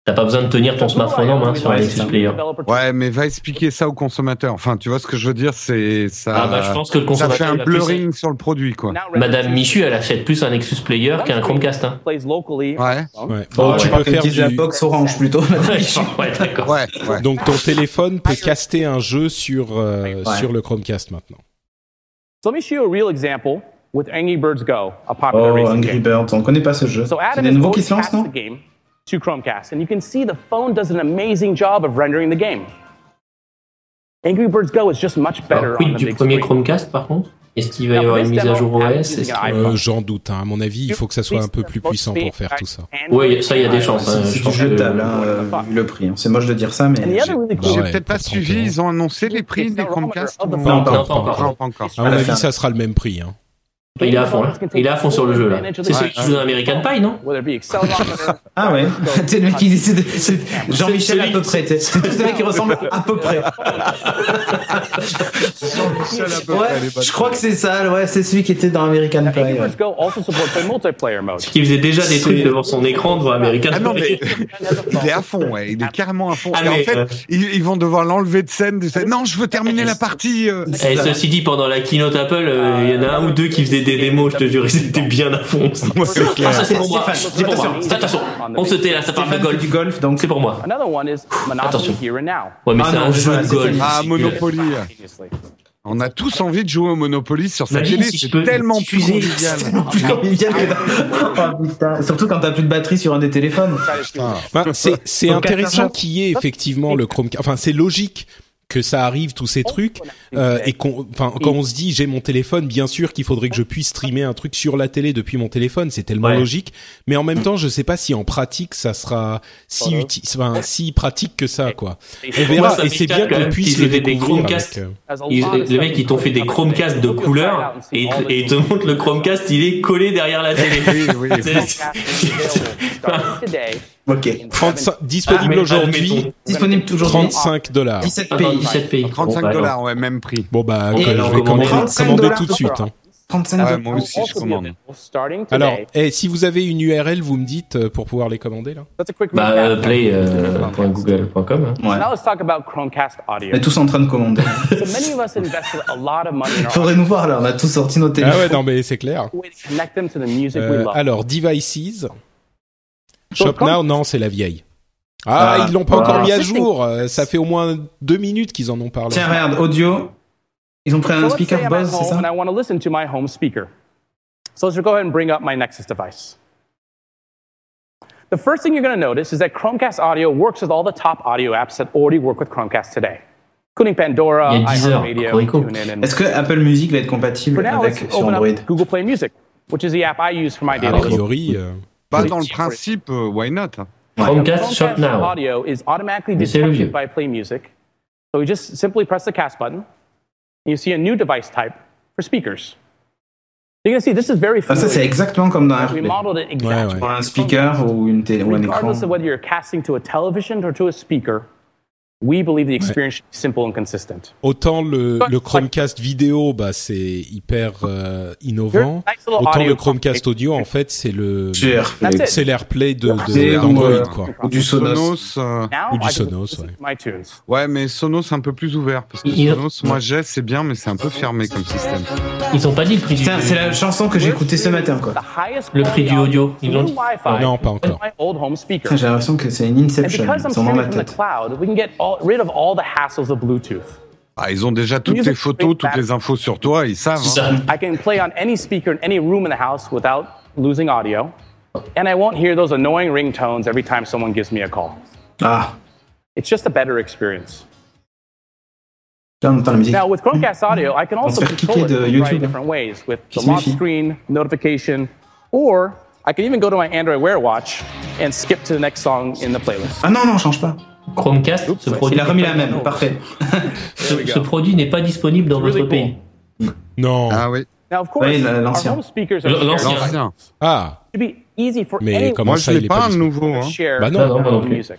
Speaker 3: T'as pas besoin de tenir ton smartphone en main sur un Nexus Player.
Speaker 2: Ouais, mais va expliquer ça au consommateur. Enfin, tu vois ce que je veux dire, c'est ça.
Speaker 3: Ah bah, je pense que le
Speaker 2: ça fait
Speaker 3: consommateur,
Speaker 2: un
Speaker 3: plus-
Speaker 2: blurring sur le produit, quoi.
Speaker 3: Madame Michu, elle achète plus un Nexus Player qu'un Chromecast. Hein.
Speaker 2: Ouais.
Speaker 1: Ouais.
Speaker 4: Bon,
Speaker 1: Bon, tu peux faire
Speaker 4: la
Speaker 1: du.
Speaker 4: box orange plutôt.
Speaker 3: ouais, d'accord.
Speaker 2: Ouais, ouais.
Speaker 1: Donc ton téléphone peut caster un jeu sur euh,
Speaker 4: Ouais.
Speaker 1: sur le Chromecast maintenant.
Speaker 12: So let me show you a real example with Angry Birds Go, a popular
Speaker 4: Oh, Angry. Birds, on connaît pas ce jeu.
Speaker 12: So
Speaker 4: C'est des nouveaux qui se lancent, non
Speaker 12: to Chromecast, and you can see the phone does an amazing job of rendering the game. Angry Birds Go is just much better
Speaker 3: Alors,
Speaker 12: on
Speaker 3: quid
Speaker 12: the
Speaker 3: du
Speaker 12: big
Speaker 3: premier
Speaker 12: screen.
Speaker 3: Chromecast par contre Est-ce qu'il va y avoir une mise à jour OS
Speaker 1: Euh, J'en doute. Hein. À mon avis, il faut que ça soit un peu plus puissant pour faire tout ça.
Speaker 3: Oui, ça, il y a des chances. hein.
Speaker 4: C'est jetable,
Speaker 3: que-
Speaker 4: hein, euh, vu le prix. hein. C'est moche de dire ça, mais. J'ai-
Speaker 1: ouais,
Speaker 2: peut-être pas
Speaker 1: pour 30
Speaker 2: suivi. Ils ont annoncé les prix des Chromecast
Speaker 12: Non,
Speaker 4: pas encore.
Speaker 1: À mon avis, ça sera le même prix. Hein.
Speaker 3: Il est à fond là. Il est à fond sur le jeu là. C'est celui qui joue dans American Pie, non?
Speaker 4: Ah ouais. C'est le mec qui dit. c'est- c'est- Jean-Michel à
Speaker 3: celui-
Speaker 4: peu près. C'est tous des mecs qui ressemblent à peu près. Ouais, je crois que c'est ça. Ouais, c'est celui qui était dans American Pie.
Speaker 3: Qui faisait déjà des trucs devant son écran devant American
Speaker 2: Ah non, mais
Speaker 3: Pie.
Speaker 2: il est à fond, ouais. Il est carrément à fond.
Speaker 3: Ah,
Speaker 2: Et en fait,
Speaker 3: euh,
Speaker 2: ils, vont devoir l'enlever de scène. du fait, Non, je veux terminer la partie.
Speaker 3: Et ceci dit, pendant la keynote Apple, euh, il y en a un ou deux qui faisaient des démos, je te jure, ils étaient bien à fond.
Speaker 2: c'est clair.
Speaker 3: Ah, ça c'est pour moi. C'est pour moi.
Speaker 4: attention,
Speaker 3: on se tait là, ça parle de golf.
Speaker 4: du golf, donc.
Speaker 3: C'est pour moi.
Speaker 12: Another one is Monopoly
Speaker 3: Attention.
Speaker 12: Here and Now.
Speaker 3: Ouais, mais
Speaker 4: Ah
Speaker 3: c'est
Speaker 4: non,
Speaker 3: un
Speaker 4: je
Speaker 3: jeu de golf.
Speaker 2: Ah, Monopoly. On a tous envie de jouer au Monopoly sur sa télé.
Speaker 3: si
Speaker 2: C'est tellement plus convivial.
Speaker 4: Plus convivial que dans- Oh, putain. Surtout quand t'as plus de batterie sur un des téléphones.
Speaker 1: Ben, c'est intéressant qu'il y ait effectivement le Chromecast. Enfin, c'est logique que ça arrive tous ces trucs euh, et qu'on, enfin, quand on se dit j'ai mon téléphone, bien sûr qu'il faudrait que je puisse streamer un truc sur la télé depuis mon téléphone, c'est tellement
Speaker 3: Ouais.
Speaker 1: logique. Mais en même temps, je sais pas si en pratique ça sera si uti- enfin, si pratique que ça, quoi. On verra. Et c'est bien qu'on puisse le
Speaker 3: des. Chromecast.
Speaker 1: avec, euh,
Speaker 3: Ils-
Speaker 12: of
Speaker 3: les mecs, ils t'ont fait des Chromecast de couleur et, et ils te montrent le Chromecast, il est collé derrière la télé.
Speaker 2: Oui, oui.
Speaker 4: Ok.
Speaker 1: 35 disponible
Speaker 3: Ah,
Speaker 1: aujourd'hui.
Speaker 4: Disponible aujourd'hui.
Speaker 1: 35 dollars.
Speaker 4: 17
Speaker 3: Ah, dans
Speaker 4: pays.
Speaker 3: 17 pays. Bon,
Speaker 2: 35
Speaker 3: bah,
Speaker 2: dollars, ouais, même prix.
Speaker 1: Bon bah,
Speaker 3: Et
Speaker 1: je
Speaker 3: alors,
Speaker 1: vais commander,
Speaker 4: 35
Speaker 1: commander tout de suite. hein.
Speaker 4: 35
Speaker 2: Ouais,
Speaker 4: dollars.
Speaker 2: moi aussi, je commande.
Speaker 1: Alors, eh, si vous avez une URL, vous me dites euh, pour pouvoir les commander là.
Speaker 12: That's a quick
Speaker 3: Bah, euh, play.google.com. hein.
Speaker 4: Ouais.
Speaker 12: Now let's talk about Chromecast audio.
Speaker 4: On est tous en train de commander.
Speaker 12: So many of us invested a lot of money in our
Speaker 4: Faudrait nous voir là, on a tous sorti nos
Speaker 1: Ah
Speaker 4: téléphones.
Speaker 1: ouais, non mais c'est clair. Euh, alors, Devices. Shop Now, non, c'est la vieille. Ah,
Speaker 4: Ah.
Speaker 1: ils l'ont pas
Speaker 4: Ah.
Speaker 1: encore mis à jour. Euh, Ça fait au moins deux minutes qu'ils en ont parlé.
Speaker 4: Tiens, regarde, audio. Ils ont pris un speaker Bose, c'est
Speaker 12: and
Speaker 4: ça
Speaker 12: I want to listen to my home speaker. So let's go ahead and bring up my Nexus device. The first thing you're going to notice is that Chromecast Audio works with all the top audio apps that already work with Chromecast today, including Pandora,
Speaker 3: Il y a Deezer,
Speaker 12: iHeartRadio,
Speaker 3: Corico.
Speaker 12: TuneIn, and
Speaker 4: Est-ce que Apple Music va être compatible
Speaker 12: For now,
Speaker 4: avec sur Android
Speaker 12: up Google Play Music, which is the app I use for my
Speaker 1: A
Speaker 12: daily life.
Speaker 1: priori, euh,
Speaker 2: Pas
Speaker 12: Oui.
Speaker 2: dans le principe, euh, why not hein.
Speaker 3: Chromecast Shop Now.
Speaker 12: audio is automatically
Speaker 3: Mais c'est le vieux.
Speaker 12: detected by Play Music. So we just simply press the cast button, and you see a new device type for speakers. You're going to see this is very
Speaker 4: Ah, ça, c'est exactement comme dans
Speaker 12: We
Speaker 4: AirPlay.
Speaker 12: modeled it exactly.
Speaker 1: ouais.
Speaker 4: Pour un speaker ou, une télé, ou un écran.
Speaker 12: Regardless of whether you're casting to a television or to a speaker, We believe the experience should be simple and consistent.
Speaker 1: Autant le, le Chromecast vidéo, bah c'est hyper euh, innovant. Autant le Chromecast audio, en fait, c'est le
Speaker 4: C'est AirPlay.
Speaker 1: c'est l'AirPlay de, d'Android
Speaker 4: euh,
Speaker 1: quoi.
Speaker 4: ou du Sonos.
Speaker 2: Sonos, euh,
Speaker 1: Ou du Sonos, ouais.
Speaker 2: ouais, mais Sonos c'est un peu plus ouvert parce que
Speaker 3: Il-
Speaker 2: Sonos, moi j'ai, c'est bien, mais c'est un peu fermé comme système.
Speaker 3: Ils ont pas dit le prix
Speaker 4: Putain, c'est la chanson que j'ai écoutée ce matin, quoi.
Speaker 3: Le prix du audio. Ils l'ont
Speaker 12: through
Speaker 3: dit.
Speaker 12: Wi-Fi
Speaker 1: Non, pas encore.
Speaker 4: j'ai l'impression que c'est une Inception. Ils sont dans ma tête.
Speaker 12: Cloud, we can get all, rid of all the hassles of Bluetooth.
Speaker 2: Ah, ils ont déjà toutes tes photos, toutes les infos sur toi, ils savent. Hein.
Speaker 12: I can play on any speaker in any room in the house without losing audio. And I won't hear those annoying ringtones every time someone gives me a call.
Speaker 4: Ah,
Speaker 12: It's just a better experience.
Speaker 4: là on entend la musique.
Speaker 12: Now, with Chromecast Audio, I can
Speaker 4: On va se
Speaker 12: also control
Speaker 4: kicker
Speaker 12: it in a
Speaker 4: YouTube,
Speaker 12: different ways with the lock screen, notification, or I can even go to my Android Wear Watch and skip to the next song in the playlist.
Speaker 4: Ah non, non, change pas.
Speaker 3: Chromecast, ce produit,
Speaker 4: Il a remis la même, parfait.
Speaker 3: ce, ce produit n'est pas disponible dans
Speaker 12: Really
Speaker 3: votre pays.
Speaker 1: Non.
Speaker 2: Ah oui.
Speaker 4: L'ancien.
Speaker 1: Ah, mais
Speaker 12: anyone
Speaker 1: comment
Speaker 2: Moi je
Speaker 1: ça est
Speaker 2: pas
Speaker 1: pas
Speaker 2: un nouveau.
Speaker 12: to
Speaker 2: Hein.
Speaker 12: share
Speaker 1: Bah non,
Speaker 3: non, non plus.
Speaker 12: music.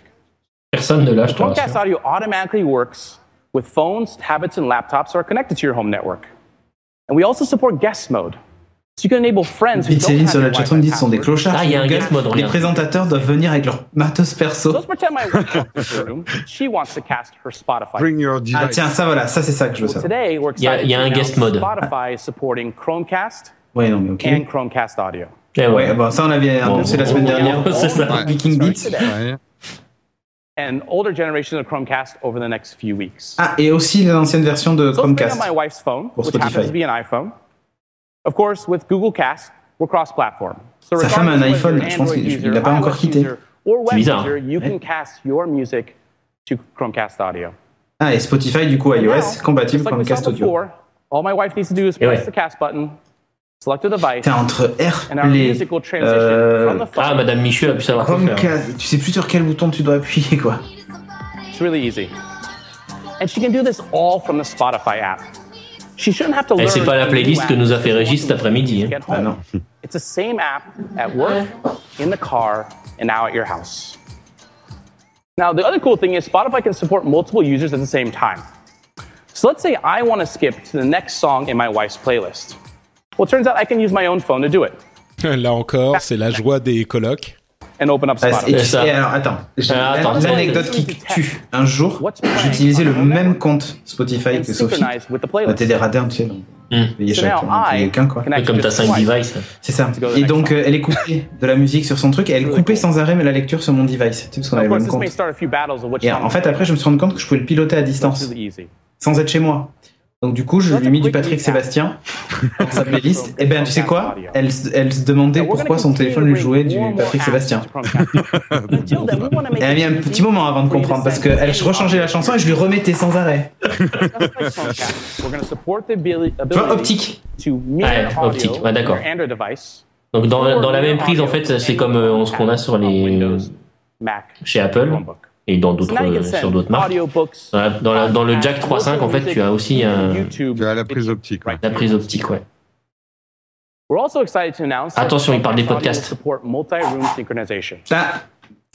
Speaker 3: Personne ne l'a, je te
Speaker 12: Chromecast. Audio automatically works with phones, tablets, and laptops that are connected to your home network. And we also support guest mode. So you can enable friends who
Speaker 4: Puis
Speaker 12: don't
Speaker 4: Céline sur la chatroom dit ce sont des clochards.
Speaker 3: Ah, il y a un guest mode,
Speaker 4: Les présentateurs doivent venir avec leur matos perso.
Speaker 12: Let's pretend my wife walks into the room. She wants to cast her Spotify.
Speaker 2: Bring your device.
Speaker 4: Ah tiens, ça voilà, ça c'est ça que je veux savoir.
Speaker 3: Il y a- il y a un guest mode.
Speaker 12: Spotify is supporting Chromecast
Speaker 4: Ouais, non mais ok.
Speaker 12: and Chromecast Audio.
Speaker 3: Eh
Speaker 4: Ouais, bon, ça on l'avait annoncé la semaine dernière.
Speaker 3: c'est ça.
Speaker 2: Ouais.
Speaker 4: Viking Beats.
Speaker 2: Ouais.
Speaker 12: And older generations of Chromecast over the next few weeks.
Speaker 4: Ah, et aussi l'ancienne version de
Speaker 12: So
Speaker 4: Chromecast.
Speaker 12: on my wife's phone, which happens
Speaker 4: Spotify.
Speaker 12: to be an iPhone. Of course, with Google Cast, we're cross-platform. So
Speaker 4: Sa femme a un iPhone, je pense qu'il- l'a pas encore quitté.
Speaker 3: bizarre.
Speaker 12: user, you can cast your music to Chromecast Audio.
Speaker 4: Ah, et Spotify du coup iOS
Speaker 12: now,
Speaker 4: compatible Chromecast audio.
Speaker 12: before, all my wife needs to do is press
Speaker 3: ouais.
Speaker 12: the cast button, select a device,
Speaker 4: T'es entre
Speaker 12: and our
Speaker 4: AirPlay, euh,
Speaker 12: from the phone.
Speaker 3: Ah, Madame Michu a pu savoir quoi faire.
Speaker 4: Chromecast, tu sais plus sur quel bouton tu dois appuyer quoi.
Speaker 12: It's really easy. And she can do this all from the Spotify app.
Speaker 3: Et
Speaker 12: learn
Speaker 3: c'est pas la
Speaker 12: a
Speaker 3: playlist que nous a fait Régis cet
Speaker 12: once a week
Speaker 3: après-midi,
Speaker 12: to
Speaker 3: hein.
Speaker 12: get
Speaker 4: Ah non.
Speaker 12: It's the same app at work, in the car, and now at your house. Now, the other cool thing is Spotify can support multiple users at the same time. So let's say I want to skip to the next song in my wife's playlist. Well, it turns out I can use my own phone to do it
Speaker 1: Là encore, c'est la joie des colocs.
Speaker 12: And open up
Speaker 4: et, tu sais, alors attends, j'ai
Speaker 3: Ah, attends,
Speaker 4: l'anecdote qui tue. Un jour, j'utilisais le même compte Spotify que Sophie. Bah. T'es des radins, tu sais. donc.
Speaker 3: Hmm.
Speaker 4: Payez
Speaker 12: So
Speaker 4: chaque
Speaker 12: now
Speaker 4: payez
Speaker 12: I
Speaker 4: qu'un quoi.
Speaker 3: Comme t'as
Speaker 12: just
Speaker 3: 5
Speaker 12: swipe.
Speaker 3: devices.
Speaker 4: C'est ça. Et donc, euh, elle écoutait de la musique sur son truc et elle coupait sans arrêt la lecture sur mon device. Tu sais, parce qu'on
Speaker 12: Of
Speaker 4: avait le même compte.
Speaker 12: a
Speaker 4: Et en fait, après, je me suis rendu compte que je pouvais le piloter à
Speaker 12: is
Speaker 4: distance, sans être chez moi. Donc, du coup, je lui ai mis du Patrick Sébastien dans sa playlist. Et ben, tu sais quoi? Elle, se- elle se demandait pourquoi son téléphone
Speaker 12: to
Speaker 4: lui jouait du Patrick Sébastien. Elle a mis un petit moment avant de comprendre parce qu'elle rechangeait la chanson et je lui remettais sans arrêt. Tu vois, optique.
Speaker 12: to mirror
Speaker 3: Ouais, optique, ouais, d'accord.
Speaker 12: your Android device
Speaker 3: Donc dans, dans la même prise, en fait, c'est
Speaker 12: on
Speaker 3: comme euh, ce qu'on a sur les chez Apple. Et dans d'autres euh, sur d'autres marques. Dans, la- dans, la- dans le jack
Speaker 12: podcasts,
Speaker 3: 3.5, en fait, tu as aussi un,
Speaker 12: YouTube.
Speaker 2: Tu as la prise optique. ouais.
Speaker 3: la prise optique, ouais.
Speaker 12: We're also excited to announce that
Speaker 3: Attention, il parle des podcasts.
Speaker 4: Ah,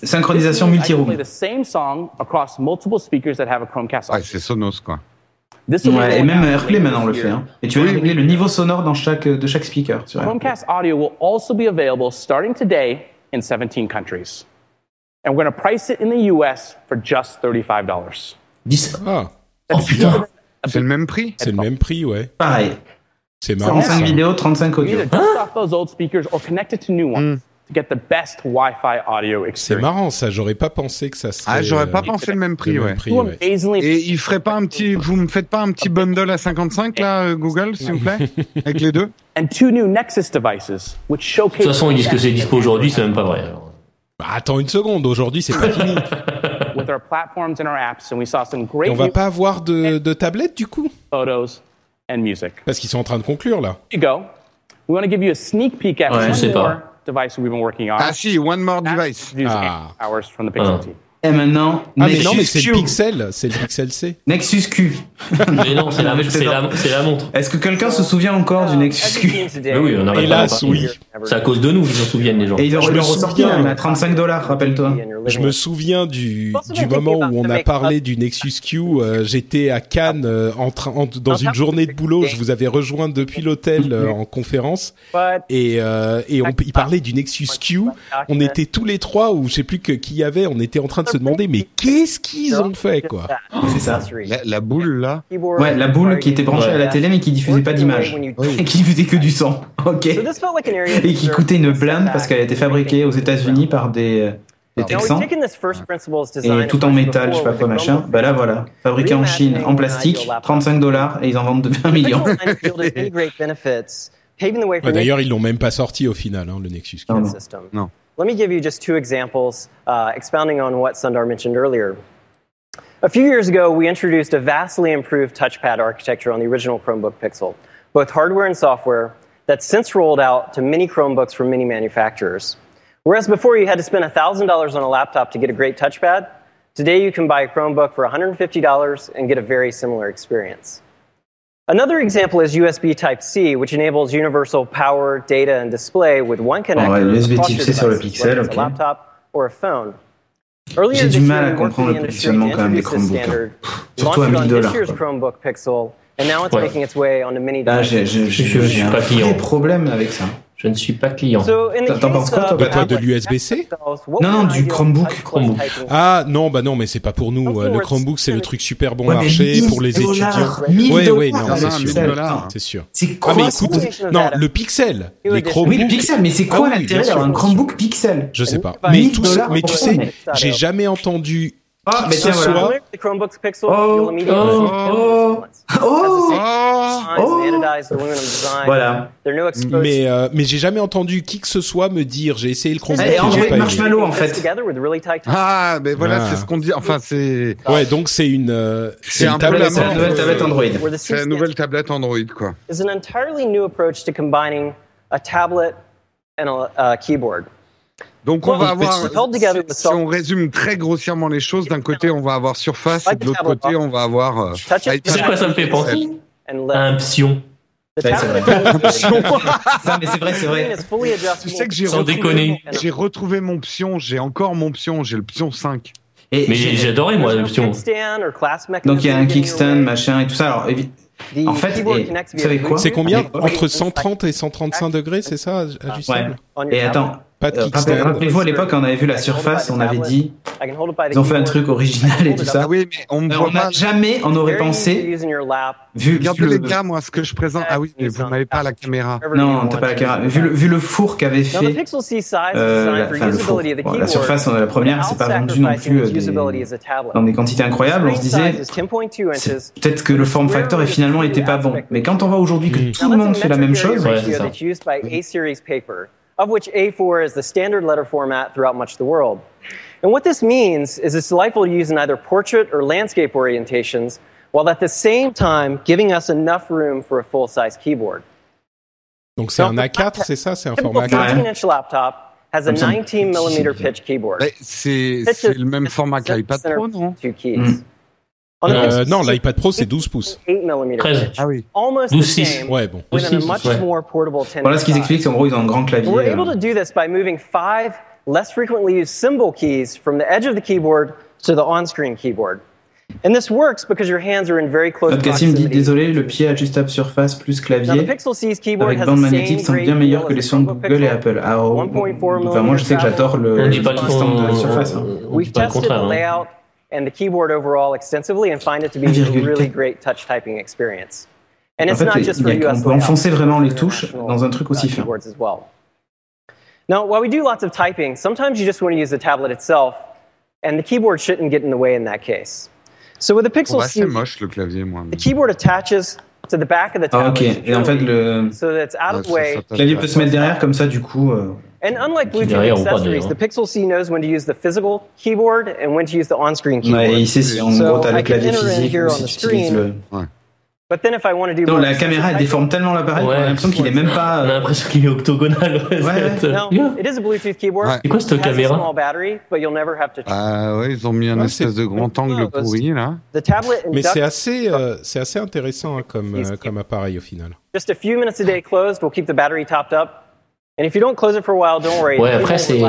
Speaker 4: synchronisation multi-room.
Speaker 12: the same song across multiple speakers that have a Chromecast.
Speaker 2: Ouais, c'est Sonos, quoi.
Speaker 4: Ouais, et même AirPlay
Speaker 12: later
Speaker 4: maintenant le fait. Hein. Et tu vas régler le niveau sonore dans chaque, de chaque speaker. Sur.
Speaker 12: Chromecast audio will also be available starting today in 17 countries. And we're going to price it in the US for just $35.
Speaker 4: 10.
Speaker 1: Ah,
Speaker 3: Oh putain
Speaker 2: C'est le même prix?
Speaker 1: C'est le même prix, ouais.
Speaker 4: Pareil.
Speaker 1: C'est marrant.
Speaker 4: 35
Speaker 1: ça.
Speaker 4: vidéos, 35 audio.
Speaker 12: Either dust off those old speakers or connect it to new ones to get the best Wi-Fi audio
Speaker 1: C'est
Speaker 12: experience.
Speaker 1: marrant, ça. J'aurais pas pensé que ça serait.
Speaker 2: Ah, j'aurais pas
Speaker 1: euh,
Speaker 2: pensé le même
Speaker 1: le
Speaker 2: prix,
Speaker 1: même
Speaker 2: ouais.
Speaker 1: prix,
Speaker 12: Two
Speaker 1: ouais.
Speaker 12: amazingly
Speaker 2: Et il ferait pas un petit, vous me faites pas un petit bundle à 55 là, euh, Google, s'il vous plaît, avec les deux?
Speaker 12: And two new Nexus devices, which showcase.
Speaker 3: De toute façon, ils disent que c'est dispo aujourd'hui, c'est même pas vrai. alors.
Speaker 1: Bah, attends une seconde. Aujourd'hui, c'est pas fini.
Speaker 12: with our platforms and our apps, and we saw some
Speaker 1: Et
Speaker 12: great
Speaker 1: on va pas avoir de, de tablette du coup,
Speaker 12: photos and music.
Speaker 1: parce qu'ils sont en train de conclure là.
Speaker 12: Here you go. We want to give you a sneak peek at
Speaker 3: Ouais, je
Speaker 12: one
Speaker 3: sais
Speaker 12: more
Speaker 3: pas.
Speaker 12: device we've been working on.
Speaker 2: Ah si, one more device.
Speaker 1: Ah.
Speaker 12: hours from the Pixel
Speaker 3: Ah.
Speaker 12: team.
Speaker 4: Et maintenant,
Speaker 1: Ah mais non, mais c'est le Pixel, c'est le Pixel C.
Speaker 4: Nexus Q.
Speaker 3: Mais non, c'est la, la, la montre.
Speaker 4: Est-ce que quelqu'un se souvient encore du Nexus Q
Speaker 3: Mais oui, on arrête
Speaker 1: Hélas,
Speaker 3: pas.
Speaker 1: oui.
Speaker 3: C'est à cause de nous qu'ils s'en souviennent les gens.
Speaker 4: Et ils ont ressorti
Speaker 1: souviens.
Speaker 4: même à 35 dollars, rappelle-toi.
Speaker 1: Je me souviens du, du moment où on a parlé du Nexus Q. euh, J'étais à Cannes euh, en train, en- dans une journée de boulot. Je vous avais rejoint depuis l'hôtel euh, en conférence et, euh, et on, il parlait du Nexus Q. On était tous les trois ou je sais plus que qui y avait. On était en train de se demander mais qu'est-ce qu'ils ont fait quoi
Speaker 4: C'est ça.
Speaker 2: La, la boule là.
Speaker 4: Ouais, la boule qui était branchée à la télé mais qui diffusait pas d'image. Et qui diffusait que du son. Ok. Et qui coûtait une blinde parce qu'elle a été fabriquée aux États-Unis par des, euh, des Texans. Et tout en métal, je sais pas quoi machin. Bah là voilà, fabriqué en Chine, en plastique, 35 dollars et ils en vendent depuis un million.
Speaker 1: Ouais, D'ailleurs, ils l'ont même pas sorti au final, hein, le Nexus Q.
Speaker 13: system. Let me give you just two examples, uh, expounding on what Sundar mentioned earlier. A few years ago, we introduced a vastly improved touchpad architecture on the original Chromebook Pixel, both hardware and software, that's since rolled out to many Chromebooks from many manufacturers. Whereas before you had to spend $1,000 on a laptop to get a great touchpad, today you can buy a Chromebook for $150 and get a very similar experience. Another example is USB Type C, which enables universal power, data, and display with one connector
Speaker 4: ouais, USB
Speaker 13: across
Speaker 4: Type
Speaker 13: your
Speaker 4: C sur le Pixel, ok.
Speaker 13: a laptop or a phone. Earlier
Speaker 4: J'ai du
Speaker 13: this
Speaker 4: mal
Speaker 13: year,
Speaker 4: à comprendre le positionnement quand même des Chromebooks.
Speaker 13: standard,
Speaker 4: hein. Surtout à
Speaker 13: launch it
Speaker 4: 1000
Speaker 13: on this
Speaker 4: dollars.
Speaker 13: year's
Speaker 4: quoi.
Speaker 13: Chromebook Pixel, and now it's
Speaker 3: Ouais.
Speaker 13: making its way onto many
Speaker 4: Là, j'ai un problème avec ça.
Speaker 3: Je ne suis pas client.
Speaker 13: So
Speaker 4: T'en penses quoi, toi,
Speaker 1: De quoi, de l'USB-C
Speaker 4: Non, non, du Chromebook.
Speaker 3: Chromebook.
Speaker 1: Ah non, bah non, mais c'est pas pour nous. euh, Le Chromebook, c'est le truc super bon
Speaker 4: Ouais,
Speaker 1: marché
Speaker 4: 1000
Speaker 1: pour les étudiants.
Speaker 4: dollars, 1000
Speaker 1: Ouais, ouais,
Speaker 4: dollars,
Speaker 1: non, c'est sûr. C'est sûr.
Speaker 4: C'est
Speaker 1: Ah
Speaker 4: quoi
Speaker 1: mais
Speaker 4: ce
Speaker 1: écoute,
Speaker 4: truc
Speaker 1: non, le Pixel, les Chromebooks.
Speaker 4: Oui, le Pixel, mais c'est quoi
Speaker 1: Ah oui,
Speaker 4: l'intérêt
Speaker 1: sûr.
Speaker 4: d'avoir un Chromebook Pixel
Speaker 1: Je sais pas. Mais
Speaker 4: 1000
Speaker 1: tu,
Speaker 4: dollars
Speaker 1: mais tu sais,
Speaker 4: ça,
Speaker 1: j'ai jamais entendu
Speaker 4: Ah, mais tiens, voilà. Oh,
Speaker 13: you'll immediately
Speaker 4: oh, oh, oh. Oh.
Speaker 13: design.
Speaker 4: Voilà.
Speaker 1: Mais euh, mais j'ai jamais entendu qui que ce soit me dire j'ai essayé le Chromebook
Speaker 4: Eh,
Speaker 1: et j'ai
Speaker 4: Android
Speaker 1: pas aimé.
Speaker 4: Marshmallow, en fait.
Speaker 2: Ah, mais voilà,
Speaker 1: Ah.
Speaker 2: c'est ce qu'on dit. Enfin, c'est
Speaker 1: Ouais, donc c'est une euh,
Speaker 2: c'est un
Speaker 1: tablette.
Speaker 2: la
Speaker 4: nouvelle
Speaker 2: euh,
Speaker 4: tablette Android.
Speaker 13: where the
Speaker 2: C'est la nouvelle tablette Android, quoi.
Speaker 13: is an entirely new approach to combining a tablet and a, a keyboard.
Speaker 2: Donc on va avoir, si on résume très grossièrement les choses, d'un côté on va avoir Surface et de l'autre côté on va avoir euh.
Speaker 3: Tu sais quoi ça me fait penser
Speaker 13: And
Speaker 3: Un
Speaker 4: Ouais, c'est vrai. Mais c'est vrai, c'est
Speaker 2: Tu sais que j'ai
Speaker 3: Sans
Speaker 2: retrouvé,
Speaker 3: déconner.
Speaker 2: j'ai retrouvé mon pion, j'ai encore mon pion, j'ai le pion 5.
Speaker 4: Et
Speaker 3: Mais
Speaker 4: j'ai-
Speaker 3: j'adorais moi le pion.
Speaker 4: Donc il y a un kickstand, machin et tout ça. Alors, en fait, et- vous savez quoi
Speaker 1: C'est combien Entre
Speaker 13: inside
Speaker 1: 130 et 135 degrés, c'est ça ajustable
Speaker 13: your
Speaker 4: Et attends, Euh, rappelez-vous à l'époque, on avait vu la Surface, on avait dit, ils ont fait un truc original et tout ça.
Speaker 2: Ah oui, mais on me voit
Speaker 4: On n'a
Speaker 2: pas.
Speaker 4: jamais, on aurait pensé, vu
Speaker 2: Regardez
Speaker 4: le-
Speaker 2: les gars, moi ce que je présente. Ah oui, mais vous n'avez pas la caméra.
Speaker 4: Non, t'as pas la caméra. Vu le, vu le four qu'avait fait euh, la, le four. Bon, Surface, on a la première, c'est pas vendu non plus euh, des- dans des quantités incroyables. On se disait,
Speaker 13: Screen size is 10.2
Speaker 4: c'est
Speaker 13: inches.
Speaker 4: peut-être que le form factor est finalement était pas bon. Mais quand on voit aujourd'hui que tout le monde fait la même chose,
Speaker 3: Ouais, c'est ça.
Speaker 13: That's used by A-series paper, of which A4 is the standard letter format throughout much of the world. And what this means is it's delightful to use in either portrait or landscape orientations, while at the same time giving us enough room for a full-size keyboard.
Speaker 1: Donc c'est un A4, c'est ça C'est un format A4
Speaker 13: 14-inch laptop has a 19 millimeter pitch keyboard.
Speaker 2: C'est
Speaker 13: Pitch
Speaker 2: c'est
Speaker 13: is
Speaker 2: le même format que l'iPad Pro, non
Speaker 13: two keys.
Speaker 4: Mm.
Speaker 13: The
Speaker 1: Euh, Non, l'iPad Pro c'est 12 pouces.
Speaker 13: 8 millimeter
Speaker 3: 13.
Speaker 13: pitch.
Speaker 2: Ah oui.
Speaker 13: Almost the
Speaker 3: 12-6.
Speaker 13: same,
Speaker 1: Ouais, bon.
Speaker 13: with a
Speaker 3: 12-6,
Speaker 13: much
Speaker 3: ouais.
Speaker 13: more portable 10
Speaker 4: voilà ce qu'ils expliquent, c'est en gros ils ont un grand clavier.
Speaker 13: We're
Speaker 4: euh,
Speaker 13: able to do this by moving five less frequently used symbol keys from the edge of the keyboard to the on-screen keyboard. And this works because your hands are in very close
Speaker 4: Notre Cassim dit
Speaker 13: proximity.
Speaker 4: désolé, le pied ajustable surface plus
Speaker 13: Now, the
Speaker 4: clavier
Speaker 13: Pixel C's keyboard
Speaker 4: avec
Speaker 13: has
Speaker 4: bande
Speaker 13: the
Speaker 4: magnétique sont bien meilleurs que les
Speaker 13: the
Speaker 4: sons de Google et. Apple. Ah, oh,
Speaker 13: 1.4
Speaker 4: enfin, moi je sais que j'adore le,
Speaker 3: On dit pas le
Speaker 4: le stand de Surface. hein.
Speaker 3: on dit
Speaker 13: We've
Speaker 3: pas le
Speaker 13: tested the
Speaker 3: contraire. hein.
Speaker 13: layout and the keyboard overall extensively and find it to be a really great touch typing experience. And
Speaker 4: En
Speaker 13: it's
Speaker 4: fait,
Speaker 13: not just for US
Speaker 4: on peut
Speaker 13: layouts,
Speaker 4: enfoncer vraiment les
Speaker 13: for
Speaker 4: touches
Speaker 13: international,
Speaker 4: dans un truc aussi
Speaker 13: uh,
Speaker 4: fin.
Speaker 13: keyboards as well. Now, while we do lots of typing, sometimes you just want to use the tablet itself, and the keyboard shouldn't get in the way in that case. So with the
Speaker 2: Bon,
Speaker 13: Pixel C,
Speaker 2: moche le clavier, moi.
Speaker 13: the keyboard attaches to the back of the
Speaker 4: Ah,
Speaker 13: tablet
Speaker 4: ok. Et en fait, le
Speaker 13: so that it's out
Speaker 2: Ouais,
Speaker 13: of the way.
Speaker 2: ça
Speaker 4: le clavier peut se mettre derrière comme ça, du coup. euh,
Speaker 13: And unlike Bluetooth accessories, the Pixel C knows when to use the physical keyboard and when to use the on-screen keyboard.
Speaker 4: Ouais, ici, si en
Speaker 13: So
Speaker 4: gros, t'as
Speaker 13: I
Speaker 4: le
Speaker 13: can
Speaker 4: clavier
Speaker 13: enter in
Speaker 4: physique ou
Speaker 13: on
Speaker 4: si
Speaker 13: the
Speaker 4: tu utilises le.
Speaker 13: But then if I want to do
Speaker 4: Non, la caméra elle déforme tellement l'appareil qu'on a l'impression qu'il est même pas.
Speaker 3: On a l'impression qu'il est octogonal. ouais,
Speaker 4: Ouais,
Speaker 3: c'est-
Speaker 13: No, it is a Bluetooth keyboard.
Speaker 2: Ouais.
Speaker 3: C'est quoi cette caméra
Speaker 13: small battery, but you'll never have to.
Speaker 2: Ah ouais, ils ont mis un espèce de grand angle pourri là.
Speaker 13: The tablet
Speaker 1: Mais c'est assez, euh, c'est assez intéressant hein, comme, euh, comme appareil au final.
Speaker 13: just a few minutes a day closed will keep the battery topped up.
Speaker 3: Ouais,
Speaker 13: it
Speaker 3: après, c'est-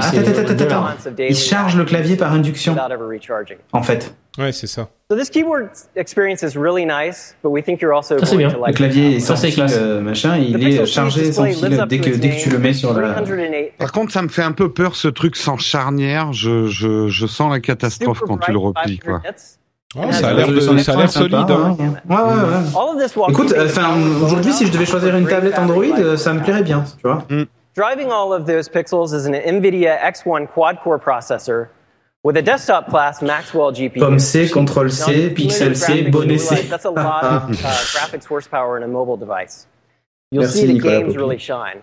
Speaker 4: Il charge le clavier par induction,
Speaker 13: without ever recharging.
Speaker 4: en fait.
Speaker 1: Ouais, c'est ça.
Speaker 13: So this keyboard experience is really nice, but we think you're also
Speaker 3: Ça, c'est
Speaker 13: going
Speaker 3: bien.
Speaker 13: to
Speaker 4: Le
Speaker 13: like
Speaker 4: clavier est sans fil, euh, machin, il est chargé sans fil dès que, dès que tu le mets sur la.
Speaker 13: 308
Speaker 2: Par contre, ça me fait un peu peur ce truc sans charnière. Je, je, je sens la catastrophe quand tu le replies, quoi.
Speaker 13: 500 nits.
Speaker 1: Oh, ça a l'air, de- ça a l'air solide. hein.
Speaker 4: Ouais, ouais, ouais.
Speaker 13: While
Speaker 4: Écoute, euh, enfin, aujourd'hui, si je devais choisir une tablette Android, euh, ça me plairait bien, tu vois.
Speaker 13: Driving all of those pixels is an NVIDIA X1 quad-core processor with a desktop class Maxwell GPU.
Speaker 4: Pomme C, Ctrl C, Pixel C,
Speaker 13: graphics,
Speaker 4: bonnet C.
Speaker 13: That's a lot of uh, graphics horsepower in a mobile device. You'll
Speaker 4: Merci,
Speaker 13: see the
Speaker 4: Nicolas
Speaker 13: games
Speaker 4: Popi.
Speaker 13: really shine.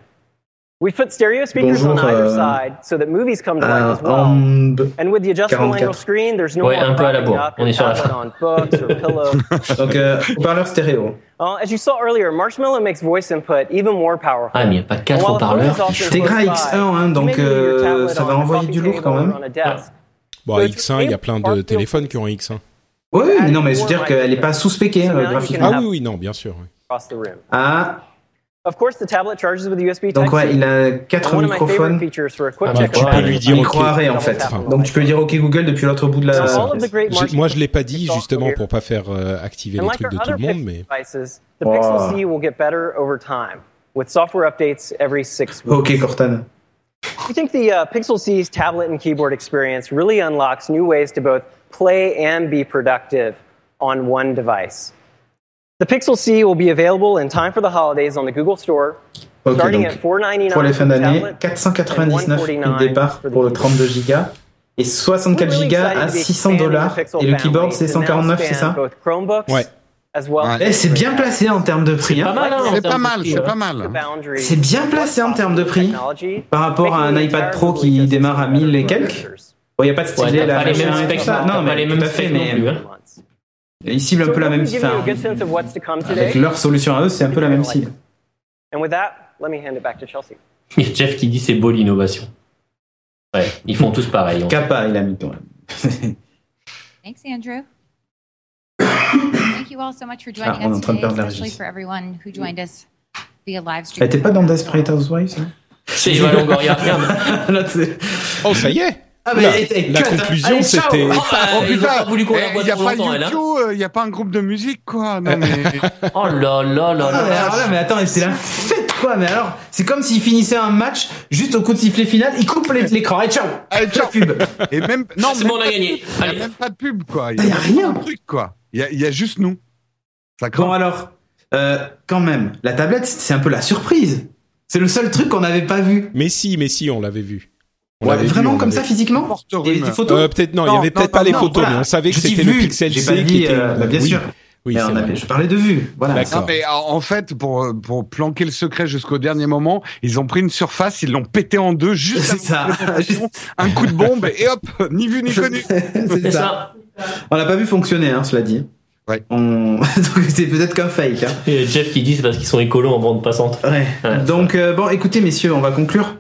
Speaker 13: We've put stereo speakers
Speaker 4: Bonjour,
Speaker 13: on either
Speaker 4: euh,
Speaker 13: side so that movies come to life
Speaker 4: Un
Speaker 13: as well.
Speaker 4: Amb-
Speaker 13: And with the adjustable
Speaker 4: 44.
Speaker 13: angle screen, there's no
Speaker 3: Ouais,
Speaker 13: more
Speaker 3: un peu à la
Speaker 13: propping
Speaker 3: bourre.
Speaker 13: up
Speaker 3: On est sur la fin.
Speaker 13: on books or pillow.
Speaker 4: Donc, euh, haut-parleur stéréo.
Speaker 13: Uh, as you saw earlier, Marshmallow makes voice input even more powerful.
Speaker 3: Ah, mais il n'y a pas quatre haut-parleurs.
Speaker 4: Tegra
Speaker 13: close by,
Speaker 4: X1, hein, donc euh, ça va envoyer du lourd quand même.
Speaker 1: Bon, à X1, il y a plein de téléphones qui ont X1.
Speaker 4: Oui, mais non, mais je veux dire qu'elle est pas sous-spéquée euh, graphiquement.
Speaker 1: Ah oui, oui, non, bien sûr. oui.
Speaker 4: Ah, donc ouais, il a quatre microphones.
Speaker 1: Ah, bah, tu peux lui dire.
Speaker 4: Micro arrêt en fait. Donc tu peux dire OK Google depuis l'autre bout de la.
Speaker 13: Marshmallow
Speaker 1: Moi, je l'ai pas dit justement pour pas faire euh, activer les trucs de tout le monde, mais
Speaker 13: weeks.
Speaker 4: Ok Cortana.
Speaker 13: We think the uh, Pixel C's tablet and keyboard experience really unlocks new ways to both play and be productive on one device. The Pixel C will be available in time for the holidays on the Google Store,
Speaker 4: Ok
Speaker 13: starting
Speaker 4: donc
Speaker 13: at 499
Speaker 4: pour les fins
Speaker 13: for the
Speaker 4: d'année,
Speaker 13: tablet
Speaker 4: 499 prix de
Speaker 13: 149
Speaker 4: départ
Speaker 13: for the
Speaker 4: pour le
Speaker 13: keyboard.
Speaker 4: 32 Go et 64
Speaker 13: We're really
Speaker 4: Go à
Speaker 13: to be
Speaker 4: 600
Speaker 13: expanding the
Speaker 4: dollars et le keyboard c'est
Speaker 13: to now
Speaker 4: 149 c'est ça
Speaker 1: Ouais.
Speaker 13: as well
Speaker 2: Ouais.
Speaker 4: Eh, c'est bien placé en termes de prix.
Speaker 3: pas
Speaker 4: hein.
Speaker 3: hein,
Speaker 2: C'est pas mal,
Speaker 3: prix,
Speaker 2: c'est
Speaker 3: hein.
Speaker 2: pas mal.
Speaker 4: C'est bien placé en termes de prix par rapport à un iPad Pro qui démarre à 1000 et quelques. Bon, il n'y a pas de stylet là,
Speaker 3: pas les mêmes specs,
Speaker 4: Non,
Speaker 3: pas
Speaker 4: mais tout à fait, mais
Speaker 3: plus, hein.
Speaker 4: Ils ciblent un peu la même enfin,
Speaker 13: come
Speaker 4: Avec leur solution à eux, c'est un peu la même cible.
Speaker 13: And with that, let me hand it back to Chelsea.
Speaker 3: Il y a Jeff qui dit c'est beau l'innovation. Ouais, ils font tous pareil. en fait.
Speaker 4: Kappa, il a mis quand même.
Speaker 14: Thanks, Andrew. Thank you all so much for joining
Speaker 4: Ah, on est en
Speaker 14: us
Speaker 4: train de
Speaker 14: today,
Speaker 4: perdre la
Speaker 14: especially
Speaker 4: régie.
Speaker 14: for everyone who joined us via live stream.
Speaker 4: Elle était pas dans Desperate Housewives hein
Speaker 3: C'est Eva Longoria,
Speaker 1: oh, ça y est.
Speaker 4: Ah, mais
Speaker 1: Là,
Speaker 4: elle était
Speaker 1: la
Speaker 4: hein.
Speaker 1: conclusion,
Speaker 4: Allez, ciao.
Speaker 1: c'était.
Speaker 3: Oh, bah,
Speaker 2: Oh putain,
Speaker 3: voulu qu'on la
Speaker 2: il
Speaker 3: voit
Speaker 2: n'y a
Speaker 3: trop
Speaker 2: pas
Speaker 3: longtemps, elle. hein.
Speaker 2: Il n'y a pas un groupe de musique, quoi. Non, mais...
Speaker 3: Oh là là là
Speaker 4: Ah, mais
Speaker 3: là.
Speaker 4: alors là, mais attends, c'est la fête quoi. Mais alors, c'est comme s'il finissait un match juste au coup de sifflet final, il coupe l'écran et ciao.
Speaker 2: Allez, ciao.
Speaker 4: Pub.
Speaker 2: Et même, non,
Speaker 3: C'est bon, on a gagné.
Speaker 2: Il n'y a
Speaker 3: Allez.
Speaker 2: même pas de pub, quoi.
Speaker 4: Il y a rien.
Speaker 2: truc, quoi. Il y a, il y a juste nous. Ça
Speaker 4: Bon alors, euh, quand même, la tablette, c'est un peu la surprise. C'est le seul truc qu'on n'avait pas vu.
Speaker 1: Mais si, mais si, on l'avait vu. On
Speaker 4: Ouais,
Speaker 1: l'avait vu,
Speaker 4: vraiment comme ça physiquement Il y avait des photos
Speaker 1: Euh, peut-être non, il y avait peut-être pas les photos,
Speaker 4: voilà.
Speaker 1: mais on savait que c'était le
Speaker 4: vu,
Speaker 1: Pixel
Speaker 4: j'ai
Speaker 1: C qui
Speaker 4: dit,
Speaker 1: était.
Speaker 4: euh, bah, bien
Speaker 1: oui.
Speaker 4: sûr.
Speaker 1: Oui,
Speaker 4: Mais on je parlais de vue. Voilà.
Speaker 2: Non, mais en en fait, pour, pour planquer le secret jusqu'au dernier moment, ils ont pris une surface, ils l'ont pété en deux, juste
Speaker 4: ça.
Speaker 2: un coup de bombe, et hop, ni vu ni connu.
Speaker 4: c'est ça.
Speaker 3: ça.
Speaker 4: On l'a pas vu fonctionner, hein, cela dit.
Speaker 2: Ouais.
Speaker 4: On... Donc c'est peut-être qu'un fake. Hein.
Speaker 3: Et Jeff qui dit c'est parce qu'ils sont écolos en bande passante.
Speaker 4: Ouais.
Speaker 3: Ouais,
Speaker 4: Donc euh, bon, écoutez messieurs, on va conclure.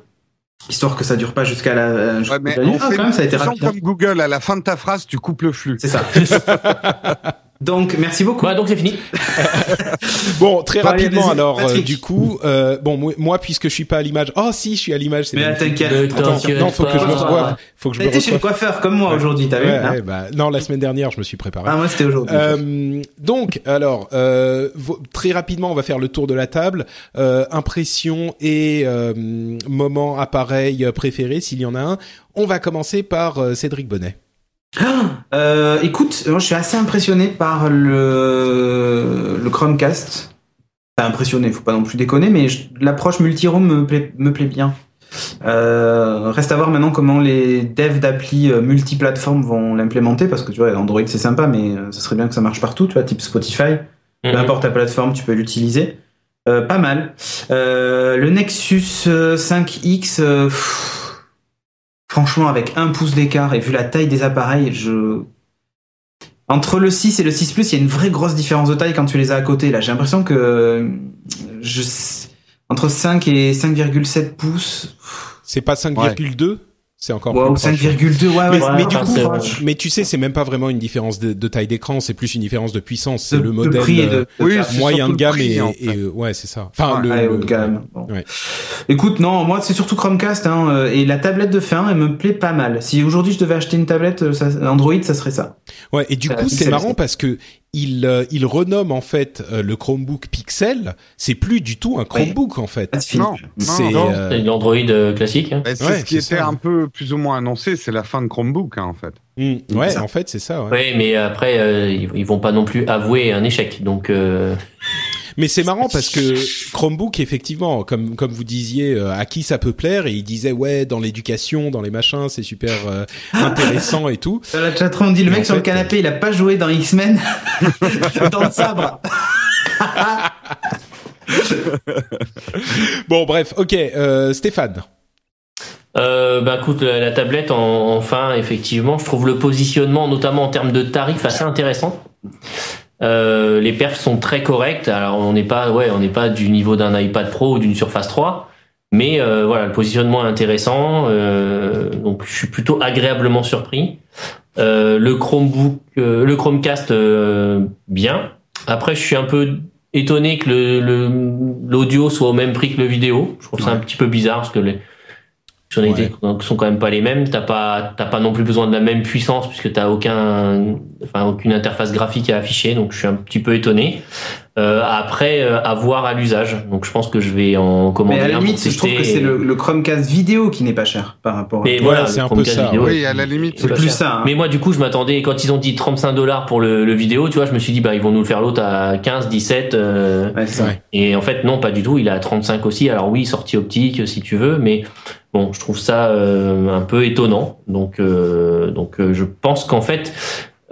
Speaker 4: Histoire que ça dure pas jusqu'à la. euh, jusqu'à
Speaker 2: Ouais, mais on
Speaker 4: Ah,
Speaker 2: fait
Speaker 4: quand même, ça a été rapide.
Speaker 2: fonction comme Google, à la fin de ta phrase, tu coupes le flux.
Speaker 4: C'est ça. Donc merci beaucoup.
Speaker 3: Ouais, donc c'est fini.
Speaker 1: Bon, très rapidement alors, euh, du coup, euh, bon, moi- puisque je suis pas à l'image, oh si, je suis à l'image, c'est
Speaker 4: Mais t'inquiète.
Speaker 3: Ne
Speaker 1: Attends,
Speaker 3: t'inquiète
Speaker 1: non, faut que je me
Speaker 3: pas.
Speaker 1: revoie. Faut que je
Speaker 4: T'as
Speaker 1: me
Speaker 4: été chez le coiffeur comme moi aujourd'hui, t'as vu
Speaker 1: Ouais,
Speaker 4: hein
Speaker 1: ouais, bah, non, la semaine dernière, je me suis préparé.
Speaker 4: Ah moi c'était aujourd'hui.
Speaker 1: Euh, donc, alors, euh, très rapidement, on va faire le tour de la table. Euh, impression et euh, moment appareil préféré, s'il y en a un. On va commencer par euh, Cédric Bonnet.
Speaker 4: Euh, écoute, moi, je suis assez impressionné par le, le Chromecast. Pas impressionné, faut pas non plus déconner, mais je- l'approche multi-room me plaît, me plaît bien. Euh, reste à voir maintenant comment les devs d'appli euh, multiplateformes vont l'implémenter, parce que tu vois, Android c'est sympa, mais euh, ce serait bien que ça marche partout, tu vois, type Spotify. Peu
Speaker 3: Mhm.
Speaker 4: importe ta plateforme, tu peux l'utiliser. Euh, pas mal. Euh, le Nexus euh, 5X, euh, pff, franchement, avec un pouce d'écart et vu la taille des appareils, je Entre le 6 et le 6 Plus, il y a une vraie grosse différence de taille quand tu les as à côté. Là, j'ai l'impression que entre 5 et 5,7 pouces.
Speaker 1: C'est pas 5,2 C'est encore proche.
Speaker 4: 5,2, ouais,
Speaker 1: mais,
Speaker 4: ouais,
Speaker 1: mais
Speaker 4: ouais,
Speaker 1: du coup, mais tu sais, c'est même pas vraiment une différence de, de taille d'écran, c'est plus une différence de puissance. C'est le modèle
Speaker 4: prix et de-
Speaker 1: euh,
Speaker 4: de Oui,
Speaker 1: moyen de
Speaker 4: le
Speaker 1: gamme
Speaker 4: prix,
Speaker 1: et,
Speaker 4: en
Speaker 1: et,
Speaker 4: fait.
Speaker 1: euh, ouais, c'est ça. Enfin, le,
Speaker 4: Ouais,
Speaker 1: le-
Speaker 4: haut de gamme. Bon.
Speaker 1: ouais.
Speaker 4: Écoute, non, moi c'est surtout Chromecast hein, euh, et la tablette de fin, elle me plaît pas mal. Si aujourd'hui je devais acheter une tablette euh, ça- Android, ça serait ça.
Speaker 1: Ouais, et du coup, c'est marrant parce que il euh, il renomme en fait euh, le Chromebook Pixel. C'est plus du tout un Chromebook en fait.
Speaker 2: Non,
Speaker 1: c'est euh,
Speaker 3: l'Android euh, classique. hein.
Speaker 2: C'est
Speaker 1: Ouais,
Speaker 2: ce qui était
Speaker 1: ça.
Speaker 2: un peu plus ou moins annoncé, c'est la fin de Chromebook, hein, en fait.
Speaker 1: mm, ouais, en fait, c'est ça. Ouais.
Speaker 3: Ouais, mais après, euh, ils, ils vont pas non plus avouer un échec. Donc, euh,
Speaker 1: Mais c'est marrant parce que Chromebook, effectivement, comme comme vous disiez, euh, à qui ça peut plaire Et il disait ouais, dans l'éducation, dans les machins, c'est super euh, intéressant et tout.
Speaker 4: Sur la chatroom, on dit le mec sur le canapé, il a pas joué dans X-Men dans le sabre.
Speaker 1: Bon, bref, ok, euh, Stéphane.
Speaker 3: Euh, bah écoute, la, la tablette, en- enfin, effectivement, je trouve le positionnement, notamment en termes de tarifs, assez intéressant. Euh, les perfs sont très corrects. Alors, on n'est pas, ouais, on n'est pas du niveau d'un iPad Pro ou d'une Surface 3, mais euh, voilà, le positionnement est intéressant. euh, donc, je suis plutôt agréablement surpris. Euh, le Chromebook, euh, le Chromecast, euh, bien. Après, je suis un peu étonné que le- le- l'audio soit au même prix que le vidéo. Je trouve ça un petit peu bizarre parce que les fonctionnalités sont quand même pas les mêmes. T'as pas, t'as pas non plus besoin de la même puissance puisque t'as aucun, enfin aucune interface graphique à afficher. Donc je suis un petit peu étonné. Euh, après, euh, à voir à l'usage. Donc je pense que je vais en commander
Speaker 4: Mais à la
Speaker 3: un
Speaker 4: limite, je trouve que c'est le, le Chromecast vidéo qui n'est pas cher par rapport à.
Speaker 3: Mais voilà, le Chromecast vidéo,
Speaker 2: Oui, à la limite,
Speaker 4: c'est plus
Speaker 3: cher.
Speaker 4: ça. hein.
Speaker 3: Mais moi, du coup, je m'attendais, quand ils ont dit 35 dollars pour le, le vidéo, tu vois, je me suis dit, bah, ils vont nous le faire l'autre à 15, 17. euh, Et en fait, non, pas du tout. Il est à 35 aussi. Alors oui, sortie optique, si tu veux, mais bon, je trouve ça euh, un peu étonnant. Donc, euh, donc, euh, je pense qu'en fait,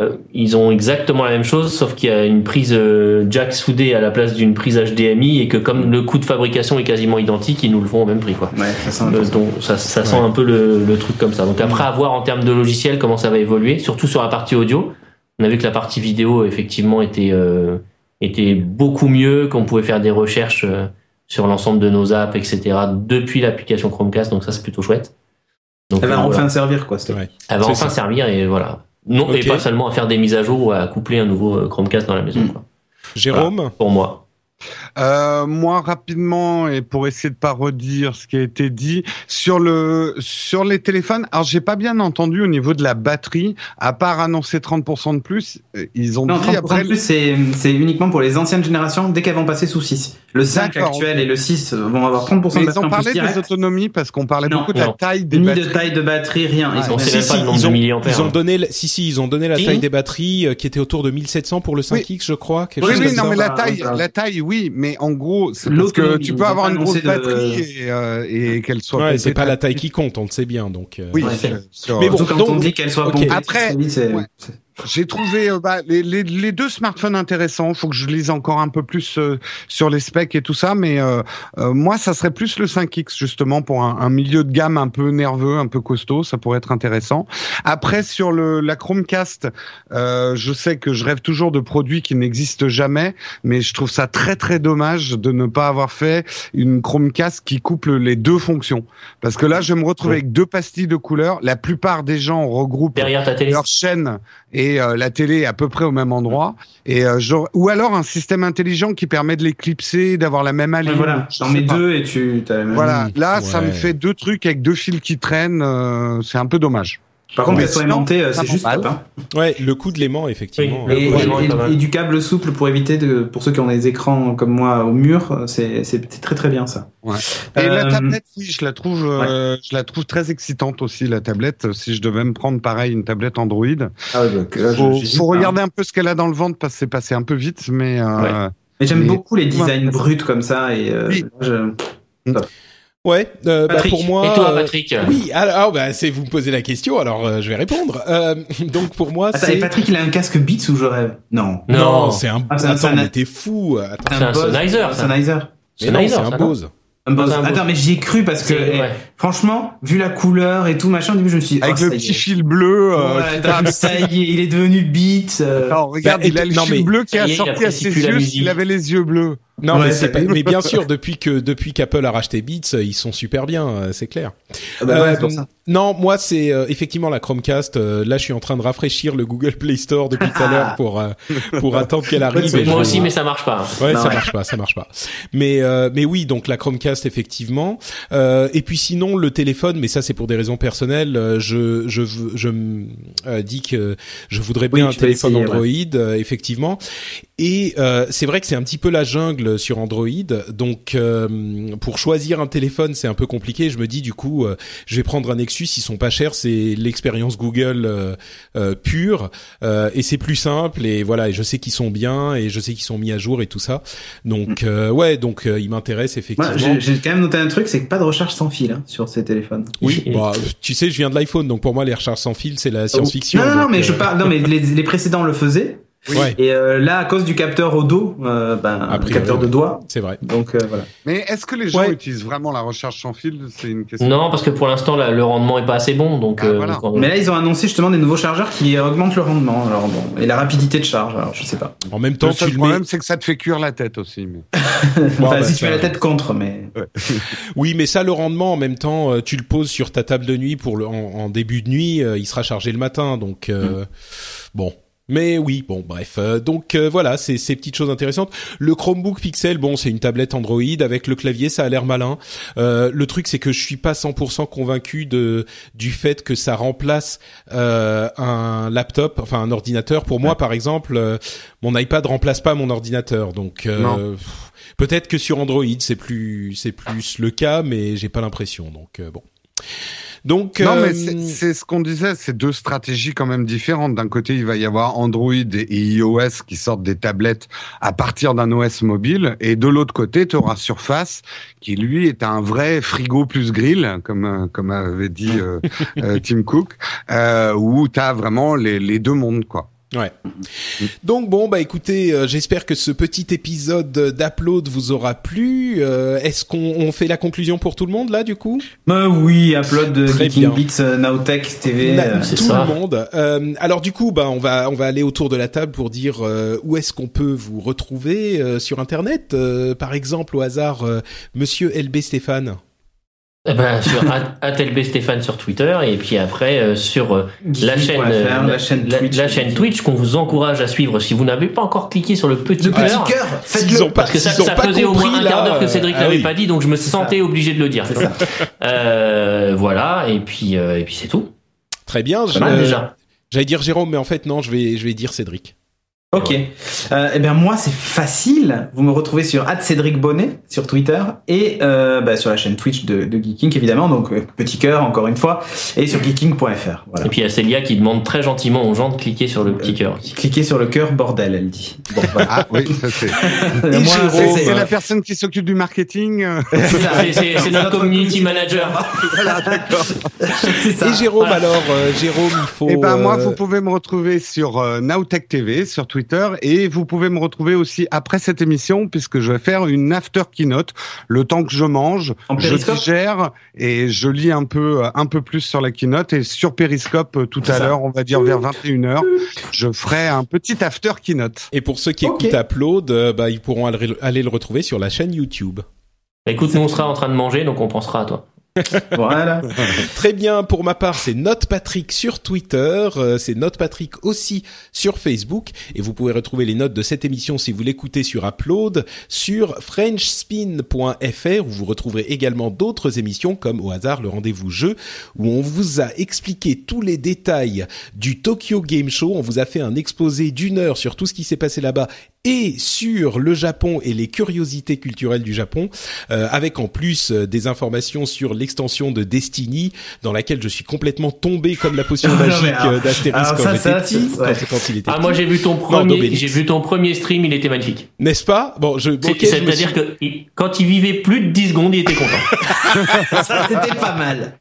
Speaker 3: euh, ils ont exactement la même chose, sauf qu'il y a une prise euh, jack soudée à la place d'une prise HDMI et que comme le coût de fabrication est quasiment identique, ils nous le font au même prix, quoi.
Speaker 4: ça sent,
Speaker 3: Le- donc, ça, ça sent un peu le, le truc comme ça. Donc après, à voir en termes de logiciel comment ça va évoluer, surtout sur la partie audio. On a vu que la partie vidéo, effectivement, était, euh, était beaucoup mieux, qu'on pouvait faire des recherches euh, sur l'ensemble de nos apps, etc. depuis l'application Chromecast, donc ça c'est plutôt chouette. Donc,
Speaker 4: Elle va
Speaker 3: euh,
Speaker 4: enfin
Speaker 3: voilà.
Speaker 4: servir quoi.
Speaker 3: Elle va enfin
Speaker 1: ça.
Speaker 3: servir et voilà. Non, et pas seulement à faire des mises à jour ou à coupler un nouveau euh, Chromecast dans la maison. Quoi.
Speaker 1: Jérôme
Speaker 3: Voilà, Pour moi.
Speaker 2: Euh, moi rapidement et pour essayer de pas redire ce qui a été dit sur le sur les téléphones. Alors j'ai pas bien entendu au niveau de la batterie. À part annoncer 30% de plus, euh, ils ont
Speaker 4: Non,
Speaker 2: dit
Speaker 4: 30%
Speaker 2: après.
Speaker 4: de plus, c'est c'est uniquement pour les anciennes générations dès qu'elles vont passer sous 6. Le 5
Speaker 2: D'accord,
Speaker 4: actuel et le 6 vont avoir 30%
Speaker 2: Mais
Speaker 4: de
Speaker 2: ils ont
Speaker 4: en
Speaker 2: parlé
Speaker 4: plus
Speaker 2: des
Speaker 4: direct.
Speaker 2: autonomies parce qu'on parlait
Speaker 4: Non,
Speaker 2: beaucoup de la taille des
Speaker 4: Ni
Speaker 2: batteries.
Speaker 4: de taille de batterie, rien. Ils ont
Speaker 1: Si,
Speaker 3: pas
Speaker 1: si, ils ont, ils ont
Speaker 3: hein.
Speaker 1: donné, le- si, si, ils ont donné la taille des batteries euh, qui était autour de 1700 pour le 5X, je crois. quelque
Speaker 2: Oui,
Speaker 1: chose
Speaker 2: oui, non,
Speaker 1: ça.
Speaker 2: mais la
Speaker 4: Ah,
Speaker 2: taille, la taille, oui, mais en gros, c'est parce que tu peux avoir une grosse
Speaker 4: de-
Speaker 2: batterie et, euh, et qu'elle soit.
Speaker 1: Ouais, c'est pas la taille qui compte, on le sait bien, donc. euh,
Speaker 2: Oui,
Speaker 4: Ouais.
Speaker 1: Mais bon,
Speaker 4: Surtout quand
Speaker 1: donc-
Speaker 4: on dit qu'elle soit
Speaker 1: ok.
Speaker 4: pompée
Speaker 2: Après, J'ai trouvé euh, bah, les, les, les deux smartphones intéressants. Faut que je lise encore un peu plus euh, sur les specs et tout ça, mais euh, euh, moi, ça serait plus le 5X justement pour un, un milieu de gamme un peu nerveux, un peu costaud. Ça pourrait être intéressant. Après, sur le la Chromecast, euh, je sais que je rêve toujours de produits qui n'existent jamais, mais je trouve ça très très dommage de ne pas avoir fait une Chromecast qui couple les deux fonctions, parce que là, je vais me retrouver avec deux pastilles de couleurs. La plupart des gens regroupent
Speaker 3: Derrière ta télé.
Speaker 2: leur chaîne et euh, la télé à peu près au même endroit. Et euh, genre- ou alors un système intelligent qui permet de l'éclipser d'avoir la même
Speaker 4: Ouais,
Speaker 2: allure
Speaker 4: voilà,
Speaker 2: Je
Speaker 4: j'en mets
Speaker 2: pas.
Speaker 4: deux et tu as la même.
Speaker 2: voilà. là ça me fait deux trucs avec deux fils qui traînent euh, c'est un peu dommage
Speaker 4: Par contre, qu'elle soit aimantée, euh, c'est juste top. hein.
Speaker 1: Ouais, le coup de l'aimant, effectivement.
Speaker 3: Oui,
Speaker 4: Et, du câble souple pour éviter de, pour ceux qui ont des écrans comme moi au mur, c'est c'est très très bien ça.
Speaker 2: ouais. et la
Speaker 4: Euh,
Speaker 2: tablette oui je la trouve euh, je la trouve très excitante aussi la tablette si je devais me prendre pareil une tablette Android
Speaker 4: Ah ouais, donc, là, je-
Speaker 2: faut, regarder un peu ce qu'elle a dans le ventre parce que c'est passé un peu vite mais euh,
Speaker 4: Mais j'aime
Speaker 2: Mais-
Speaker 4: beaucoup les designs
Speaker 2: Ouais.
Speaker 4: bruts comme ça et euh,
Speaker 2: Oui.
Speaker 4: je-
Speaker 1: Ouais, euh, bah,
Speaker 4: Patrick.
Speaker 1: pour moi.
Speaker 3: Et toi,
Speaker 1: euh,
Speaker 3: Patrick
Speaker 1: Oui, alors ah, bah, c'est vous me posez la question, alors euh, je vais répondre. Euh, donc pour moi,
Speaker 4: Attends, et
Speaker 1: c'est
Speaker 4: Patrick, il a un casque Beats ou je rêve? Non.
Speaker 1: non,
Speaker 3: Non.
Speaker 1: c'est un.
Speaker 4: Ah, c'est un-
Speaker 1: Attends,
Speaker 4: c'est un-
Speaker 1: mais t'es fou. Attends.
Speaker 3: C'est un
Speaker 4: Bose-
Speaker 3: Sennheiser,
Speaker 4: Sennheiser.
Speaker 1: c'est un Bose.
Speaker 4: Un Bose. Attends, mais j'y ai cru parce que, eh,
Speaker 3: ouais.
Speaker 4: franchement, vu la couleur et tout machin, du coup, je me suis dit,
Speaker 2: Avec
Speaker 4: oh,
Speaker 2: le petit fil bleu. euh,
Speaker 4: Ouais, ça y est, il est devenu beat. euh.
Speaker 2: Non, regarde,
Speaker 1: Bah,
Speaker 2: il a le fil bleu qui a
Speaker 3: il
Speaker 2: sorti à ses yeux s'il avait les yeux bleus.
Speaker 1: Non,
Speaker 4: Ouais,
Speaker 1: mais c'est pas, mais bien sûr, depuis que depuis qu'Apple a racheté Beats, euh, ils sont super bien, euh, c'est clair.
Speaker 4: Ah bah ouais, pour ça.
Speaker 1: Non, moi c'est euh, effectivement la Chromecast. euh, là, je suis en train de rafraîchir le Google Play Store depuis tout à l'heure pour euh, pour attendre qu'elle arrive.
Speaker 3: Moi
Speaker 1: je-
Speaker 3: aussi, mais ça marche pas.
Speaker 1: Ouais,
Speaker 4: Non,
Speaker 1: ça
Speaker 4: ouais.
Speaker 1: marche pas, ça marche pas. Mais euh, mais oui, donc la Chromecast effectivement. Euh, et puis sinon le téléphone, mais ça c'est pour des raisons personnelles. euh, je je je me euh, dis que je voudrais bien
Speaker 4: Oui,
Speaker 1: un téléphone
Speaker 4: essayer,
Speaker 1: Android euh, effectivement. Et euh, c'est vrai que c'est un petit peu la jungle sur Android. Donc euh, pour choisir un téléphone, c'est un peu compliqué. Je me dis du coup, euh, je vais prendre un Nexus. Ils sont pas chers, c'est l'expérience Google euh, euh, pure euh, et c'est plus simple. Et voilà, et je sais qu'ils sont bien et je sais qu'ils sont mis à jour et tout ça. Donc euh, ouais, donc euh, il m'intéresse effectivement.
Speaker 4: J'ai quand même noté un truc, c'est que pas de recharge sans fil hein, sur ces téléphones.
Speaker 1: oui, bah, tu sais, je viens de l'iPhone, donc pour moi les recharges sans fil, c'est la science-fiction.
Speaker 4: Non, non, non, mais
Speaker 1: euh,
Speaker 4: je parle. Non, mais les, les précédents le faisaient.
Speaker 1: Ouais.
Speaker 4: Et euh, là, à cause du capteur au dos, euh, ben,
Speaker 1: priori,
Speaker 4: capteur de doigt.
Speaker 1: C'est vrai.
Speaker 4: Donc euh, voilà.
Speaker 2: Mais est-ce que les gens
Speaker 1: Ouais.
Speaker 2: utilisent vraiment la recharge sans fil? C'est une question.
Speaker 3: Non, parce que pour l'instant, là, le rendement est pas assez bon, donc.
Speaker 2: Ah,
Speaker 3: euh,
Speaker 2: voilà.
Speaker 3: quand-
Speaker 4: Mais là, ils ont annoncé justement des nouveaux chargeurs qui augmentent le rendement. Alors bon, et la rapidité de charge. Alors je sais pas.
Speaker 1: En même
Speaker 2: Le
Speaker 1: temps,
Speaker 2: seul
Speaker 1: tu le mets.
Speaker 2: problème, c'est que ça te fait cuire la tête aussi. Mais...
Speaker 1: Bon,
Speaker 4: enfin,
Speaker 1: bah,
Speaker 4: si tu mets la tête contre, mais.
Speaker 1: Oui, mais ça, le rendement, en même temps, euh, tu le poses sur ta table de nuit pour le, en, en début de nuit, euh, il sera chargé le matin, donc euh, bon. Mais oui, bon, bref. Euh, donc euh, voilà, c'est ces petites choses intéressantes. Le Chromebook Pixel, bon, c'est une tablette Android avec le clavier, ça a l'air malin. Euh, le truc, c'est que je suis pas 100% convaincu de du fait que ça remplace euh, un laptop, enfin un ordinateur. Pour moi, par exemple, euh, mon iPad remplace pas mon ordinateur, donc. euh, Peut-être que sur Android c'est plus c'est plus le cas, mais j'ai pas l'impression. Donc euh, bon. Donc
Speaker 2: Non,
Speaker 1: euh,
Speaker 2: mais c'est- c'est ce qu'on disait, c'est deux stratégies quand même différentes. D'un côté, il va y avoir Android et iOS qui sortent des tablettes à partir d'un OS mobile, et de l'autre côté, tu auras Surface qui lui est un vrai frigo plus grill, comme euh, comme avait dit euh, euh, Tim Cook, euh, où tu as vraiment les, les deux mondes quoi.
Speaker 1: Ouais. Donc bon bah écoutez, euh, j'espère que ce petit épisode d'Upload vous aura plu. Euh, Est-ce qu'on on fait la conclusion pour tout le monde là du coup?
Speaker 4: Bah oui, upload de
Speaker 1: Très
Speaker 4: Geeking
Speaker 1: bien.
Speaker 4: Beats, euh, Nowtech TV. Euh,
Speaker 1: tout
Speaker 3: ça.
Speaker 1: le monde. Euh, alors du coup, bah on va on va aller autour de la table pour dire euh, où est-ce qu'on peut vous retrouver euh, sur internet. Euh, par exemple, au hasard, euh, Monsieur LB Stéphane?
Speaker 3: Eh ben, sur at- ATLB Stéphane sur Twitter et puis après euh, sur euh, la chaîne, euh,
Speaker 4: la chaîne
Speaker 3: la,
Speaker 4: Twitch.
Speaker 3: la chaîne Twitch qu'on vous encourage à suivre si vous n'avez pas encore cliqué sur le petit
Speaker 4: Le petit
Speaker 3: cœur.
Speaker 4: cœur,
Speaker 1: S'ils
Speaker 4: faites-le.
Speaker 1: ont pas-
Speaker 3: Parce que ça, ça faisait au moins un
Speaker 1: là,
Speaker 3: quart d'heure que
Speaker 1: euh,
Speaker 3: Cédric
Speaker 1: ah
Speaker 3: l'avait
Speaker 1: oui.
Speaker 3: pas dit, donc je me sentais obligé de le dire.
Speaker 4: C'est ça.
Speaker 3: Euh, voilà, et puis euh, et puis c'est tout.
Speaker 1: Très bien.
Speaker 3: Pas mal
Speaker 1: je-
Speaker 3: déjà.
Speaker 1: J'allais dire Jérôme, mais en fait non, je vais je vais dire Cédric.
Speaker 4: Ok. Euh, eh bien moi c'est facile. Vous me retrouvez sur Cédric Bonnet sur Twitter et euh, bah, sur la chaîne Twitch de, de Geeking évidemment. Donc euh, petit cœur encore une fois et sur geeking.fr. Voilà.
Speaker 3: Et puis il y a Célia qui demande très gentiment aux gens de cliquer sur le petit cœur.
Speaker 4: Cliquez sur le cœur bordel, elle dit. Bon, voilà.
Speaker 2: Ah oui, ça c'est.
Speaker 4: C'est-
Speaker 2: la personne qui s'occupe du marketing.
Speaker 4: c'est
Speaker 3: notre community manager.
Speaker 2: voilà, d'accord.
Speaker 1: Et Jérôme
Speaker 3: Voilà.
Speaker 1: alors, euh, Jérôme, il faut.
Speaker 2: Et ben moi,
Speaker 1: euh,
Speaker 2: vous pouvez me retrouver sur euh, Nowtech TV, sur Twitter, et vous pouvez me retrouver aussi après cette émission, puisque je vais faire une after keynote, le temps que je mange,
Speaker 4: En
Speaker 2: je digère et je lis un peu, euh, un peu plus sur la keynote, et sur Periscope euh, tout à l'heure, on va dire vers 21h, je ferai un petit after keynote.
Speaker 1: Et pour ceux qui
Speaker 4: Ok.
Speaker 1: écoutent Upload, euh, bah ils pourront aller, aller le retrouver sur la chaîne YouTube.
Speaker 3: Écoute, nous on sera en train de manger, donc on pensera à toi.
Speaker 4: Voilà.
Speaker 1: Très bien, pour ma part, c'est Note Patrick sur Twitter, euh, c'est Note Patrick aussi sur Facebook, et vous pouvez retrouver les notes de cette émission si vous l'écoutez sur Upload, sur frenchspin.fr, où vous retrouverez également d'autres émissions comme au hasard le rendez-vous jeu, où on vous a expliqué tous les détails du Tokyo Game Show, on vous a fait un exposé d'une heure sur tout ce qui s'est passé là-bas et sur le Japon et les curiosités culturelles du Japon, euh, avec en plus euh, des informations sur l'extension de Destiny, dans laquelle je suis complètement tombé comme la potion
Speaker 4: Non,
Speaker 1: magique euh, d'Astérix
Speaker 4: alors
Speaker 1: quand
Speaker 4: ouais.
Speaker 1: quand, quand il était
Speaker 3: Ah
Speaker 1: petit.
Speaker 3: moi j'ai vu ton premier, j'ai vu ton premier stream, il était magnifique.
Speaker 1: N'est-ce pas? Bon, je,
Speaker 3: C'est-
Speaker 1: ok, je me
Speaker 3: C'est-à-dire
Speaker 1: suis-
Speaker 3: que il- quand il vivait plus de 10 secondes, il était content.
Speaker 4: Ça, c'était pas mal.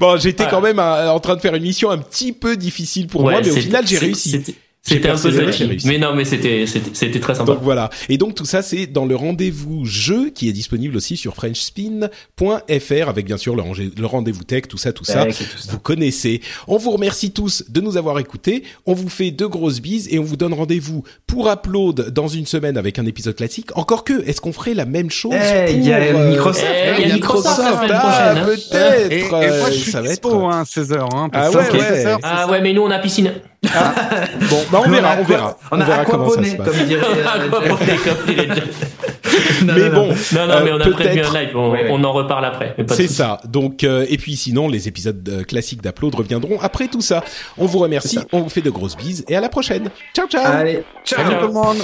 Speaker 1: bon, j'étais quand même euh, en train de faire une mission un petit peu difficile pour moi, mais au final j'ai réussi.
Speaker 3: C'était- un peu touchy. Mais non, mais c'était c'était c'était très sympa.
Speaker 1: Donc voilà. Et donc tout ça, c'est dans le rendez-vous jeu qui est disponible aussi sur FrenchSpin.fr avec bien sûr le, rendez-vous tech, tout ça, tout ça.
Speaker 4: Tout.
Speaker 1: Vous connaissez. On vous remercie tous de nous avoir écoutés. On vous fait de grosses bises et on vous donne rendez-vous pour Upload dans une semaine avec un épisode classique. Encore que, est-ce qu'on ferait la même chose
Speaker 4: Eh, il y a
Speaker 1: pour, euh,
Speaker 4: Microsoft.
Speaker 3: Eh, il y a Microsoft semaine
Speaker 1: ah,
Speaker 3: hein.
Speaker 1: peut-être.
Speaker 2: Et, et moi,
Speaker 1: euh,
Speaker 2: je suis
Speaker 1: ça va être.
Speaker 2: hein, 16h. Hein,
Speaker 1: Ah ouais,
Speaker 2: 16
Speaker 1: ouais.
Speaker 2: heures,
Speaker 3: Ah ouais, mais nous on a piscine.
Speaker 1: Bon, bah on verra, on verra.
Speaker 4: On a
Speaker 1: verra comment ça se passe.
Speaker 4: comme dirait. euh,
Speaker 3: Comme dirait Jeff.
Speaker 4: Non,
Speaker 1: Mais
Speaker 4: non,
Speaker 1: bon,
Speaker 4: non.
Speaker 3: non, mais on a
Speaker 1: euh,
Speaker 3: prévu un live. On,
Speaker 4: Ouais, ouais.
Speaker 3: on en reparle après.
Speaker 1: C'est ça. Donc euh, et puis sinon les épisodes euh, classiques d'Upload reviendront après tout ça. On vous remercie, on vous fait de grosses bises et à la prochaine. Ciao ciao.
Speaker 4: Allez, ciao.
Speaker 2: Salut tout le monde